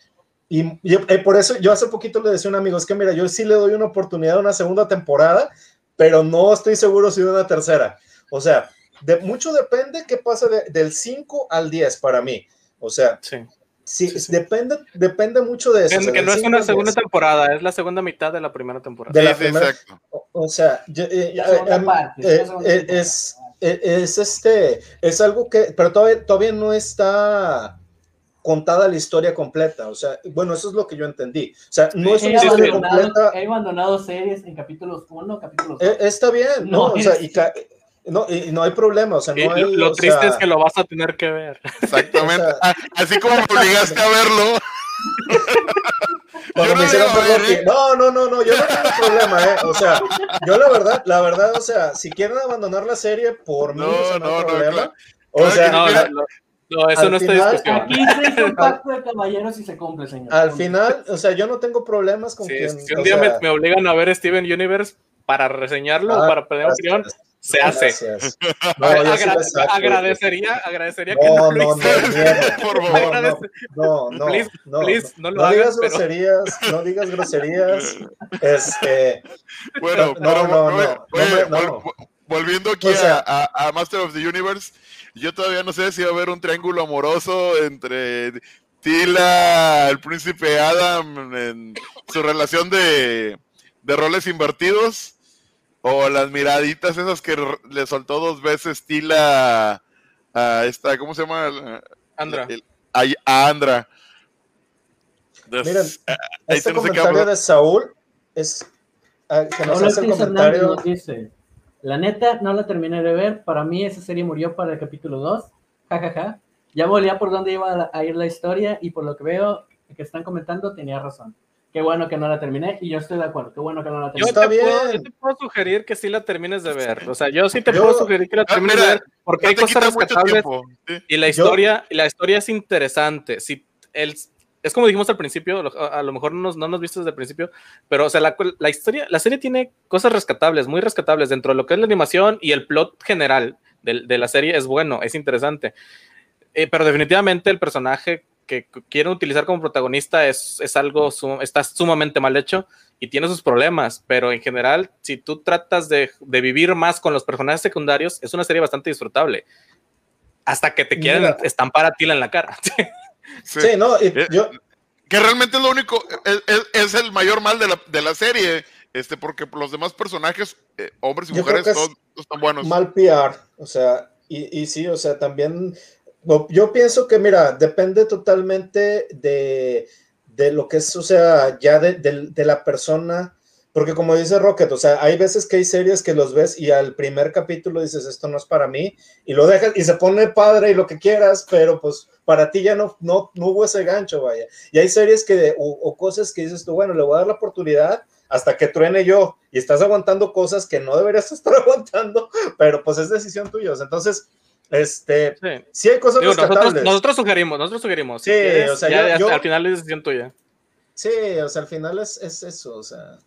Y, y, eh, por eso yo hace poquito le decía a un amigo, es que mira, yo sí le doy una oportunidad a una segunda temporada, pero no estoy seguro si de una tercera. O sea, de, mucho depende qué pasa de- del 5 al 10 para mí. O sea, Sí. sí, Sí, sí. Depende, depende mucho de eso. Que, o sea, que no es 5 una segunda 10. temporada, es la segunda mitad de la primera temporada. De la primera- exacto. O, o sea, yo- eh, eh, parte, eh, segunda eh, es, eh, es este, es algo que, pero todavía, todavía no está contada la historia completa. O sea, bueno, eso es lo que yo entendí. O sea, no es He una historia abandonado, completa. he abandonado series en capítulos 1, capítulos 2. Eh, está bien, no, No o sea, y, no, y- no hay problema, o sea, no hay, lo, triste sea, es que lo vas a tener que ver. Exactamente. O sea- Ah, Así como me obligaste a verlo. Cuando me hicieron ver No, no, no, no, yo no tengo problema, ¿eh? O sea, yo la verdad, la verdad, o sea, si quieren abandonar la serie, por mí no, no, no, problema. O sea, no, no, eso no está discusión. Aquí se hizo un pacto de caballeros y se cumple, señor. Al final, o sea, yo no tengo problemas con quien. Si un día me, me, obligan a ver Steven Universe para reseñarlo, ah, para pedir opinión, se hace. No, agradecería, agradecería que no, no, no, por favor. No, no, please, no, please, no, no, digas groserías, no digas groserías. Este, bueno, no, no, no, Volviendo aquí a, a, Master of the Universe, yo todavía no sé si va a haber un triángulo amoroso entre Tila, el príncipe Adam, en su relación de, de roles invertidos o las miraditas esas que le soltó dos veces Tila a, esta, ¿cómo se llama? Andra. a, Andra. Miren, este comentario de Saúl es ah, que nos hace el comentario. Dice, la neta, no la terminé de ver. Para mí esa serie murió para el capítulo 2. Jajaja. Ya volía por dónde iba a ir la historia y por lo que veo que están comentando tenía razón. Qué bueno que no la terminé y yo estoy de acuerdo. Qué bueno que no la terminé. Yo, te, Puedo, yo te puedo sugerir que sí la termines de ver. O sea, yo sí te puedo sugerir que la ah, termines de ver porque hay cosas rescatables y la historia y la historia es interesante. Si el, es como dijimos al principio, a, lo mejor no nos, no nos viste desde el principio, pero o sea, la, la, historia, la serie tiene cosas rescatables, muy rescatables dentro de lo que es la animación y el plot general de, de la serie es bueno, es interesante. Eh, pero definitivamente el personaje que quieren utilizar como protagonista es, es algo, está sumamente mal hecho y tiene sus problemas, pero en general, si tú tratas de, de, vivir más con los personajes secundarios, es una serie bastante disfrutable. Hasta que te quieren estampar a Tila en la cara. sí, no, eh, yo... Que realmente es lo único, es, es, el mayor mal de la, de la, serie, este, porque los demás personajes, eh, hombres y mujeres, todos, están buenos. Mal PR, o sea, y, y sí, o sea, también yo pienso que, mira, depende totalmente de, de lo que es, o sea, ya de, de, la persona, porque como dice Rocket, o sea, hay veces que hay series que los ves y al primer capítulo dices, esto no es para mí, y lo dejas y se pone padre y lo que quieras, pero pues para ti ya no, no, no hubo ese gancho, vaya. Y hay series que, o, o cosas que dices tú, bueno, le voy a dar la oportunidad hasta que truene yo, y estás aguantando cosas que no deberías estar aguantando, pero pues es decisión tuya. Entonces, este, sí, hay cosas nosotros, nosotros, sugerimos, nosotros sugerimos. Sí, o sea, yo, al final es decisión tuya. Sí, o sea, al final es, es, eso, o sea.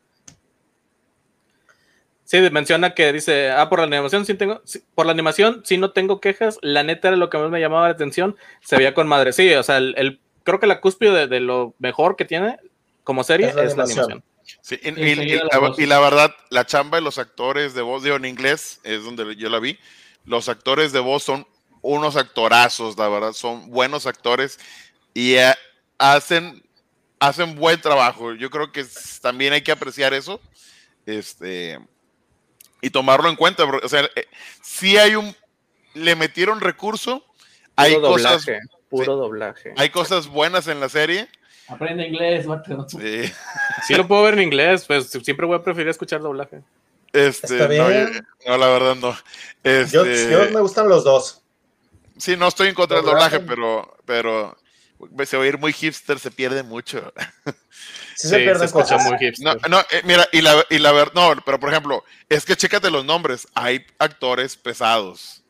Sí, menciona que dice, ah, por la animación sí tengo, por la animación sí no tengo quejas, la neta era lo que más me llamaba la atención, se veía con madre. Sí, o sea, el, creo que la cúspide de, lo mejor que tiene como serie es la, animación. Sí, y, y, la, verdad, la chamba de los actores de voz de en inglés es donde yo la vi los actores de voz son unos actorazos, la verdad, son buenos actores y eh, hacen, hacen buen trabajo. Yo creo que también hay que apreciar eso este, y tomarlo en cuenta. O sea, eh, si hay un, le metieron recurso, hay cosas, puro doblaje. Hay cosas buenas en la serie. Aprende inglés, Mateo. Sí. sí lo puedo ver en inglés, pues siempre voy a preferir escuchar doblaje. Este, no, la verdad no. Este, yo, me gustan los dos. Sí, no estoy en contra del doblaje, pero, pero se va a ir muy hipster, se pierde mucho. Sí, se pierde se muy hipster. No, eh, mira, y la, y la verdad, no, pero por ejemplo, es que chécate los nombres, hay actores pesados.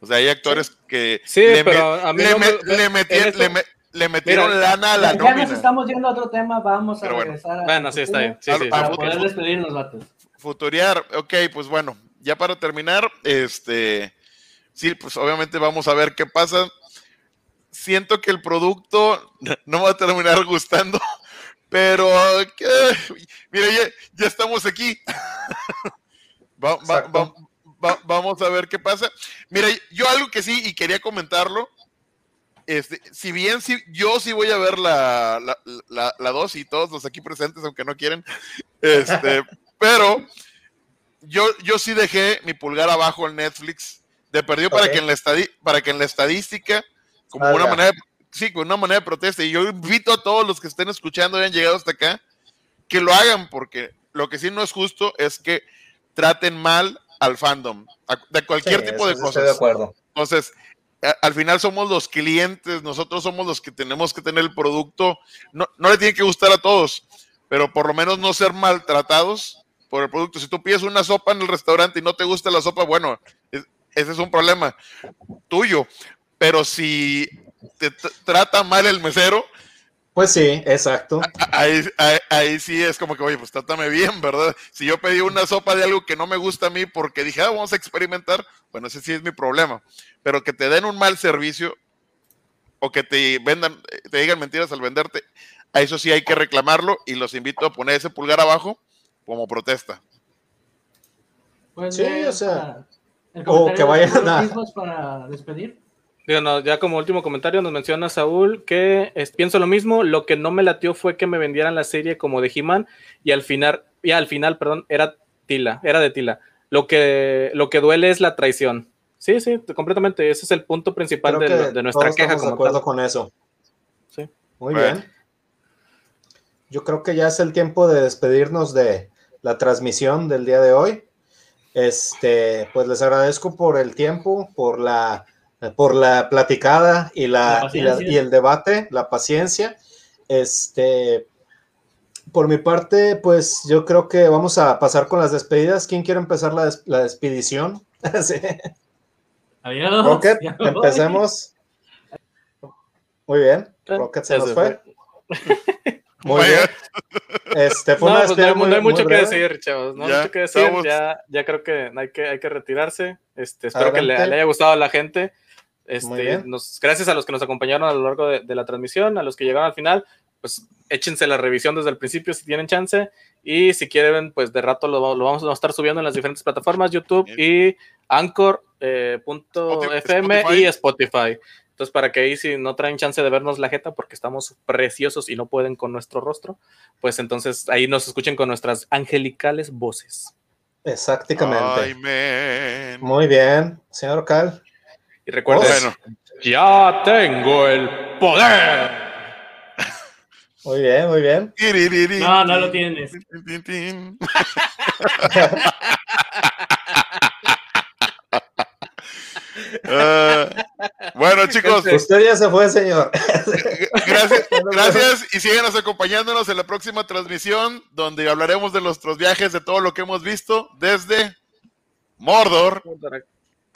O sea, hay actores que sí, le, pero a mí le, metieron, lana a la ya nos estamos yendo a otro tema, vamos a regresar. Bueno, sí, está bien. Sí, sí, para poder despedirnos, vatos. Futurear, ok, pues bueno, ya para terminar, este, sí, pues obviamente vamos a ver qué pasa. Siento que el producto no va a terminar gustando, pero mira, ya, estamos aquí. vamos a ver qué pasa. Mira, yo algo que sí, y quería comentarlo, este, si bien si, yo sí voy a ver la, la, la, dos y todos los aquí presentes, aunque no quieren, este, pero yo, yo sí dejé mi pulgar abajo en Netflix. De perdió para, que en la para que en la estadística, como ah, una manera, sí, como una manera de protesta. Y yo invito a todos los que estén escuchando y han llegado hasta acá, que lo hagan, porque lo que sí no es justo es que traten mal al fandom, de cualquier tipo de cosas. de acuerdo. Entonces, al final somos los clientes, nosotros somos los que tenemos que tener el producto, no, no le tiene que gustar a todos, pero por lo menos no ser maltratados por el producto. Si tú pides una sopa en el restaurante y no te gusta la sopa, bueno, ese es un problema tuyo. Pero si te trata mal el mesero, pues sí, exacto. Ahí, ahí, sí es como que, oye, pues trátame bien, ¿verdad? Si yo pedí una sopa de algo que no me gusta a mí porque dije, ah, vamos a experimentar, bueno, ese sí es mi problema. Pero que te den un mal servicio o que te vendan, te digan mentiras al venderte, a eso sí hay que reclamarlo y los invito a poner ese pulgar abajo como protesta. Pues sí, o sea, o que vayan a... para despedir ya como último comentario nos menciona Saúl que pienso lo mismo, lo que no me latió fue que me vendieran la serie como de He-Man y al final, y al final, perdón, era Tila, era de Tila. Lo que, lo que duele es la traición. Sí, sí, completamente. Ese es el punto principal de, nuestra queja. Estamos de acuerdo con eso. Sí. Muy bien. Yo creo que ya es el tiempo de despedirnos de la transmisión del día de hoy. Este, pues les agradezco por el tiempo, por la por la platicada y, la, y, el debate, la paciencia. Este, por mi parte, pues yo creo que vamos a pasar con las despedidas. ¿Quién quiere empezar la, la despedición? Adiós. Rocket, empecemos. Muy bien. Rocket se nos fue. Muy bien. Este, fue no, pues no, hay, mucho que decir, chavos. No hay mucho que decir. Ya, ya creo que hay que, hay que retirarse. Este, espero que le, haya gustado a la gente. Este, nos, gracias a los que nos acompañaron a lo largo de, la transmisión, a los que llegaron al final, pues échense la revisión desde el principio si tienen chance y si quieren, pues de rato lo, vamos a estar subiendo en las diferentes plataformas, YouTube y Anchor.fm eh, y Spotify. Entonces, para que ahí si no traen chance de vernos la jeta porque estamos preciosos y no pueden con nuestro rostro, pues entonces ahí nos escuchen con nuestras angelicales voces. Exactamente. Muy bien, señor Cal. Y recuerden, ya tengo el poder. Muy bien, muy bien. No, no lo tienes. Uh, bueno, chicos. Usted ya se fue, señor. Gracias, gracias y síganos acompañándonos en la próxima transmisión donde hablaremos de nuestros viajes, de todo lo que hemos visto desde Mordor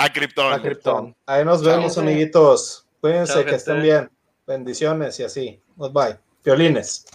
a Krypton. Ahí nos vemos, amiguitos. Cuídense, que estén bien. Bendiciones y así. Bye. Violines.